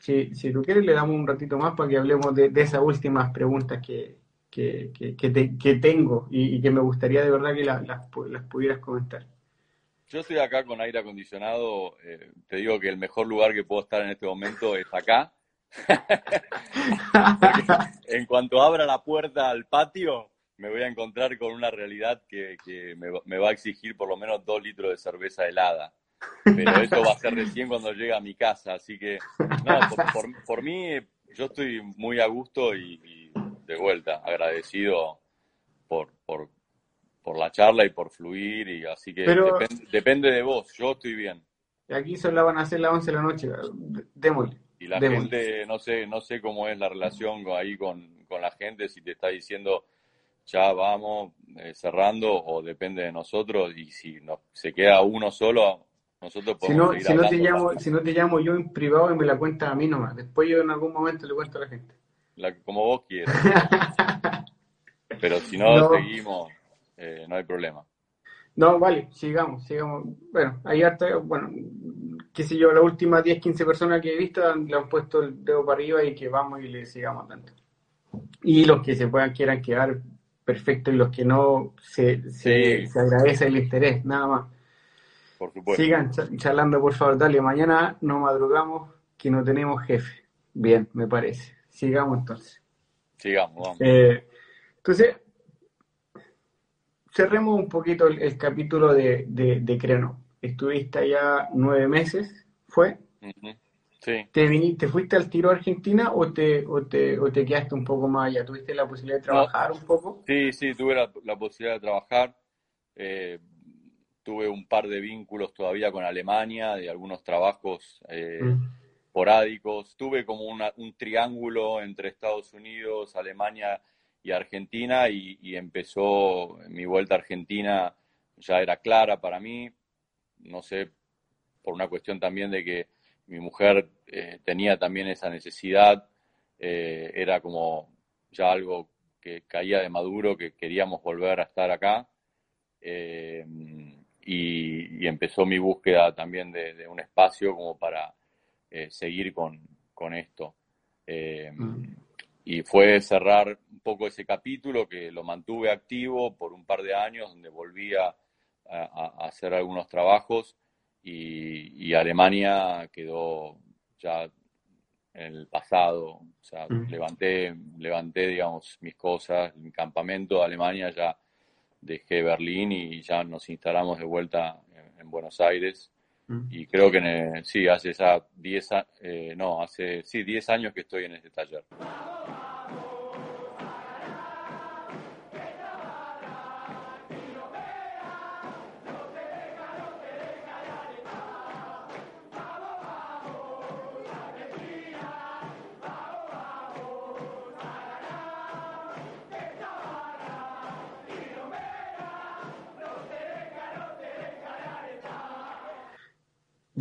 Si, si tú quieres, le damos un ratito más para que hablemos de, esas últimas preguntas que, que, tengo y, que me gustaría de verdad que las, las pudieras comentar. Yo estoy acá con aire acondicionado. Eh, te digo que el mejor lugar que puedo estar en este momento es acá en cuanto abra la puerta al patio, me voy a encontrar con una realidad que, me, va a exigir por lo menos dos litros de cerveza helada. Pero eso va a ser recién cuando llegue a mi casa. Así que, no, por, mí, yo estoy muy a gusto y, de vuelta, agradecido por, por, la charla y por fluir. y Así que depende de vos, yo estoy bien. Aquí solo van a ser las 11 de la noche, démosle. Y la gente, no sé, no sé cómo es la relación ahí con, la gente, si te está diciendo ya vamos eh, cerrando o depende de nosotros y si no, se queda uno solo, nosotros podemos si no, si no te llamo Si no te llamo yo en privado y me la cuentas a mí nomás, después yo en algún momento le cuento a la gente. como vos quieras. Pero si no, seguimos, eh, no hay problema. No, vale, sigamos, sigamos. Bueno, ahí hasta, bueno, qué sé yo, las últimas 10, 15 personas que he visto le han puesto el dedo para arriba y que vamos y le sigamos tanto. Y los que se puedan, quieran quedar, perfecto, y los que no, se, se, agradece el interés, nada más. Por supuesto. Sigan charlando, por favor, dale, mañana no madrugamos, que no tenemos jefe. Bien, me parece. Sigamos entonces. Sigamos, vamos. Eh, entonces, cerremos un poquito el, capítulo de, de, Creno. Estuviste allá nueve meses, ¿fue? Sí. ¿Te, ¿Te fuiste al tiro a Argentina o te, o te, o te quedaste un poco más allá? ¿Tuviste la posibilidad de trabajar un poco? Sí, sí, tuve la, posibilidad de trabajar. Eh, tuve un par de vínculos todavía con Alemania, de algunos trabajos eh, mm. porádicos. Tuve como un triángulo entre Estados Unidos, Alemania y Argentina y, empezó mi vuelta a Argentina ya era clara para mí, no sé, por una cuestión también de que mi mujer eh, tenía también esa necesidad, eh, era como ya algo que caía de maduro, que queríamos volver a estar acá. Eh, y, empezó mi búsqueda también de, un espacio como para seguir con, con esto. Mm y fue cerrar un poco ese capítulo que lo mantuve activo por un par de años, donde volví a, hacer algunos trabajos y, Alemania quedó ya en el pasado. O sea, mm. levanté, levanté, digamos, mis cosas, mi campamento de Alemania, ya dejé Berlín y ya nos instalamos de vuelta en, Buenos Aires. Mm. Y creo que sí, hace ya 10 eh, no, hace sí, 10 años que estoy en este taller.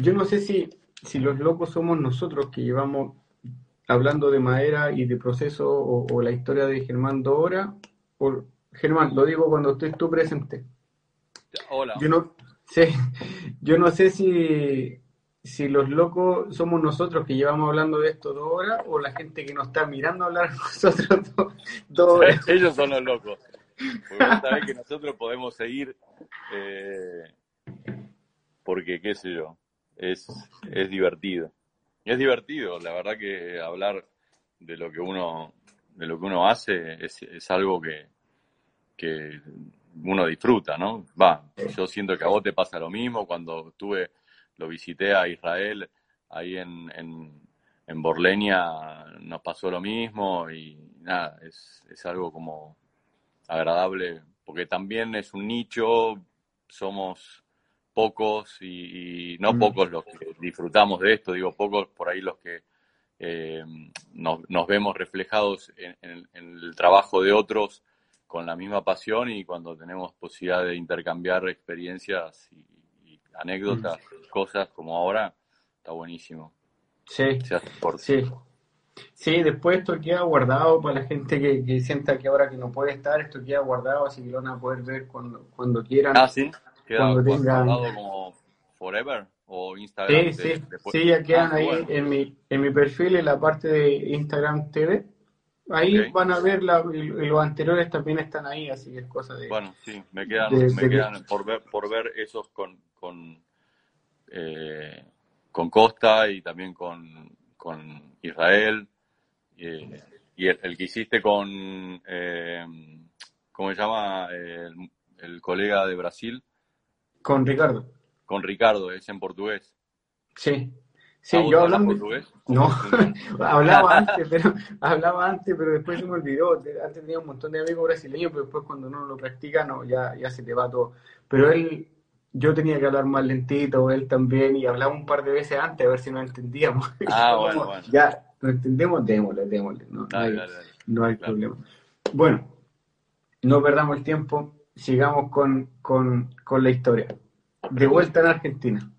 Yo no sé si, si los locos somos nosotros que llevamos hablando de madera y de proceso o, la historia de Germán Dora. Por, Germán, lo digo cuando estés tú presente. Hola. Yo no sé, yo no sé si, si los locos somos nosotros que llevamos hablando de esto dos horas o la gente que nos está mirando hablar nosotros dos, horas. Ellos son los locos. Porque que nosotros podemos seguir eh, porque, qué sé yo, es, es divertido. Es divertido, la verdad que hablar de lo que uno, de lo que uno hace es, es algo que, que uno disfruta, ¿no? Va, yo siento que a vos te pasa lo mismo. Cuando estuve, lo visité a Israel, ahí en, en, en Borlenia nos pasó lo mismo y nada, es, es algo como agradable, porque también es un nicho, somos pocos y, no mm. pocos los que disfrutamos de esto, digo pocos por ahí los que eh, nos, vemos reflejados en, el trabajo de otros con la misma pasión y cuando tenemos posibilidad de intercambiar experiencias y, anécdotas, mm. cosas como ahora, está buenísimo. Sí, sí. Sí, después esto queda guardado para la gente que, sienta que ahora que no puede estar, esto queda guardado, así que lo van a poder ver cuando, cuando quieran. Ah, sí cuando tengan... como Forever o Instagram. Sí, sí, sí, ya quedan ah, ahí en, mi, en mi perfil, en la parte de Instagram TV. Ahí van a ver la, los anteriores también están ahí, así que es cosa de... Bueno, sí, me quedan, me quedan por, ver, por ver esos con, con, eh, con Costa y también con, con Israel. Eh, y el, que hiciste con, eh, ¿cómo se llama? El, el colega de Brasil. Con Ricardo. Con Ricardo, es en portugués. Sí. Sí, yo hablaba portugués? No, hablaba antes, pero hablaba antes, pero después se me olvidó. Antes tenía un montón de amigos brasileños, pero después cuando uno lo practica, no, ya, ya se te va todo. Pero él, yo tenía que hablar más lentito, él también, y hablaba un par de veces antes a ver si nos entendíamos. Ah, bueno, bueno. Ya, lo entendemos, démosle, démosle. No, hay, no hay problema. Bueno, no perdamos el tiempo sigamos con, con, con la historia. De vuelta en Argentina.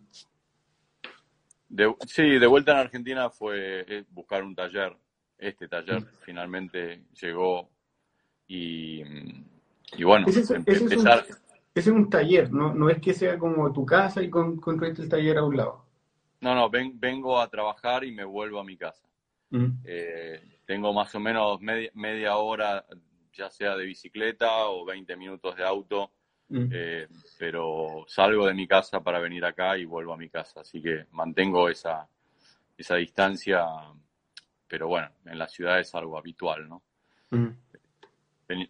sí, de vuelta en Argentina fue buscar un taller. Este taller finalmente llegó y, y bueno, ese es, empezar. Es un, un, taller, ¿no? no es que sea como tu casa y con, construiste el taller a un lado. No, no, vengo a trabajar y me vuelvo a mi casa. Mm. Eh, tengo más o menos media, media hora ya sea de bicicleta o 20 minutos de auto, mm. eh, pero salgo de mi casa para venir acá y vuelvo a mi casa, así que mantengo esa, esa distancia, pero bueno, en la ciudad es algo habitual, ¿no? Mm.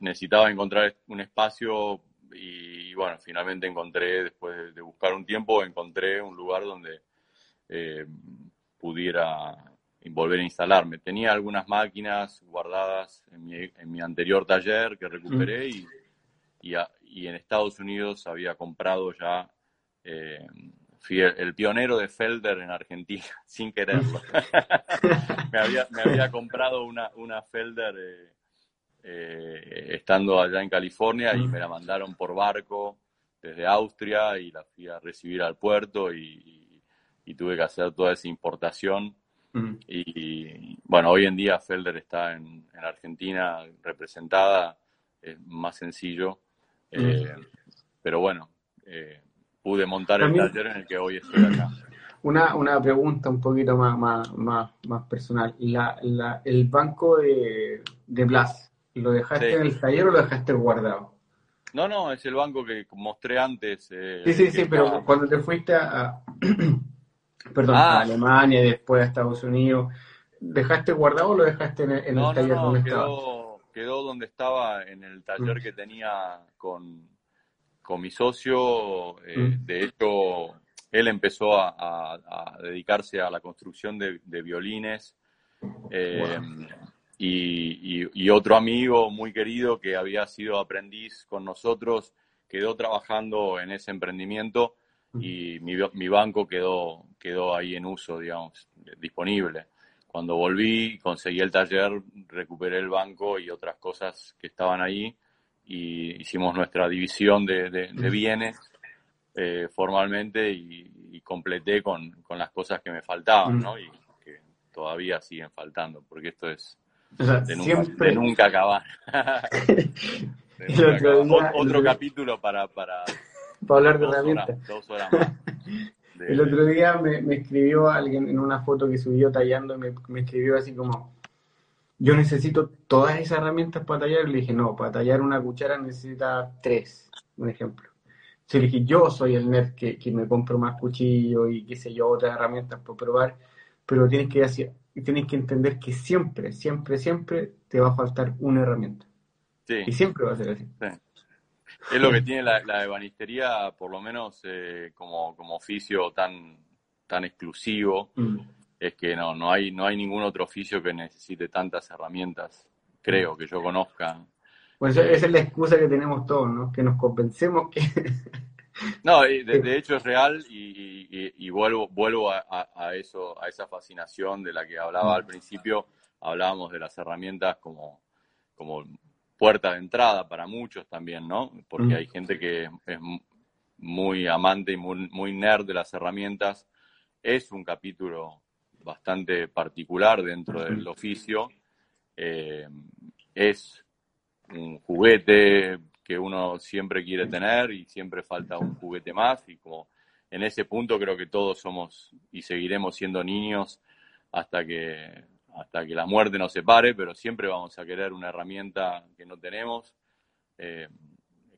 Necesitaba encontrar un espacio y, bueno, finalmente encontré, después de buscar un tiempo, encontré un lugar donde eh, pudiera volver a instalarme. Tenía algunas máquinas guardadas en mi, en mi anterior taller que recuperé mm. y, y, en Estados Unidos había comprado ya, eh, fui el, pionero de Felder en Argentina, sin quererlo. me, había, me, había, comprado una, una Felder eh, eh, estando allá en California y mm. me la mandaron por barco desde Austria y la fui a recibir al puerto y, y tuve que hacer toda esa importación y bueno, hoy en día Felder está en, Argentina representada, es más sencillo. Eh, pero bueno, eh, pude montar el taller en el que hoy estoy acá. Una, una pregunta un poquito más, más, más, más personal. La, la, ¿El banco de, de Blas, lo dejaste en el taller o lo dejaste guardado? No, no, es el banco que mostré antes. Eh, sí, sí, sí, pero cuando te fuiste a, perdón, a ah. Alemania y después a Estados Unidos. ¿Dejaste guardado o lo dejaste en el, taller donde quedó, Quedó donde estaba, en el taller mm. que tenía con, con mi socio. Eh, mm. De hecho, él empezó a, dedicarse a la construcción de, violines. Eh, y, y, otro amigo muy querido que había sido aprendiz con nosotros quedó trabajando en ese emprendimiento y mi, mi, banco quedó, quedó ahí en uso, digamos, disponible. Cuando volví, conseguí el taller, recuperé el banco y otras cosas que estaban ahí y hicimos nuestra división de, de, bienes eh, formalmente y, completé con, con, las cosas que me faltaban. ¿no? Y que todavía siguen faltando, porque esto es de, nunca, acabar. otro, capítulo para, para, hablar de herramientas. Dos horas más. El otro día me, me, escribió alguien en una foto que subió tallando, me, me escribió así como, yo necesito todas esas herramientas para tallar. Y le dije, no, para tallar una cuchara necesita tres, un ejemplo. Si le dije, yo soy el nerd que, que me compro más cuchillos y qué sé yo, otras herramientas para probar, pero tienes que, hacer, tienes que entender que siempre, siempre, siempre te va a faltar una herramienta. Sí. Y siempre va a ser así. Sí. Es lo que tiene la, la ebanistería, por lo menos eh, como, como oficio tan, tan exclusivo, mm. es que no, no, hay, no hay ningún otro oficio que necesite tantas herramientas, creo, que yo conozca. Pues esa es la excusa que tenemos todos, ¿no? Que nos convencemos que... No, de, hecho es real y, vuelvo, vuelvo a, a, eso, a esa fascinación de la que hablaba al principio. Hablábamos de las herramientas como, como puerta de entrada para muchos también, ¿no? Porque hay gente que es muy amante y muy, nerd de las herramientas. Es un capítulo bastante particular dentro del oficio. Eh, es un juguete que uno siempre quiere tener y siempre falta un juguete más y como en ese punto creo que todos somos y seguiremos siendo niños hasta que hasta que la muerte nos separe, pero siempre vamos a querer una herramienta que no tenemos. Eh,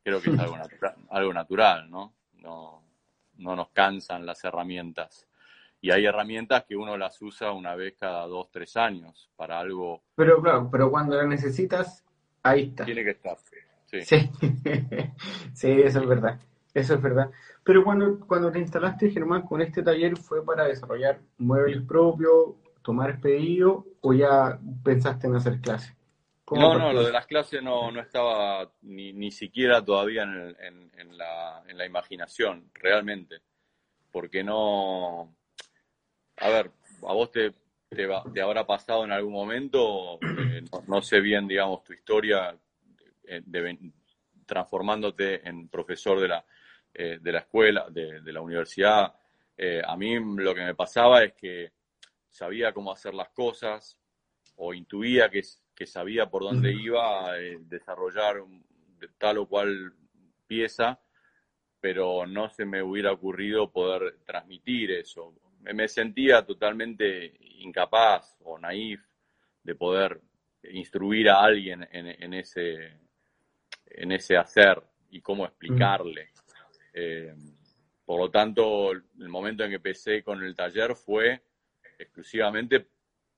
creo que es algo natural, algo natural ¿no? ¿no? No nos cansan las herramientas. Y hay herramientas que uno las usa una vez cada dos, tres años para algo. Pero claro, pero cuando la necesitas, ahí está. Tiene que estar. Sí. Sí, eso es verdad. Eso es verdad. Pero cuando, cuando te instalaste, Germán, con este taller fue para desarrollar muebles propios, tomar pedido o ya pensaste en hacer clases? No, no, lo de las clases no, no estaba ni, ni siquiera todavía en, en, la, en la imaginación, realmente. Porque no. A ver, a vos te, te, habrá pasado en algún momento, eh, no, sé bien, digamos, tu historia eh, de, transformándote en profesor de la, eh, de la escuela, de, de la universidad. a mí lo que me pasaba es que sabía cómo hacer las cosas o intuía que, que sabía por dónde iba a eh, desarrollar tal o cual pieza, pero no se me hubiera ocurrido poder transmitir eso. Me, sentía totalmente incapaz o naif de poder instruir a alguien en, ese, en ese hacer y cómo explicarle. Eh, por lo tanto, el momento en que empecé con el taller fue exclusivamente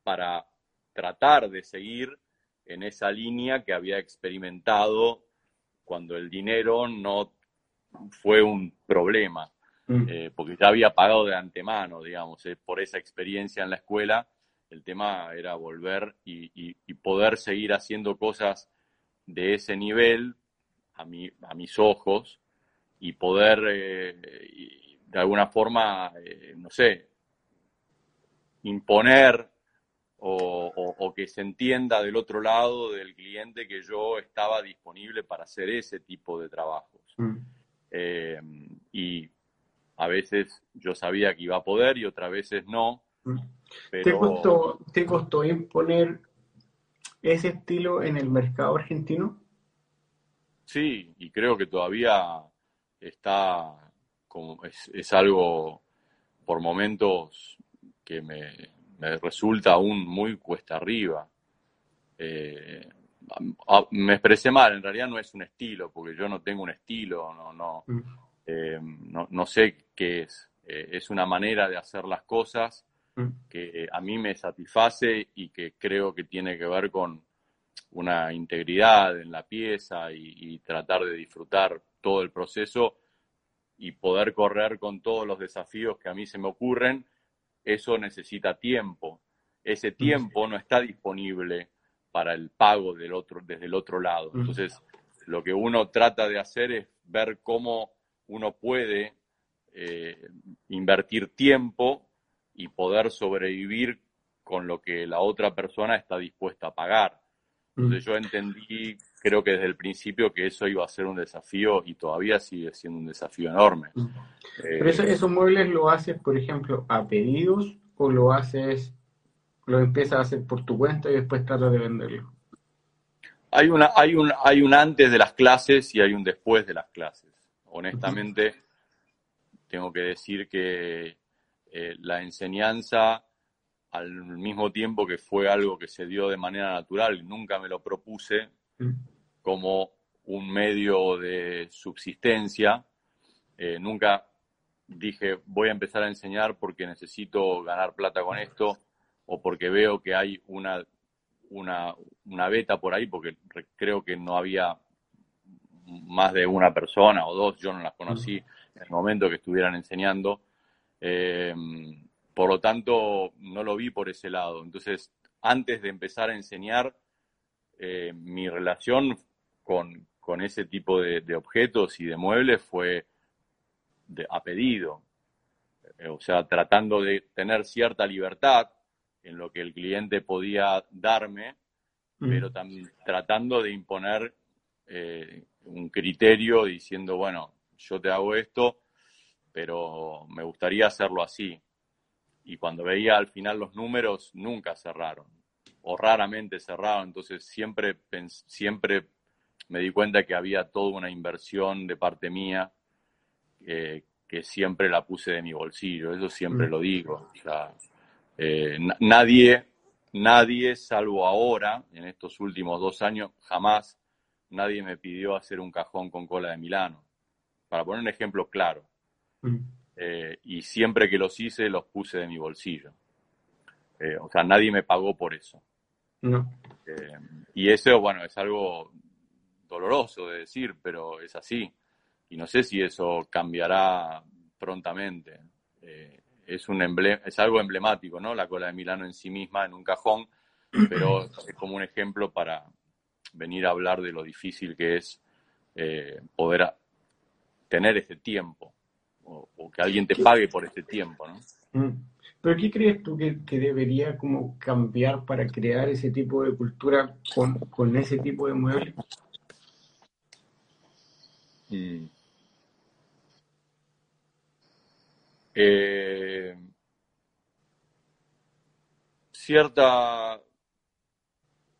para tratar de seguir en esa línea que había experimentado cuando el dinero no fue un problema, mm. eh, porque ya había pagado de antemano, digamos, eh, por esa experiencia en la escuela. El tema era volver y, poder seguir haciendo cosas de ese nivel a, mi, a mis ojos y poder, eh, de alguna forma, no sé, imponer o, que se entienda del otro lado del cliente que yo estaba disponible para hacer ese tipo de trabajos. Mm. Eh, y a veces yo sabía que iba a poder y otras veces no. Mm. ¿Te, costó, ¿Te costó imponer ese estilo en el mercado argentino? Sí, y creo que todavía está como es, es algo por momentos que me, resulta aún muy cuesta arriba. Eh, me expresé mal, en realidad no es un estilo, porque yo no tengo un estilo, no, no, mm. eh, no, sé qué es. Eh, es una manera de hacer las cosas mm. que a mí me satisface y que creo que tiene que ver con una integridad en la pieza y tratar de disfrutar todo el proceso y poder correr con todos los desafíos que a mí se me ocurren eso necesita tiempo. Ese tiempo no está disponible para el pago del otro, desde el otro lado. Entonces, lo que uno trata de hacer es ver cómo uno puede eh, invertir tiempo y poder sobrevivir con lo que la otra persona está dispuesta a pagar. Entonces yo entendí, creo que desde el principio, que eso iba a ser un desafío y todavía sigue siendo un desafío enorme. Pero esos muebles lo haces, por ejemplo, a pedidos o lo haces, lo empiezas a hacer por tu cuenta y después tratas de venderlo? Hay, una, hay, un, hay un antes de las clases y hay un después de las clases. Honestamente, tengo que decir que eh, la enseñanza, al mismo tiempo que fue algo que se dio de manera natural, nunca me lo propuse como un medio de subsistencia, eh, nunca dije voy a empezar a enseñar porque necesito ganar plata con esto o porque veo que hay una una, una beta por ahí, porque creo que no había más de una persona o dos, yo no las conocí en el momento que estuvieran enseñando. Eh, por lo tanto, no lo vi por ese lado. Entonces, antes de empezar a enseñar, eh, mi relación con, con ese tipo de, de, objetos y de muebles fue de, a pedido. Eh, o sea, tratando de tener cierta libertad en lo que el cliente podía darme, mm. pero también tratando de imponer eh, un criterio diciendo, bueno, yo te hago esto, pero me gustaría hacerlo así. Y cuando veía al final los números, nunca cerraron, o raramente cerraron, entonces siempre, siempre me di cuenta que había toda una inversión de parte mía eh, que siempre la puse de mi bolsillo, eso siempre mm. lo digo. O sea, eh, nadie, nadie, salvo ahora, en estos últimos dos años, jamás nadie me pidió hacer un cajón con cola de Milano. Para poner un ejemplo claro. Mm. Eh, y siempre que los hice, los puse de mi bolsillo. Eh, o sea, nadie me pagó por eso. y eso, bueno, es algo doloroso de decir, pero es así. Y no sé si eso cambiará prontamente es, un es algo emblemático, ¿no? La cola de Milano en sí misma, en un cajón, pero es como un ejemplo para venir a hablar de lo difícil que es eh, poder tener este tiempo o, que alguien te pague por este tiempo, ¿no? Mm. ¿Pero qué crees tú que, debería como cambiar para crear ese tipo de cultura con, ese tipo de muebles? Mm. Eh, cierta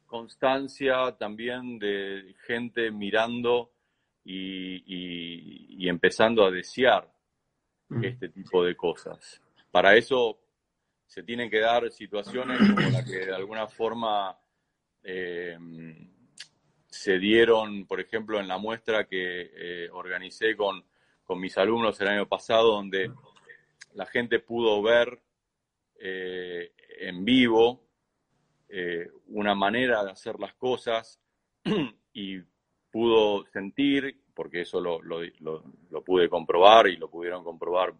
constancia también de gente mirando y, empezando a desear. Este tipo de cosas. Para eso se tienen que dar situaciones como la que de alguna forma eh, se dieron, por ejemplo, en la muestra que eh, organicé con, con mis alumnos el año pasado, donde la gente pudo ver eh, en vivo eh, una manera de hacer las cosas y pudo sentir, porque eso lo, pude comprobar y lo pudieron comprobar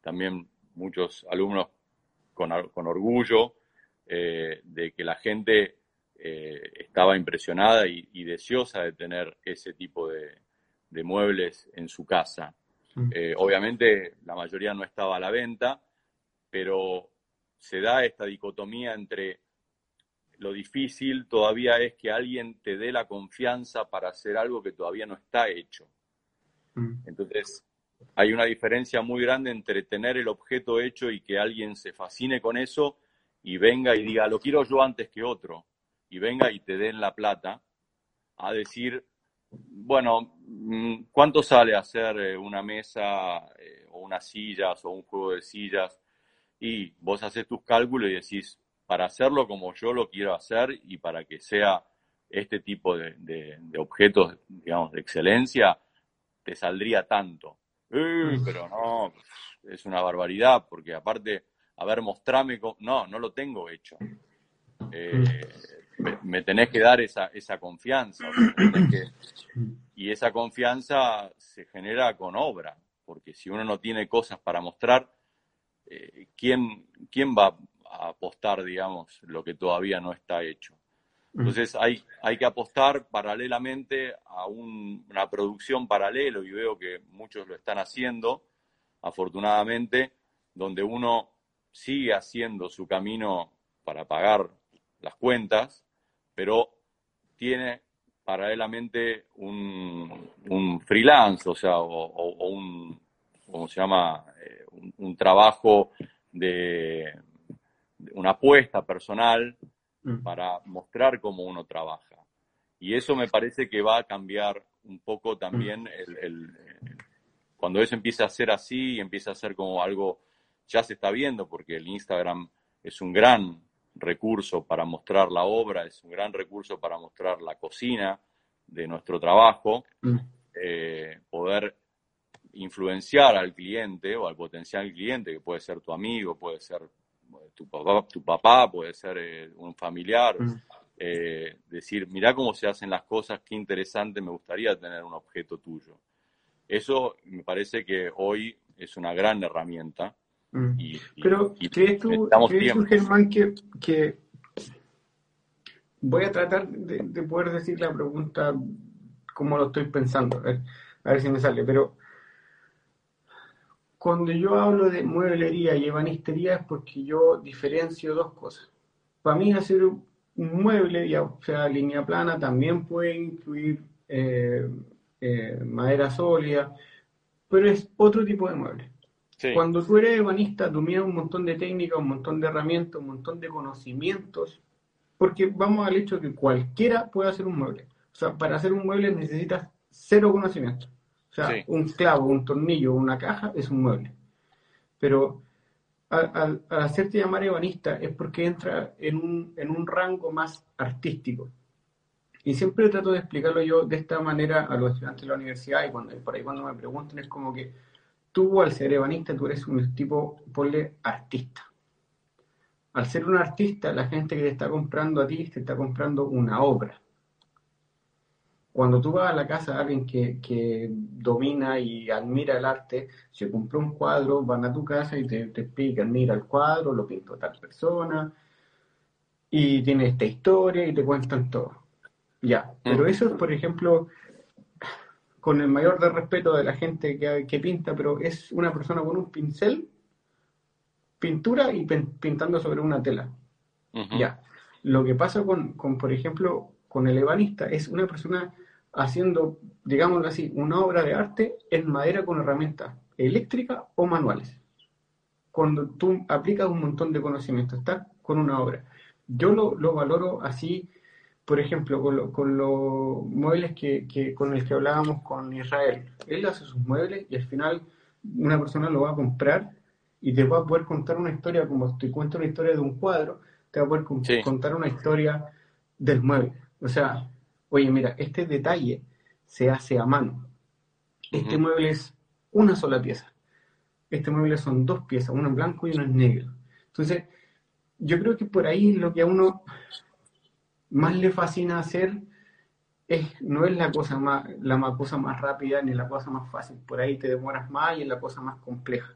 también muchos alumnos con, orgullo, eh, de que la gente estaba impresionada y, deseosa de tener ese tipo de muebles en su casa. Eh, obviamente la mayoría no estaba a la venta, pero se da esta dicotomía entre lo difícil todavía es que alguien te dé la confianza para hacer algo que todavía no está hecho. Entonces, hay una diferencia muy grande entre tener el objeto hecho y que alguien se fascine con eso y venga y diga, lo quiero yo antes que otro, y venga y te den la plata, a decir, bueno, mm, ¿cuánto sale hacer eh, una mesa eh, o unas sillas o un juego de sillas? Y vos haces tus cálculos y decís, para hacerlo como yo lo quiero hacer y para que sea este tipo de, objetos, digamos, de excelencia, te saldría tanto. Pero no, es una barbaridad, porque aparte, a ver, mostrame, no, no lo tengo hecho. Eh, mm me, tenés que dar esa, esa confianza. y esa confianza se genera con obra, porque si uno no tiene cosas para mostrar, eh, ¿quién, ¿quién va a apostar, digamos, lo que todavía no está hecho? Entonces hay, hay que apostar paralelamente a una producción paralelo y veo que muchos lo están haciendo, afortunadamente, donde uno sigue haciendo su camino para pagar las cuentas, pero tiene paralelamente un, un freelance, o sea, o, un, ¿cómo se llama? Eh, un, trabajo de, una apuesta personal mm. para mostrar cómo uno trabaja. Y eso me parece que va a cambiar un poco también mm. el, cuando eso empieza a ser así y empieza a ser como algo, ya se está viendo, porque el Instagram es un gran recurso para mostrar la obra, es un gran recurso para mostrar la cocina de nuestro trabajo, mm. eh, poder influenciar al cliente o al potencial cliente, que puede ser tu amigo, puede ser tu papá, tu papá puede ser eh, un familiar, mm. eh, decir, mira cómo se hacen las cosas, qué interesante, me gustaría tener un objeto tuyo. Eso me parece que hoy es una gran herramienta. Mm. Pero, ¿crees tú, Germán, que, voy a tratar de, poder decir la pregunta como lo estoy pensando, a ver, a ver si me sale, pero cuando yo hablo de mueblería y ebanistería es porque yo diferencio dos cosas. Para mí hacer un mueble, ya sea línea plana, también puede incluir eh, eh, madera sólida, pero es otro tipo de mueble. Cuando tú eres ebanista, tú miras un montón de técnicas, un montón de herramientas, un montón de conocimientos, porque vamos al hecho de que cualquiera puede hacer un mueble. O sea, para hacer un mueble necesitas cero conocimiento. O sea, un clavo, un tornillo, una caja es un mueble. Pero al, hacerte llamar ebanista es porque entra en un, en un rango más artístico. Y siempre trato de explicarlo yo de esta manera a los estudiantes de la universidad y cuando, por ahí cuando me preguntan es como que tú al ser ebanista tú eres un tipo, ponle artista. Al ser un artista, la gente que te está comprando a ti te está comprando una obra. Cuando tú vas a la casa de alguien que, domina y admira el arte, se compró un cuadro, van a tu casa y te, te explican, mira el cuadro, lo pintó tal persona, y tiene esta historia y te cuentan todo. Ya, pero eso es, por ejemplo, con el mayor de respeto de la gente que, pinta, pero es una persona con un pincel, pintura y pintando sobre una tela. Ya. Lo que pasa con, con, por ejemplo, con el ebanista es una persona haciendo, digámoslo así, una obra de arte en madera con herramientas eléctricas o manuales. Cuando tú aplicas un montón de conocimiento, estás con una obra. Yo lo, lo valoro así por ejemplo, con, los muebles que, con el que hablábamos con Israel. Él hace sus muebles y al final una persona lo va a comprar y te va a poder contar una historia, como te cuento una historia de un cuadro, te va a poder contar una historia del mueble. O sea, oye, mira, este detalle se hace a mano. Este mueble es una sola pieza. Este mueble son dos piezas, una en blanco y una en negro. Entonces, yo creo que por ahí lo que a uno más le fascina hacer es, no es la cosa más, la cosa más rápida ni la cosa más fácil. Por ahí te demoras más y es la cosa más compleja.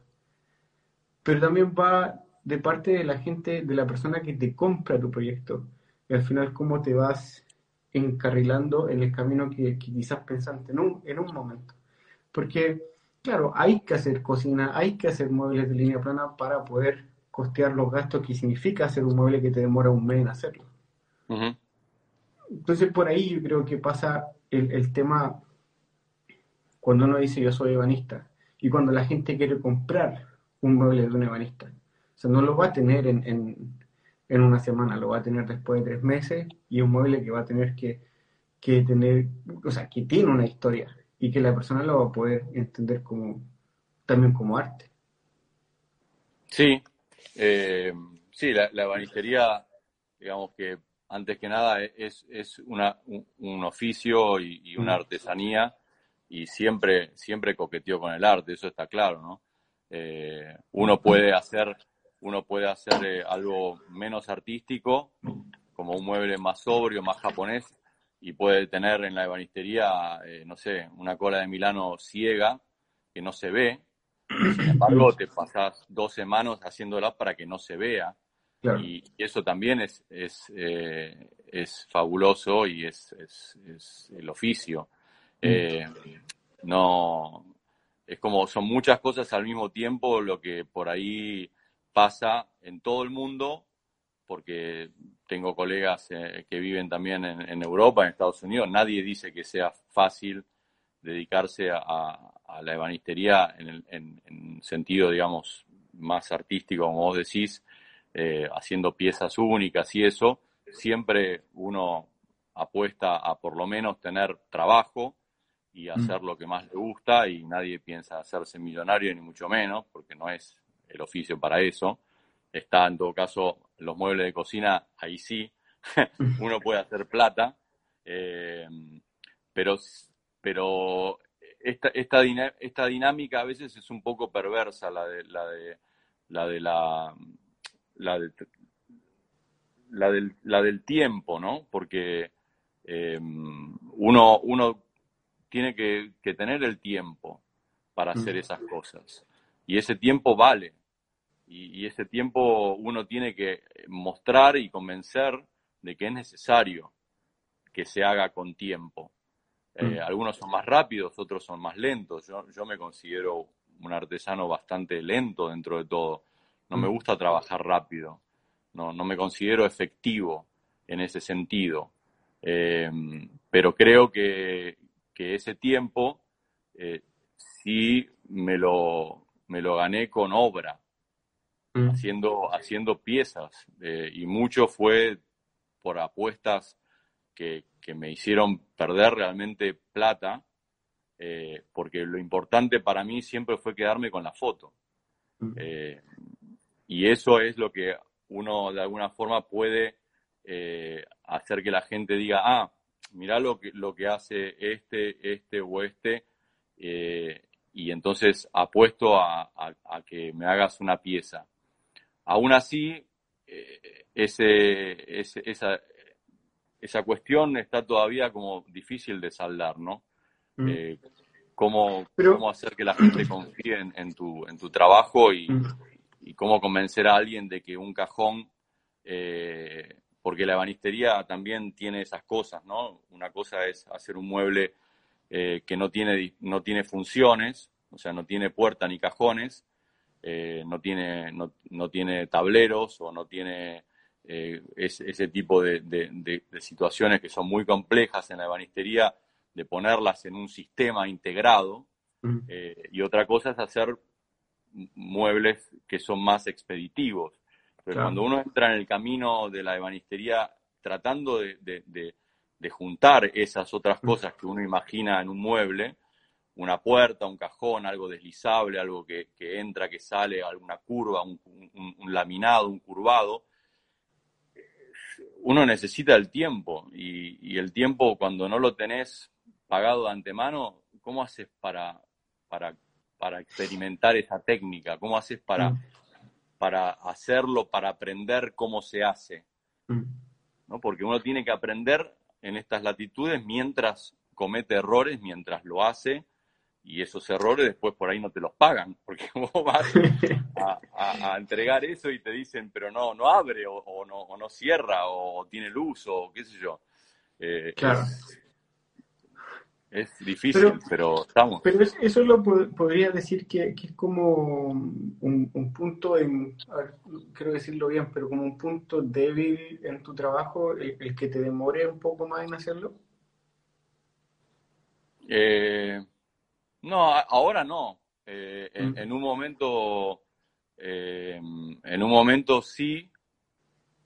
Pero también va de parte de la gente, de la persona que te compra tu proyecto. Y al final cómo te vas encarrilando en el camino que, quizás pensaste en un, en un momento. Porque, claro, hay que hacer cocina, hay que hacer muebles de línea plana para poder costear los gastos que significa hacer un mueble que te demora un mes en hacerlo. Entonces por ahí yo creo que pasa el, tema cuando uno dice yo soy ebanista y cuando la gente quiere comprar un mueble de un ebanista. O sea, no lo va a tener en, una semana, lo va a tener después de tres meses y un mueble que va a tener que, tener, o sea, que tiene una historia y que la persona lo va a poder entender como también como arte. Sí, eh, sí, la, la ebanistería, digamos que antes que nada es, es una, un, oficio y, una artesanía y siempre, siempre coqueteó con el arte, eso está claro, ¿no? Eh, uno puede hacer, uno puede hacer eh, algo menos artístico, como un mueble más sobrio, más japonés, y puede tener en la ebanistería, eh, no sé, una cola de Milano ciega, que no se ve, sin embargo te pasas dos semanas haciéndola para que no se vea, y, eso también es, es, eh, es fabuloso y es, es, el oficio. Mm. Eh, no, es como son muchas cosas al mismo tiempo lo que por ahí pasa en todo el mundo porque tengo colegas eh, que viven también en, Europa, en Estados Unidos, nadie dice que sea fácil dedicarse a, la ebanistería en, en, sentido, digamos, más artístico, como vos decís, eh, haciendo piezas únicas y eso, siempre uno apuesta a por lo menos tener trabajo y mm. hacer lo que más le gusta y nadie piensa hacerse millonario ni mucho menos, porque no es el oficio para eso. Está en todo caso los muebles de cocina, ahí sí, uno puede hacer plata, eh, pero, pero esta, esta, esta dinámica a veces es un poco perversa, la de la de la de la, la, del, la del tiempo, ¿no? Porque eh, uno, uno tiene que, tener el tiempo para hacer esas cosas. Y ese tiempo vale. Y, ese tiempo uno tiene que mostrar y convencer de que es necesario que se haga con tiempo. Eh, algunos son más rápidos, otros son más lentos. Yo, yo me considero un artesano bastante lento dentro de todo. No me gusta trabajar rápido. No, no me considero efectivo en ese sentido. Eh, pero creo que, que ese tiempo eh, sí me lo, me lo gané con obra, mm. haciendo, haciendo piezas. Eh, y mucho fue por apuestas que, que, me hicieron perder realmente plata, eh, porque lo importante para mí siempre fue quedarme con la foto. Mm. y eso es lo que uno de alguna forma puede hacer que la gente diga, ah, mirá lo que, lo que hace este, este o este, eh, y entonces apuesto a, que me hagas una pieza. Aún así, eh, ese, esa, esa cuestión está todavía como difícil de saldar, ¿no? Mm. Eh, cómo, cómo, hacer que la gente confíe en, tu, en tu trabajo y, mm. y, cómo convencer a alguien de que un cajón porque la ebanistería también tiene esas cosas, ¿no? Una cosa es hacer un mueble eh, que no tiene, no tiene funciones, o sea, no tiene puerta ni cajones, eh, no, tiene, no, tiene tableros o no tiene eh, ese tipo de, situaciones que son muy complejas en la ebanistería, de ponerlas en un sistema integrado. Mm. y otra cosa es hacer muebles que son más expeditivos. Pero cuando uno entra en el camino de la ebanistería tratando de, juntar esas otras cosas que uno imagina en un mueble, una puerta, un cajón, algo deslizable, algo que, entra, que sale, alguna curva, un, laminado, un curvado, uno necesita el tiempo y, el tiempo cuando no lo tenés pagado de antemano, ¿cómo haces para, para, para experimentar esa técnica? ¿Cómo haces para, mm para hacerlo, para aprender cómo se hace. Mm. ¿no? Porque uno tiene que aprender en estas latitudes mientras comete errores, mientras lo hace, y esos errores después por ahí no te los pagan, porque vos vas a, entregar eso y te dicen, pero no, no abre, o, no, o no, cierra, o tiene luz, o qué sé yo. Eh, claro. Es difícil, pero, estamos. Pero eso lo podría decir que, es como un, punto, en, quiero decirlo bien, pero como un punto débil en tu trabajo, el, que te demore un poco más en hacerlo. Eh, no, ahora no. Eh, mm. en, un momento, eh, en un momento sí,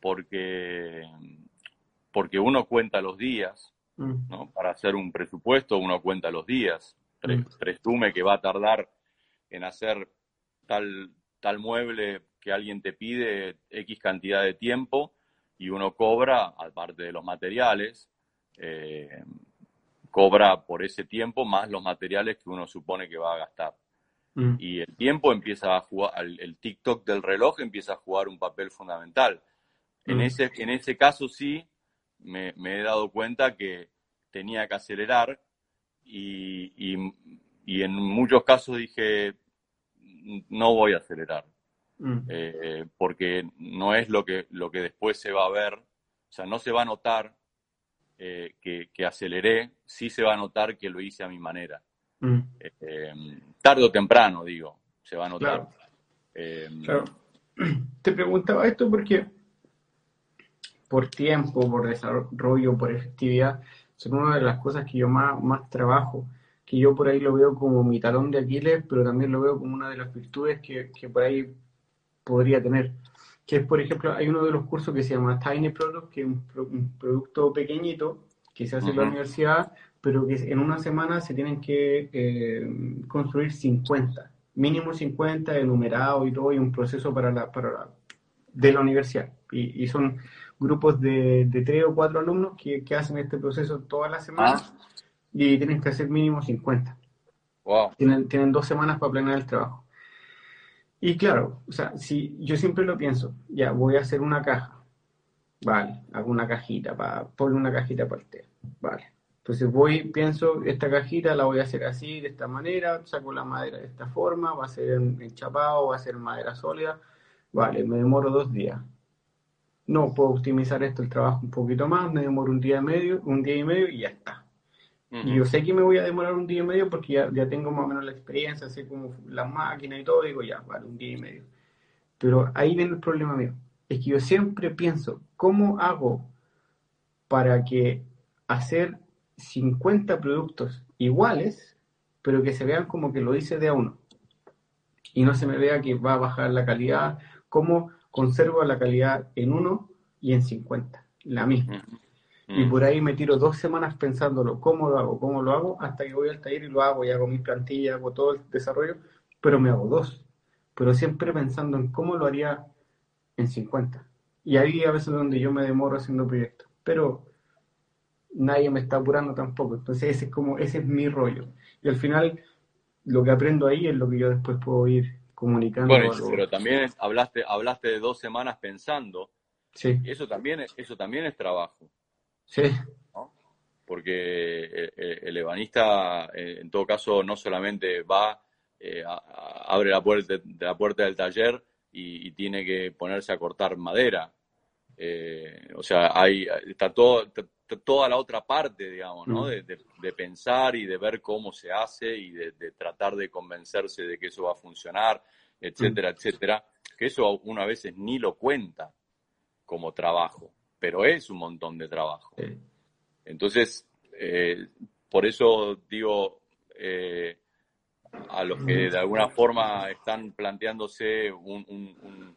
porque, porque uno cuenta los días Mm. ¿no? Para hacer un presupuesto uno cuenta los días, mm. presume que va a tardar en hacer tal, tal mueble que alguien te pide X cantidad de tiempo y uno cobra, aparte de los materiales, eh, cobra por ese tiempo más los materiales que uno supone que va a gastar. Mm. Y el tiempo empieza a jugar, el, TikTok del reloj empieza a jugar un papel fundamental. En, ese, en ese caso sí, me, he dado cuenta que tenía que acelerar y, en muchos casos dije, no voy a acelerar, mm. eh, porque no es lo que, lo que después se va a ver, o sea, no se va a notar eh, que, aceleré, sí se va a notar que lo hice a mi manera. Mm. Eh, tarde o temprano, digo, se va a notar. Te preguntaba esto porque por tiempo, por desarrollo, por efectividad, son una de las cosas que yo más, más trabajo, que yo por ahí lo veo como mi talón de Aquiles, pero también lo veo como una de las virtudes que, que por ahí podría tener. Que es, por ejemplo, hay uno de los cursos que se llama Tiny Product, que es un, producto pequeñito que se hace en la universidad, pero que en una semana se tienen que eh, construir 50, mínimo 50 enumerados y todo, y un proceso para la, para de la universidad. Y, y son grupos de, de, tres o cuatro alumnos que, que hacen este proceso todas las semanas ah. y tienen que hacer mínimo 50. Wow. Tienen, tienen dos semanas para planear el trabajo. Y claro, o sea, si yo siempre lo pienso, ya voy a hacer una caja, vale, hago una cajita, para poner una cajita para el té, vale. Entonces voy, pienso, esta cajita la voy a hacer así, de esta manera, saco la madera de esta forma, va a ser enchapado, va a ser madera sólida, vale, me demoro dos días. No, puedo optimizar esto, el trabajo un poquito más, me demoro un día y medio, un día y medio y ya está. Y yo sé que me voy a demorar un día y medio porque ya, ya tengo más o menos la experiencia, sé como las máquinas y todo, digo ya, vale, un día y medio. Pero ahí viene el problema mío. Es que yo siempre pienso, ¿cómo hago para que hacer 50 productos iguales, pero que se vean como que lo hice de a uno? Y no se me vea que va a bajar la calidad, ¿cómo conservo la calidad en uno y en 50? La misma. Mm. por ahí me tiro dos semanas pensándolo, cómo lo hago, cómo lo hago, hasta que voy al taller y lo hago, y hago mi plantilla, hago todo el desarrollo, pero me hago dos. Pero siempre pensando en cómo lo haría en 50. Y ahí a veces donde yo me demoro haciendo proyectos. Pero nadie me está apurando tampoco. Entonces ese es como, ese es mi rollo. Y al final lo que aprendo ahí es lo que yo después puedo ir comunicando. Bueno, pero también hablaste, hablaste de dos semanas pensando. Sí. Eso también, eso también es trabajo. Sí. Porque el, ebanista, eh, en todo caso, no solamente va, eh, abre la puerta, la puerta del taller y, tiene que ponerse a cortar madera. Eh, o sea, hay, está todo, toda la otra parte, digamos, ¿no? Mm. De, pensar y de ver cómo se hace y de, tratar de convencerse de que eso va a funcionar, etcétera, mm. etcétera, que eso uno a veces ni lo cuenta como trabajo pero es un montón de trabajo. Entonces, eh, por eso digo eh, a los que de alguna forma están planteándose un,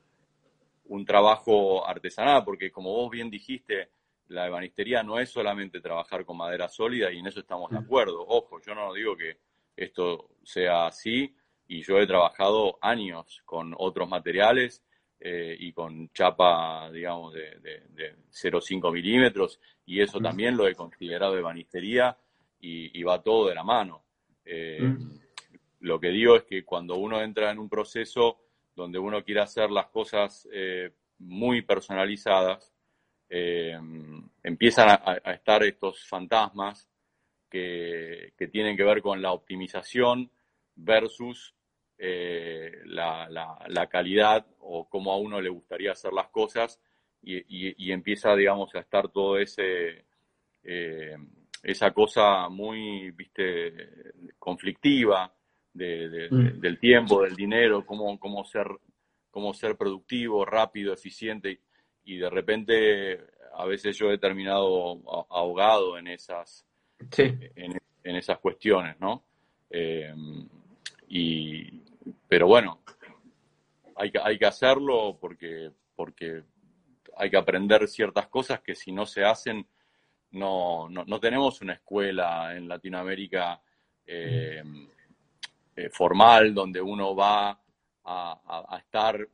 un, trabajo artesanal, porque como vos bien dijiste, la ebanistería no es solamente trabajar con madera sólida y en eso estamos de acuerdo. Ojo, yo no digo que esto sea así y yo he trabajado años con otros materiales eh, y con chapa, digamos, de, de, 0,5 milímetros, y eso también lo he considerado de banistería y, va todo de la mano. Eh, lo que digo es que cuando uno entra en un proceso donde uno quiere hacer las cosas eh, muy personalizadas, empiezan a, estar estos fantasmas que, que tienen que ver con la optimización versus eh, la, la, calidad o cómo a uno le gustaría hacer las cosas y, empieza, digamos, a estar todo ese, eh, esa cosa muy, viste, conflictiva de, mm. del tiempo, del dinero, cómo, cómo, ser, cómo ser productivo, rápido, eficiente y de repente a veces yo he terminado ahogado en esas, en, esas cuestiones, ¿no? Eh, y, pero bueno, hay que, hay que hacerlo porque, porque hay que aprender ciertas cosas que si no se hacen, no, no, tenemos una escuela en Latinoamérica eh, eh, formal donde uno va a, estar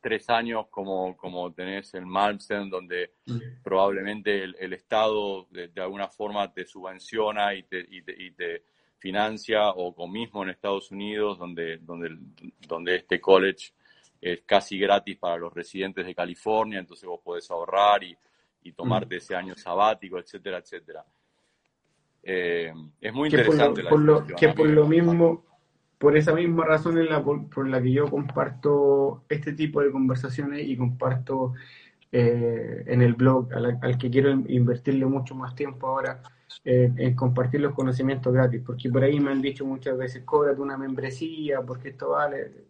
tres años como, como tenés en Malmsten, donde probablemente el, Estado de, alguna forma te subvenciona y te, y te financia o con mismo en Estados Unidos, donde, donde, donde este college es casi gratis para los residentes de California, entonces vos podés ahorrar y, y tomarte ese año sabático, etcétera, etcétera. Eh, es muy interesante por lo, que por lo mismo, por esa misma razón es la, por, la que yo comparto este tipo de conversaciones y comparto eh, en el blog al, al que quiero invertirle mucho más tiempo ahora en compartir los conocimientos gratis, porque por ahí me han dicho muchas veces, cóbrate una membresía, porque esto vale.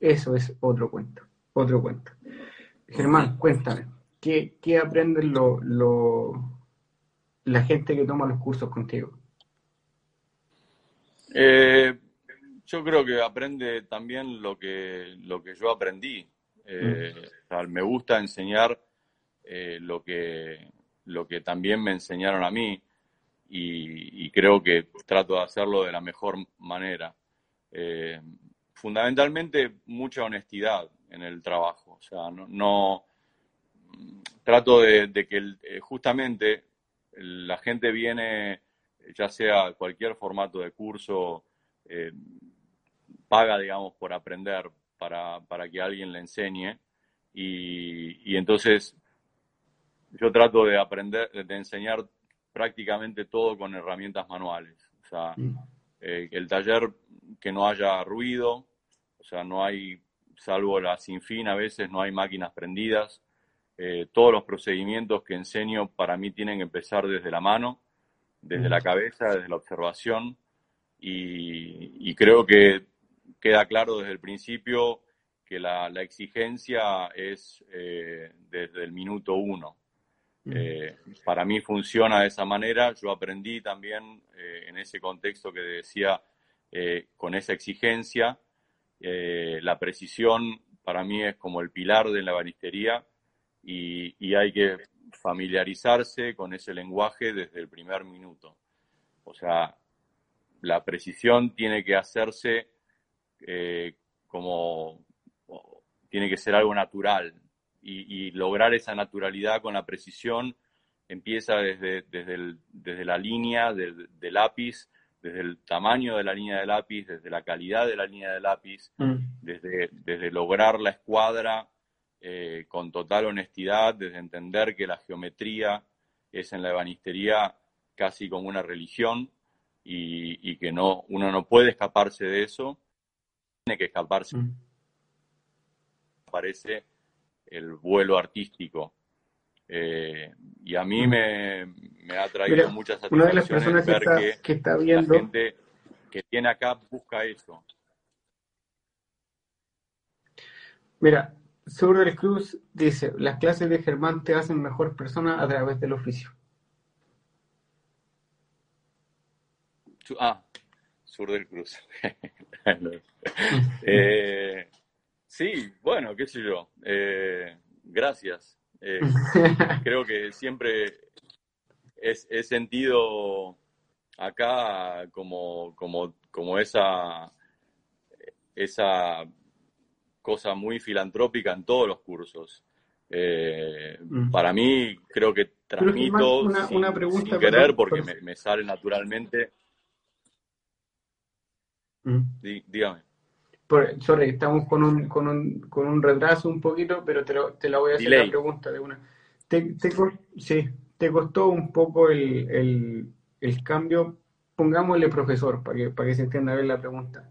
Eso es otro cuento, otro cuento. Germán, cuéntame, ¿qué, qué aprenden lo, lo, la gente que toma los cursos contigo? Eh, yo creo que aprende también lo que, lo que yo aprendí. Eh, mm. me gusta enseñar eh, lo, que, lo que también me enseñaron a mí y, creo que trato de hacerlo de la mejor manera. fundamentalmente mucha honestidad en el trabajo. O sea, no, trato de, que justamente la gente viene, ya sea cualquier formato de curso, eh, paga, digamos, por aprender para, que alguien le enseñe. Y, entonces yo trato de aprender, de enseñar prácticamente todo con herramientas manuales. O sea, mm. eh, el taller que no haya ruido, o sea, no hay, salvo la sin fin, a veces no hay máquinas prendidas. Eh, todos los procedimientos que enseño para mí tienen que empezar desde la mano, desde la mm. cabeza, desde la observación. Y, creo que queda claro desde el principio que la, exigencia es eh, desde el minuto uno. Eh, para mí funciona de esa manera. Yo aprendí también en ese contexto que decía, con esa exigencia, la precisión para mí es como el pilar de la banistería y, hay que familiarizarse con ese lenguaje desde el primer minuto. O sea, la precisión tiene que hacerse eh, como, tiene que ser algo natural y, lograr esa naturalidad con la precisión empieza desde, desde, la línea del, lápiz, desde el tamaño de la línea de lápiz, desde la calidad de la línea de lápiz, mm. desde, desde lograr la escuadra eh, con total honestidad, desde entender que la geometría es en la ebanistería casi como una religión y, que no, uno no puede escaparse de eso, tiene que escaparse. Mm. Aparece el vuelo artístico. Eh, y a mí me, ha traído muchas satisfacciones ver que, está viendo... la gente que tiene acá busca eso. Mira, sobre el Cruz dice, las clases de Germán te hacen mejor persona a través del oficio. Ah, Sur del Cruz. Eh, sí, bueno, qué sé yo. Eh, gracias. Eh, creo que siempre he, sentido acá como, como, como esa, esa cosa muy filantrópica en todos los cursos. Eh, mm. Para mí, creo que transmito una, sin, querer porque me, sale naturalmente. Mm. dígame. Sorry, estamos con un, con, un, con un retraso un poquito, pero te, te la voy a hacer la pregunta de una. Te, sí, ¿Te costó un poco el, el, el cambio? Pongámosle profesor, para que, para que se entienda bien la pregunta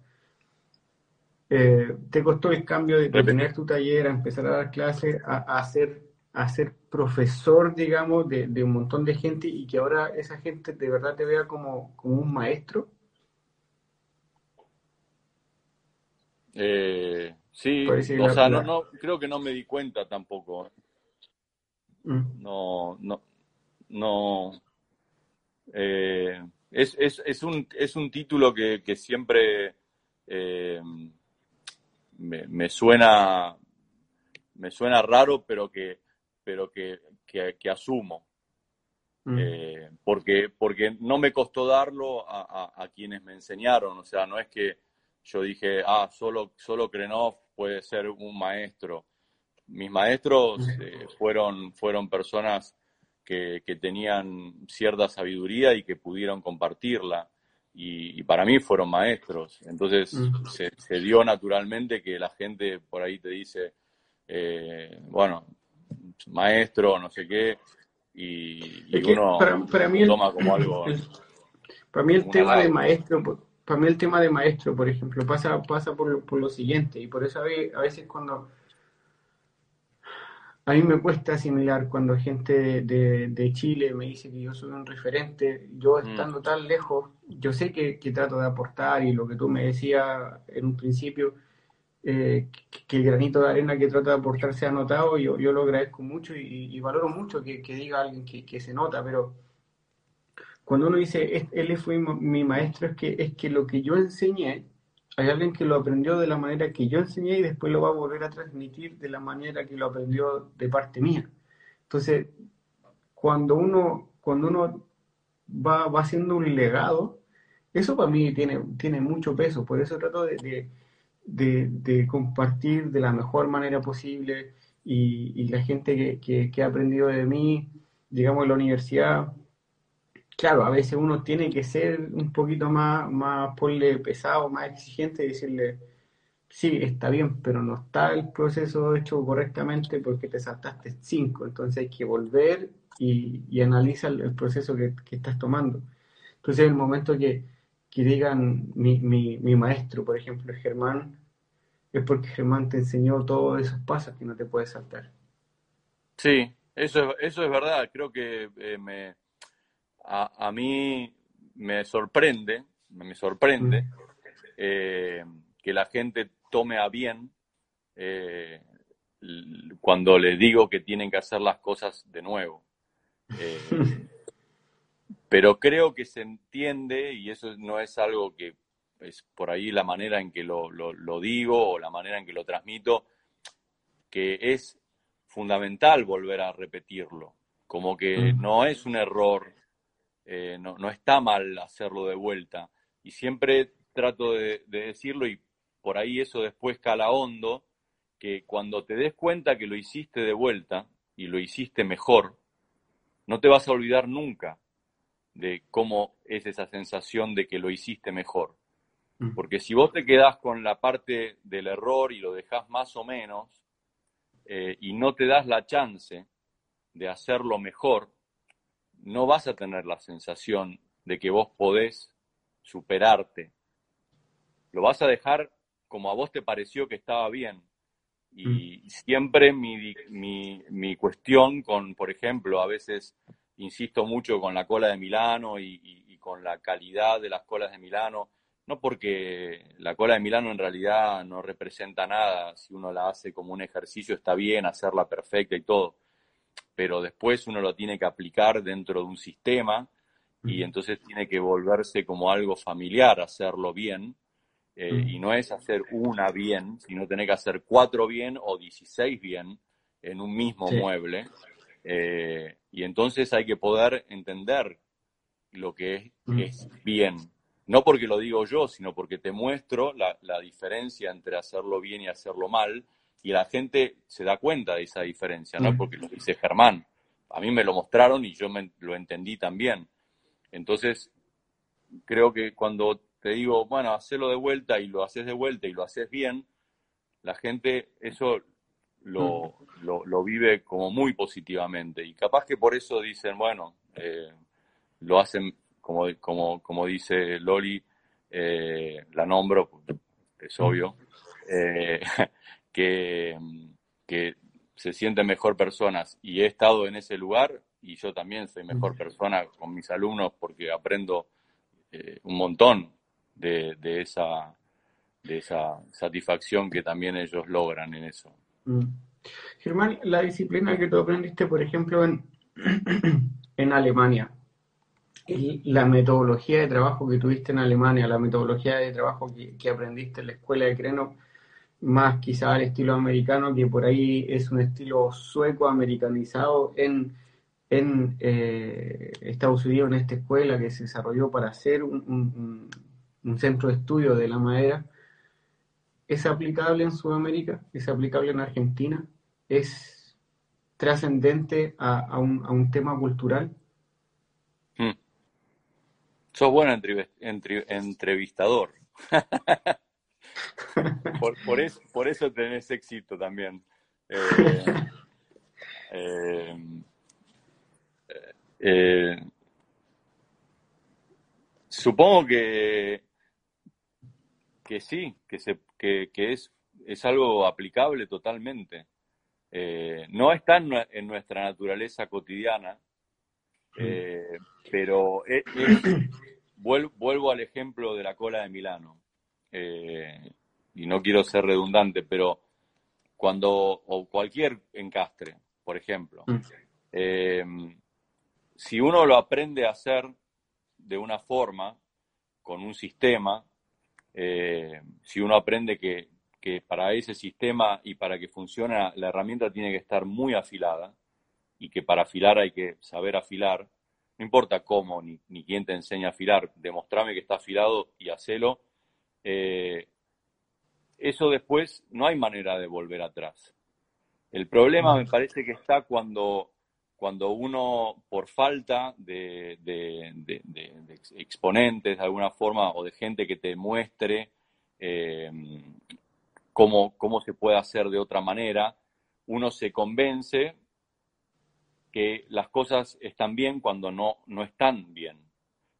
eh, ¿Te costó el cambio de, tener tu taller, a empezar a dar clases, a, ser, a ser profesor, digamos, de, un montón de gente y que ahora esa gente de verdad te vea como, un maestro? Eh, sí, o sea, no, creo que no me di cuenta tampoco. Mm. No, no, no. Eh, es, es, es, un, es un título que, que siempre eh, me, suena me suena raro, pero que, pero que, que, asumo. Mm. Eh, porque, porque no me costó darlo a, a, quienes me enseñaron. O sea, no es que yo dije, ah, solo, solo Krenov puede ser un maestro. Mis maestros eh, fueron, fueron personas que, que, tenían cierta sabiduría y que pudieron compartirla y, para mí fueron maestros. Entonces mm. se, dio naturalmente que la gente por ahí te dice, eh, bueno, maestro, no sé qué, y, uno para, mí toma como algo. para mí el tema de maestro, para mí el tema de maestro, por ejemplo, pasa, pasa por, por lo siguiente, y por eso a veces cuando a mí me cuesta asimilar cuando gente de, Chile me dice que yo soy un referente, yo mm. estando tan lejos, yo sé que, trato de aportar y lo que tú me decías en un principio, eh, que el granito de arena que trata de aportar sea notado, yo, yo lo agradezco mucho y, valoro mucho que, diga alguien que, se nota, pero cuando uno dice, él fue mi maestro, es que, es que lo que yo enseñé, hay alguien que lo aprendió de la manera que yo enseñé y después lo va a volver a transmitir de la manera que lo aprendió de parte mía. Entonces, cuando uno, cuando uno va, va haciendo un legado, eso para mí tiene, tiene mucho peso, por eso trato de, de, compartir de la mejor manera posible y, la gente que, que, ha aprendido de mí, digamos, en la universidad, claro, a veces uno tiene que ser un poquito más, más ponle pesado, más exigente y decirle, sí, está bien, pero no está el proceso hecho correctamente porque te saltaste cinco, entonces hay que volver y, y analiza el, proceso que, estás tomando. Entonces, el momento que, que digan mi, mi, mi, maestro, por ejemplo, Germán, es porque Germán te enseñó todos esos pasos que no te puedes saltar. Sí, eso, eso es verdad. Creo que eh, me, a, a, mí me sorprende, me sorprende mm. eh, que la gente tome a bien eh, cuando les digo que tienen que hacer las cosas de nuevo. Eh, pero creo que se entiende, y eso no es algo que es por ahí la manera en que lo, digo o la manera en que lo transmito, que es fundamental volver a repetirlo, como que no es un error, eh, no, está mal hacerlo de vuelta. Y siempre trato de, de, decirlo y por ahí eso después cala hondo, que cuando te des cuenta que lo hiciste de vuelta y lo hiciste mejor, no te vas a olvidar nunca de cómo es esa sensación de que lo hiciste mejor. Mm. Porque si vos te quedás con la parte del error y lo dejás más o menos, eh, y no te das la chance de hacerlo mejor, no vas a tener la sensación de que vos podés superarte. Lo vas a dejar como a vos te pareció que estaba bien. Y mm. siempre mi, mi, mi, cuestión con, por ejemplo, a veces insisto mucho con la cola de Milano y, con la calidad de las colas de Milano, no porque la cola de Milano en realidad no representa nada, si uno la hace como un ejercicio está bien, hacerla perfecta y todo, pero después uno lo tiene que aplicar dentro de un sistema y entonces tiene que volverse como algo familiar, hacerlo bien eh, y no es hacer una bien, sino tener que hacer cuatro bien o dieciséis bien en un mismo mueble. Eh, y entonces hay que poder entender lo que es, bien. No porque lo digo yo, sino porque te muestro la, diferencia entre hacerlo bien y hacerlo mal. Y la gente se da cuenta de esa diferencia, no mm. porque lo dice Germán. A mí me lo mostraron y yo me, lo entendí también. Entonces, creo que cuando te digo, bueno, hacelo de vuelta y lo haces de vuelta y lo haces bien, la gente eso lo, mm. lo, vive como muy positivamente. Y capaz que por eso dicen, bueno, eh, lo hacen, como, como, como dice Loli, eh, la nombro, es mm. obvio, eh, que, que se sienten mejor personas. Y he estado en ese lugar y yo también soy mejor persona con mis alumnos porque aprendo un montón de, esa, de esa satisfacción que también ellos logran en eso. Mm. Germán, la disciplina que tú aprendiste, por ejemplo, en, en Alemania, la metodología de trabajo que tuviste en Alemania, la metodología de trabajo que, aprendiste en la escuela de Creno, más quizá al estilo americano, que por ahí es un estilo sueco americanizado en, en eh, Estados Unidos, en esta escuela que se desarrolló para hacer un, un centro de estudio de la madera, es aplicable en Sudamérica, es aplicable en Argentina, es trascendente a, un, tema cultural. Hmm. Sos buen entrevistador. por, eso, por eso tenés éxito también. Eh, eh, eh, supongo que que sí, que, se, que, es, es algo aplicable totalmente. No está en, nuestra naturaleza cotidiana, eh, pero vuelvo, al ejemplo de la cola de Milano. Eh, y no quiero ser redundante, pero cuando, o cualquier encastre, por ejemplo, mm. eh, si uno lo aprende a hacer de una forma, con un sistema, eh, si uno aprende que, que, para ese sistema y para que funcione la herramienta tiene que estar muy afilada y que para afilar hay que saber afilar, no importa cómo ni, ni quién te enseña a afilar, demostrame que está afilado y hacelo, eh, eso después no hay manera de volver atrás. El problema me parece que está cuando, cuando uno, por falta de, exponentes de alguna forma o de gente que te muestre eh, cómo, cómo se puede hacer de otra manera, uno se convence que las cosas están bien cuando no, no están bien.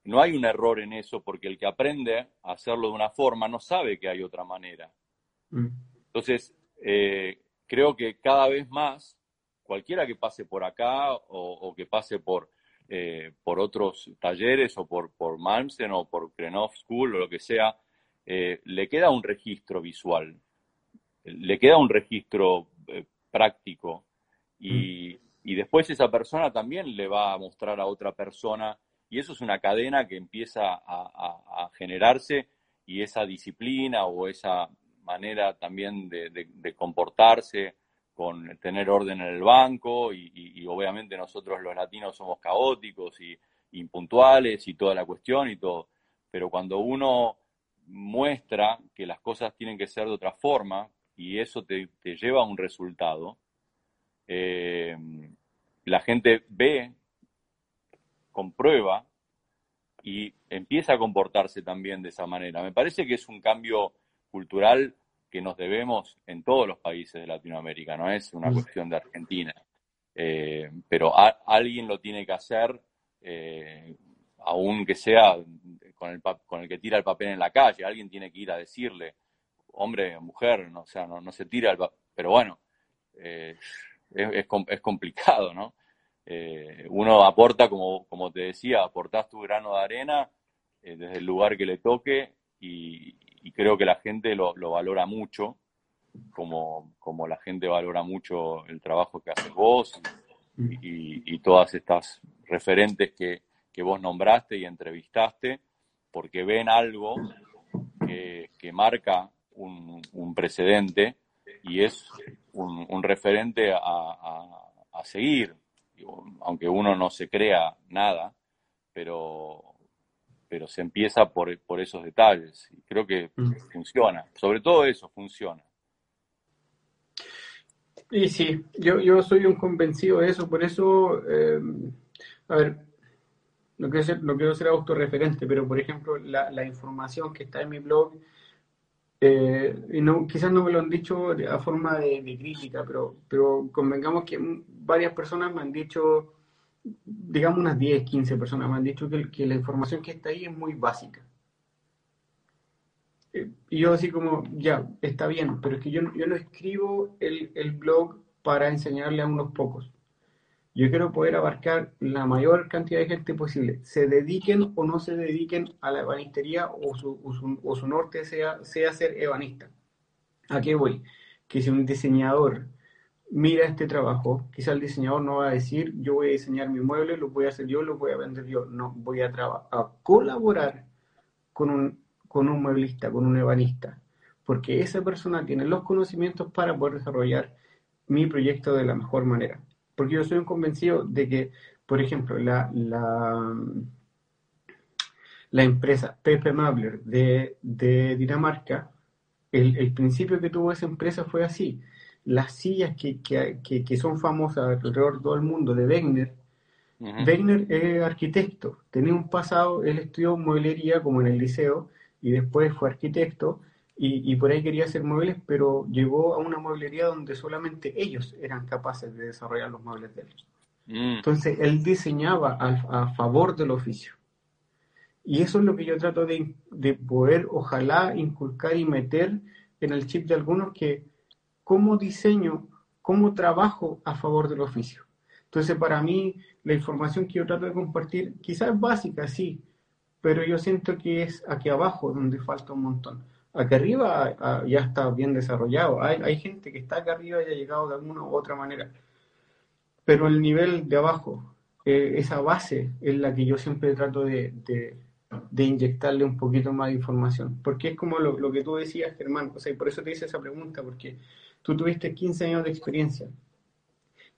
No hay un error en eso porque el que aprende a hacerlo de una forma no sabe que hay otra manera. Mm. Entonces, eh, creo que cada vez más, cualquiera que pase por acá o, que pase por, eh, por otros talleres o por, por Malmsten o por Krenov School o lo que sea, eh, le queda un registro visual, le queda un registro práctico y, mm. y después esa persona también le va a mostrar a otra persona y eso es una cadena que empieza a, generarse y esa disciplina o esa manera también de, comportarse, con tener orden en el banco y, obviamente nosotros los latinos somos caóticos y impuntuales y toda la cuestión y todo. Pero cuando uno muestra que las cosas tienen que ser de otra forma y eso te, lleva a un resultado, eh, la gente ve comprueba y empieza a comportarse también de esa manera. Me parece que es un cambio cultural que nos debemos en todos los países de Latinoamérica, no es una mm. cuestión de Argentina. Eh, pero alguien lo tiene que hacer, eh, aun que sea con el, con el que tira el papel en la calle, alguien tiene que ir a decirle, hombre, mujer, no, o sea, no, se tira el papel, pero bueno, eh, es, es, complicado, ¿no? Eh, uno aporta, como, como te decía, aportás tu grano de arena desde el lugar que le toque y, creo que la gente lo, valora mucho, como, como, la gente valora mucho el trabajo que haces vos y, todas estas referentes que, vos nombraste y entrevistaste, porque ven algo que, marca un, precedente y es un, referente a seguir. Aunque uno no se crea nada, pero, pero se empieza por, por esos detalles. Y creo que mm. funciona, sobre todo eso, funciona. Y sí, yo, yo soy un convencido de eso, por eso, eh, a ver, no quiero, ser, no quiero ser autorreferente, pero por ejemplo, la, la información que está en mi blog eh, y no, quizás no me lo han dicho a forma de, crítica, pero, pero convengamos que varias personas me han dicho, digamos unas 10, 15 personas me han dicho que, que la información que está ahí es muy básica. Eh, y yo así como, ya, está bien, pero es que yo, yo no escribo el, el blog para enseñarle a unos pocos. Yo quiero poder abarcar la mayor cantidad de gente posible, se dediquen o no se dediquen a la ebanistería o su, o su, norte sea, sea ser ebanista. ¿A qué voy? Que si un diseñador mira este trabajo, quizá el diseñador no va a decir, yo voy a diseñar mi mueble, lo voy a hacer yo, lo voy a vender yo. No, voy a, a colaborar con un, con un mueblista, con un ebanista, porque esa persona tiene los conocimientos para poder desarrollar mi proyecto de la mejor manera. Porque yo soy un convencido de que, por ejemplo, la, la, la empresa Pepe Mabler de, Dinamarca, el, principio que tuvo esa empresa fue así. Las sillas que, que, son famosas alrededor de todo el mundo de Wegner, Wegner es arquitecto, tenía un pasado, él estudió mueblería como en el liceo y después fue arquitecto y, por ahí quería hacer muebles, pero llegó a una mueblería donde solamente ellos eran capaces de desarrollar los muebles de ellos. Mm. Entonces, él diseñaba a, favor del oficio. Y eso es lo que yo trato de, de, poder, ojalá, inculcar y meter en el chip de algunos que cómo diseño, cómo trabajo a favor del oficio. Entonces, para mí, la información que yo trato de compartir, quizás es básica, sí, pero yo siento que es aquí abajo donde falta un montón acá arriba ya está bien desarrollado. Hay, hay gente que está acá arriba y ha llegado de alguna u otra manera. Pero el nivel de abajo, eh, esa base es la que yo siempre trato de, de, inyectarle un poquito más de información. Porque es como lo, lo, que tú decías, Germán. O sea, y por eso te hice esa pregunta, porque tú tuviste 15 años de experiencia.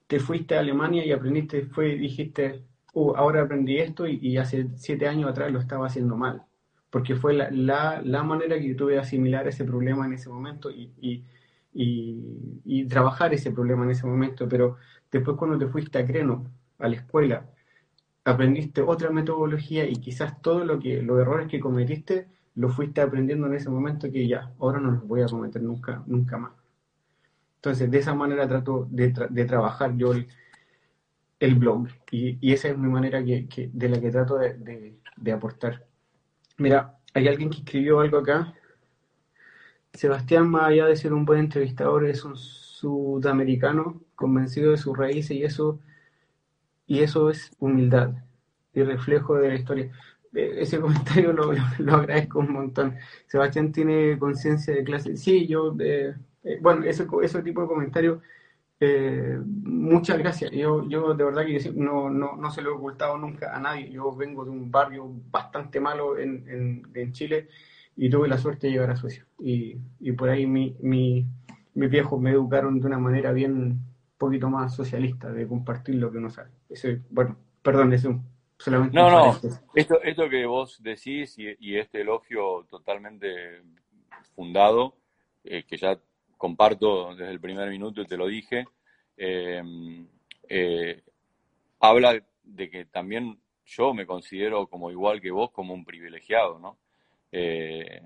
Te fuiste a Alemania y aprendiste, fue, dijiste, uh, ahora aprendí esto y, hace 7 años atrás lo estaba haciendo mal porque fue la, la, la, manera que yo tuve de asimilar ese problema en ese momento y, trabajar ese problema en ese momento. Pero después cuando te fuiste a Creno, a la escuela, aprendiste otra metodología y quizás todo lo que los errores que cometiste lo fuiste aprendiendo en ese momento que ya, ahora no los voy a cometer nunca, nunca más. Entonces, de esa manera trato de, de trabajar yo el, blog y, esa es mi manera que, que de la que trato de, de, de aportar. Mira, hay alguien que escribió algo acá. Sebastián, más allá de ser un buen entrevistador, es un sudamericano convencido de sus raíces y eso, y eso es humildad y reflejo de la historia. Eh, ese comentario lo, lo, agradezco un montón. Sebastián tiene conciencia de clase. Sí, yo, eh, eh, bueno, ese, ese tipo de comentarios eh, muchas gracias. Yo, yo de verdad que no, no, no, se lo he ocultado nunca a nadie. Yo vengo de un barrio bastante malo en, en, en Chile y tuve la suerte de llegar a Suecia. Y, y por ahí mi, mi, mis viejos me educaron de una manera bien un poquito más socialista, de compartir lo que uno sabe. Ese, bueno, perdón, es un, solamente... No, no, esto, esto que vos decís y, y este elogio totalmente fundado, eh, que ya comparto desde el primer minuto y te lo dije, eh, eh, habla de que también yo me considero como igual que vos, como un privilegiado, ¿no? Eh,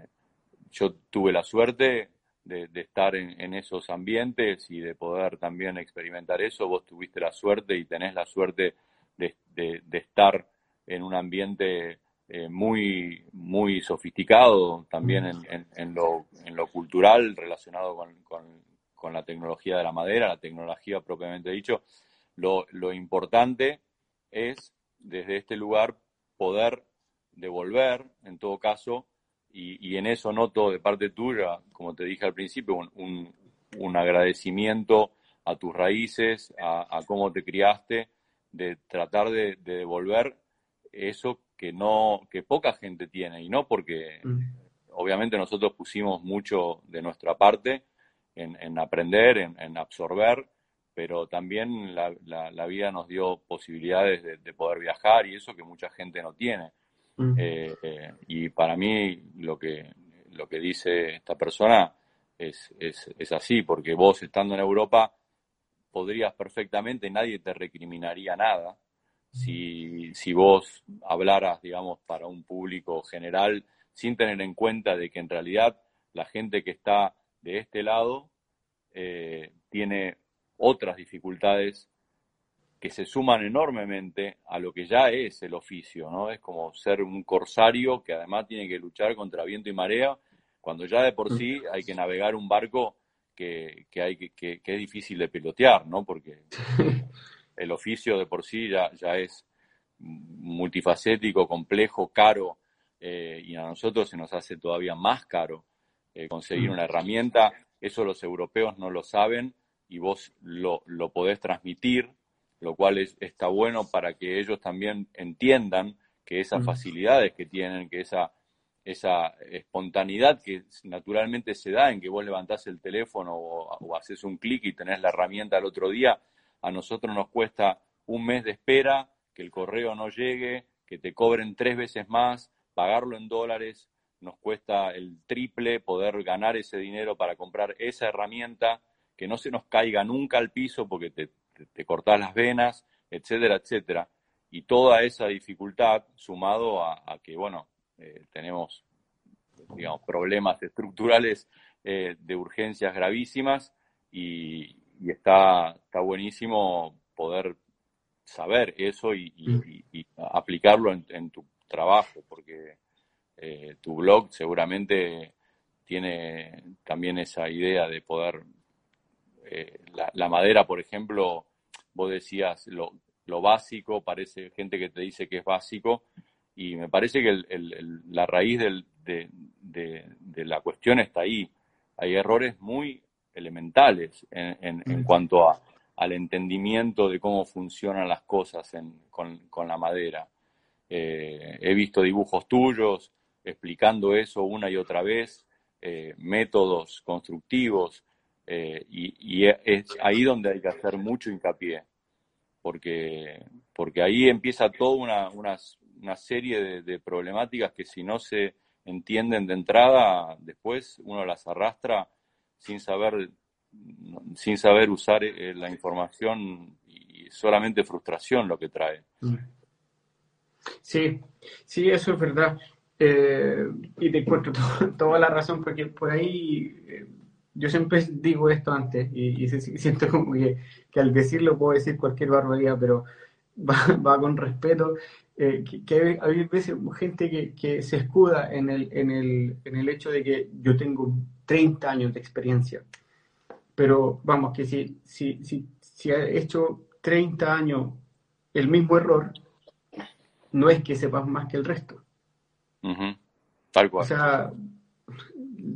yo tuve la suerte de, estar en, esos ambientes y de poder también experimentar eso. Vos tuviste la suerte y tenés la suerte de, estar en un ambiente muy, muy sofisticado también en, lo, en lo cultural relacionado con, con, la tecnología de la madera, la tecnología propiamente dicho. Lo, lo importante es desde este lugar poder devolver, en todo caso, y, y, en eso noto de parte tuya, como te dije al principio, un, un, agradecimiento a tus raíces, a, cómo te criaste, de tratar de, de, devolver eso que no, que poca gente tiene, y no porque mm obviamente nosotros pusimos mucho de nuestra parte en, aprender, en, absorber, pero también la, vida nos dio posibilidades de, poder viajar y eso que mucha gente no tiene. Mm. Eh, eh, y para mí lo que, lo que dice esta persona es, es, así, porque vos estando en Europa podrías perfectamente, nadie te recriminaría nada. Si, si vos hablaras, digamos, para un público general sin tener en cuenta de que en realidad la gente que está de este lado eh, tiene otras dificultades que se suman enormemente a lo que ya es el oficio, ¿no? Es como ser un corsario que además tiene que luchar contra viento y marea, cuando ya de por sí hay que navegar un barco que, hay que, es difícil de pilotear, ¿no? Porque el oficio de por sí ya, ya es multifacético, complejo, caro, eh, y a nosotros se nos hace todavía más caro eh, conseguir una herramienta. Eso los europeos no lo saben y vos lo, lo podés transmitir, lo cual es, está bueno para que ellos también entiendan que esas facilidades que tienen, que esa, esa espontaneidad que naturalmente se da en que vos levantás el teléfono o, o haces un clic y tenés la herramienta al otro día, a nosotros nos cuesta un mes de espera, que el correo no llegue, que te cobren tres veces más, pagarlo en dólares nos cuesta el triple poder ganar ese dinero para comprar esa herramienta, que no se nos caiga nunca al piso porque te, te, cortas las venas, etcétera, etcétera. Y toda esa dificultad, sumado a, que, bueno, eh, tenemos, digamos, problemas estructurales eh, de urgencias gravísimas y, está, está buenísimo poder saber eso y, y, aplicarlo en, en, tu trabajo, porque eh, tu blog seguramente tiene también esa idea de poder, eh, la, madera, por ejemplo, vos decías lo, lo, básico, parece gente que te dice que es básico, y me parece que la raíz del, de, la cuestión está ahí. Hay errores muy elementales en, en, mm. cuanto a, al entendimiento de cómo funcionan las cosas con, la madera. Eh, he visto dibujos tuyos explicando eso una y otra vez, eh, métodos constructivos, eh, y, es ahí donde hay que hacer mucho hincapié, porque, porque ahí empieza toda una, una, serie de, problemáticas que si no se entienden de entrada, después uno las arrastra sin saber, sin saber usar eh, la información y solamente frustración lo que trae. Sí, sí, eso es verdad. Eh, y te encuentro toda la razón, porque por ahí yo siempre digo esto antes y, siento como que, al decirlo puedo decir cualquier barbaridad, pero va, con respeto. Eh, que, hay, veces gente que, que, se escuda en el, en, el, en el hecho de que yo tengo 30 años de experiencia. Pero vamos, que si, si, si, si ha hecho 30 años el mismo error, no es que sepas más que el resto. Tal cual. O sea,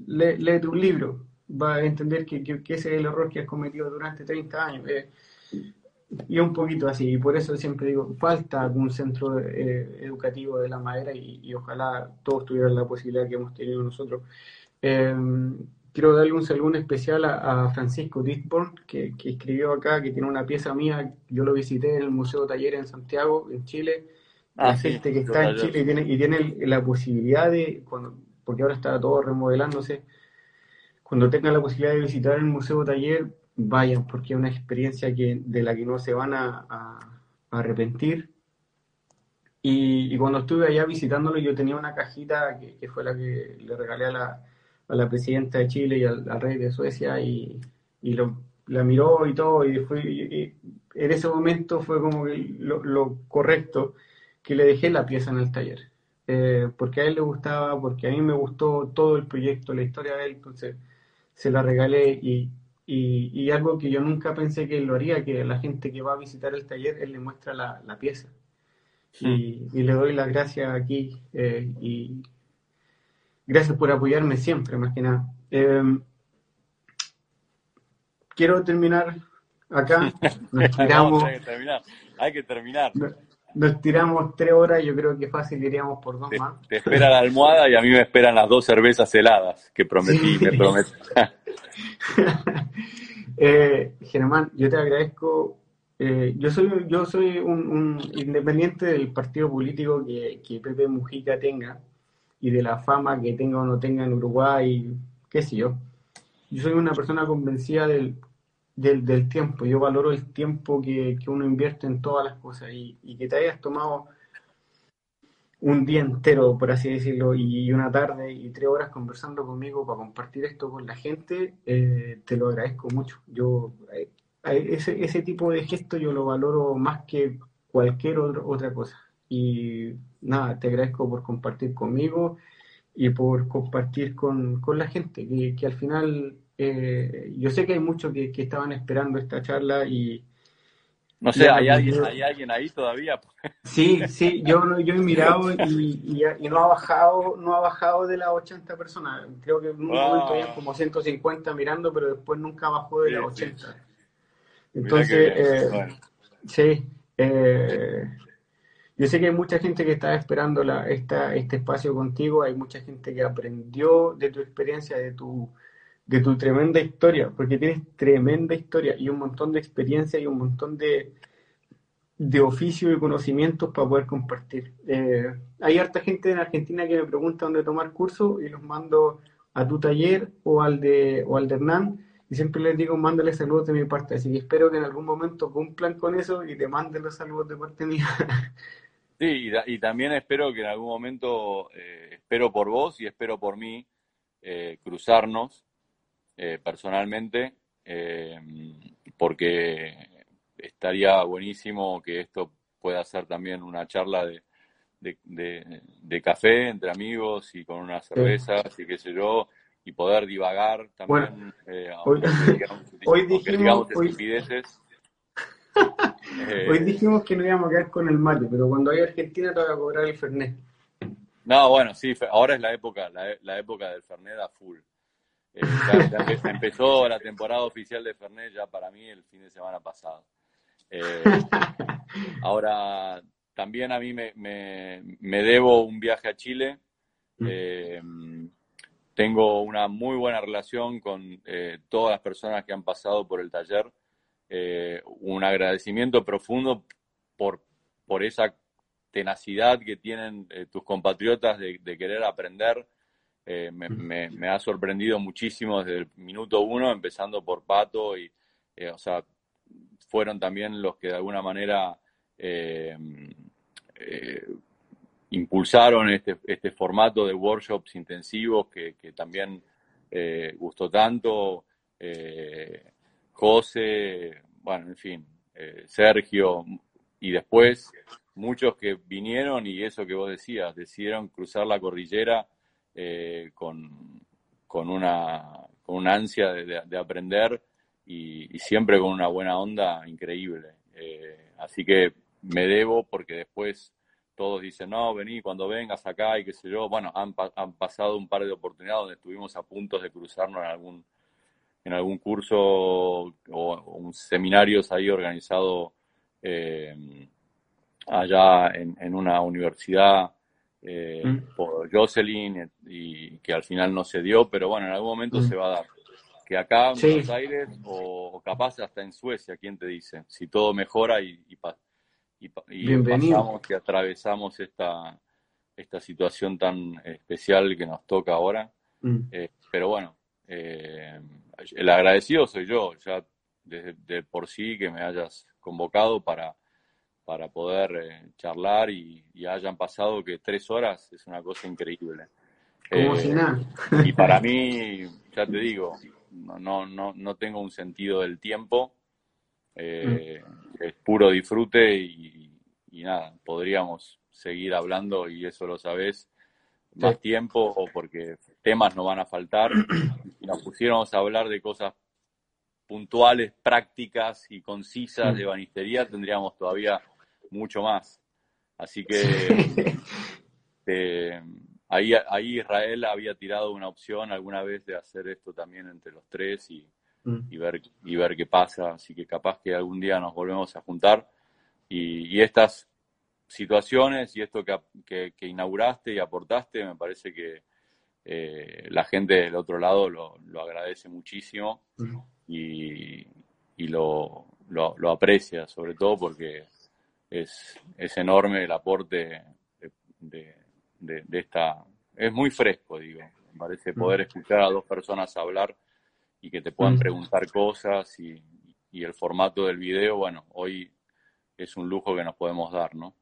lee, tu libro, va a entender que, ese es el error que has cometido durante 30 años. Eh, y un poquito así, y por eso siempre digo, falta algún centro eh, educativo de la madera y, ojalá todos tuvieran la posibilidad que hemos tenido nosotros. Eh, quiero darle un saludo especial a, Francisco Ditborn, que, escribió acá, que tiene una pieza mía, yo lo visité en el Museo Taller en Santiago, en Chile, ah, gente que está en Chile y tiene, y tiene la posibilidad de, cuando, porque ahora está todo remodelándose, cuando tengan la posibilidad de visitar el Museo Taller, vayan, porque es una experiencia que, de la que no se van a, arrepentir. Y, cuando estuve allá visitándolo, yo tenía una cajita que, fue la que le regalé a la, a la presidenta de Chile y al, rey de Suecia, y, lo, la miró y todo, y, fue, en ese momento fue como lo, correcto que le dejé la pieza en el taller. Eh, porque a él le gustaba, porque a mí me gustó todo el proyecto, la historia de él, entonces se la regalé y, y, algo que yo nunca pensé que él lo haría, que la gente que va a visitar el taller, él le muestra la, la pieza. Y, y, le doy las gracias aquí eh, y gracias por apoyarme siempre, más que nada. Em, quiero terminar acá. hay que terminar. Hay que terminar nos tiramos tres horas, yo creo que fácil iríamos por dos más. Te espera la almohada y a mí me esperan las dos cervezas heladas que prometí, me prometí. eh, Germán, yo te agradezco. Eh, yo soy, yo soy un, independiente del partido político que, que Pepe Mujica tenga y de la fama que tenga o no tenga en Uruguay, qué sé yo. Yo soy una persona convencida del del, del, tiempo. Yo valoro el tiempo que, que, uno invierte en todas las cosas y, y, que te hayas tomado un día entero, por así decirlo, y una tarde y tres horas conversando conmigo para compartir esto con la gente, eh, te lo agradezco mucho. Yo eh, ese, ese tipo de gesto yo lo valoro más que cualquier otra cosa. Y nada, te agradezco por compartir conmigo y por compartir con, con la gente, que, que al final eh, yo sé que hay muchos que, estaban esperando esta charla y... No sé, ¿hay alguien, ¿hay alguien ahí todavía? Sí, sí, yo, yo he mirado y, y, no ha bajado no ha bajado de las 80 personas. Creo que en un momento había como 150 mirando, pero después nunca bajó de las 80. Entonces, eh, sí, eh, yo sé que hay mucha gente que está esperando la, este espacio contigo, hay mucha gente que aprendió de tu experiencia, de tu de tu tremenda historia, porque tienes tremenda historia y un montón de experiencia y un montón de, de oficio y conocimientos para poder compartir. Eh, hay harta gente en Argentina que me pregunta dónde tomar curso y los mando a tu taller o al de, o al de Hernán y siempre les digo, mándale saludos de mi parte. Así que espero que en algún momento cumplan con eso y te manden los saludos de parte mía. Sí, y, también espero que en algún momento, eh, espero por vos y espero por mí, eh, cruzarnos eh, personalmente, eh, porque estaría buenísimo que esto pueda ser también una charla de, de, café entre amigos y con unas cervezas y qué sé yo, y poder divagar también. Eh, hoy, dijimos, hoy, dijimos que no íbamos a quedar con el mate, pero cuando hay Argentina te voy a cobrar el Fernet. No, bueno, sí, ahora es la época, la, época del Fernet a full. Eh, empezó la temporada oficial de Fernet ya para mí el fin de semana pasado. Eh, ahora, también a mí me, me, debo un viaje a Chile. Mm. Eh, tengo una muy buena relación con todas las personas que han pasado por el taller. Un agradecimiento profundo por, por esa tenacidad que tienen eh, tus compatriotas de, querer aprender. Eh, me, ha sorprendido muchísimo desde el minuto uno, empezando por Pato, y, eh, o sea, fueron también los que de alguna manera impulsaron este, este, formato de workshops intensivos que, que también gustó tanto. José, bueno, en fin, Sergio, y después muchos que vinieron y eso que vos decías, decidieron cruzar la cordillera eh, con, con, una, con una ansia de, aprender y, siempre con una buena onda increíble. Eh, así que me debo porque después todos dicen, no, vení cuando vengas acá y qué sé yo. Bueno, han, han pasado un par de oportunidades donde estuvimos a punto de cruzarnos en algún, en algún curso o, un seminarios ahí organizado. Eh, allá en, una universidad eh, mm. por Jocelyn y que al final no se dio, pero bueno, en algún momento mm. se va a dar. Que acá en Buenos Aires o, capaz hasta en Suecia, ¿quién te dice? Si todo mejora y, y, y, pasamos y atravesamos esta, esta situación tan especial que nos toca ahora. Mm. Eh, pero bueno, eh, el agradecido soy yo, ya desde de por sí que me hayas convocado para para poder eh, charlar y, hayan pasado que tres horas es una cosa increíble. Como si eh, nada. y para mí, ya te digo, no, no, no tengo un sentido del tiempo, eh, mm. es puro disfrute y, nada, podríamos seguir hablando y eso lo sabes más tiempo o porque temas no van a faltar. Si nos pusiéramos a hablar de cosas puntuales, prácticas y concisas de banistería, tendríamos todavía mucho más. Así que eh, ahí, ahí Israel había tirado una opción alguna vez de hacer esto también entre los tres y, mm. ver, y ver qué pasa. Así que capaz que algún día nos volvemos a juntar y, estas situaciones y esto que, que, inauguraste y aportaste, me parece que eh, la gente del otro lado lo, lo agradece muchísimo y, y lo, lo, lo, aprecia, sobre todo porque es, es enorme el aporte de, de, esta... Es muy fresco, digo. Me parece poder escuchar a dos personas hablar y que te puedan preguntar cosas y, y el formato del video, bueno, hoy es un lujo que nos podemos dar, ¿no?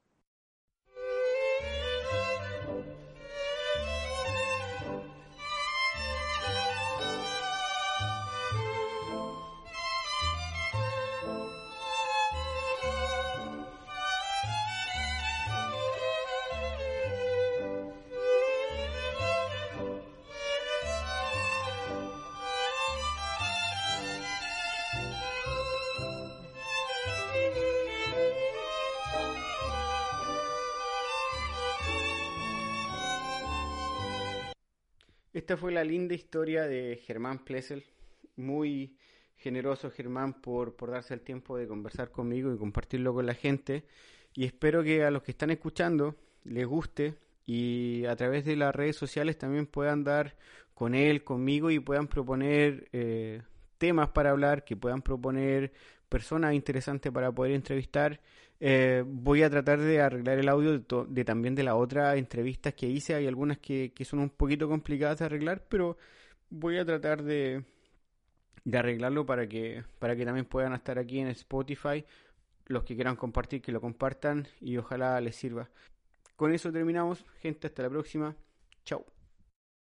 Esta fue la linda historia de Germán Plessel. Muy generoso Germán por, por darse el tiempo de conversar conmigo y compartirlo con la gente. Y espero que a los que están escuchando les guste y a través de las redes sociales también puedan dar con él, conmigo y puedan proponer eh, temas para hablar, que puedan proponer personas interesantes para poder entrevistar. Eh, voy a tratar de arreglar el audio de, también de las otras entrevistas que hice. Hay algunas que, son un poquito complicadas de arreglar, pero voy a tratar de, de arreglarlo para que, para que también puedan estar aquí en Spotify. Los que quieran compartir, que lo compartan y ojalá les sirva. Con eso terminamos, gente. Hasta la próxima. Chao.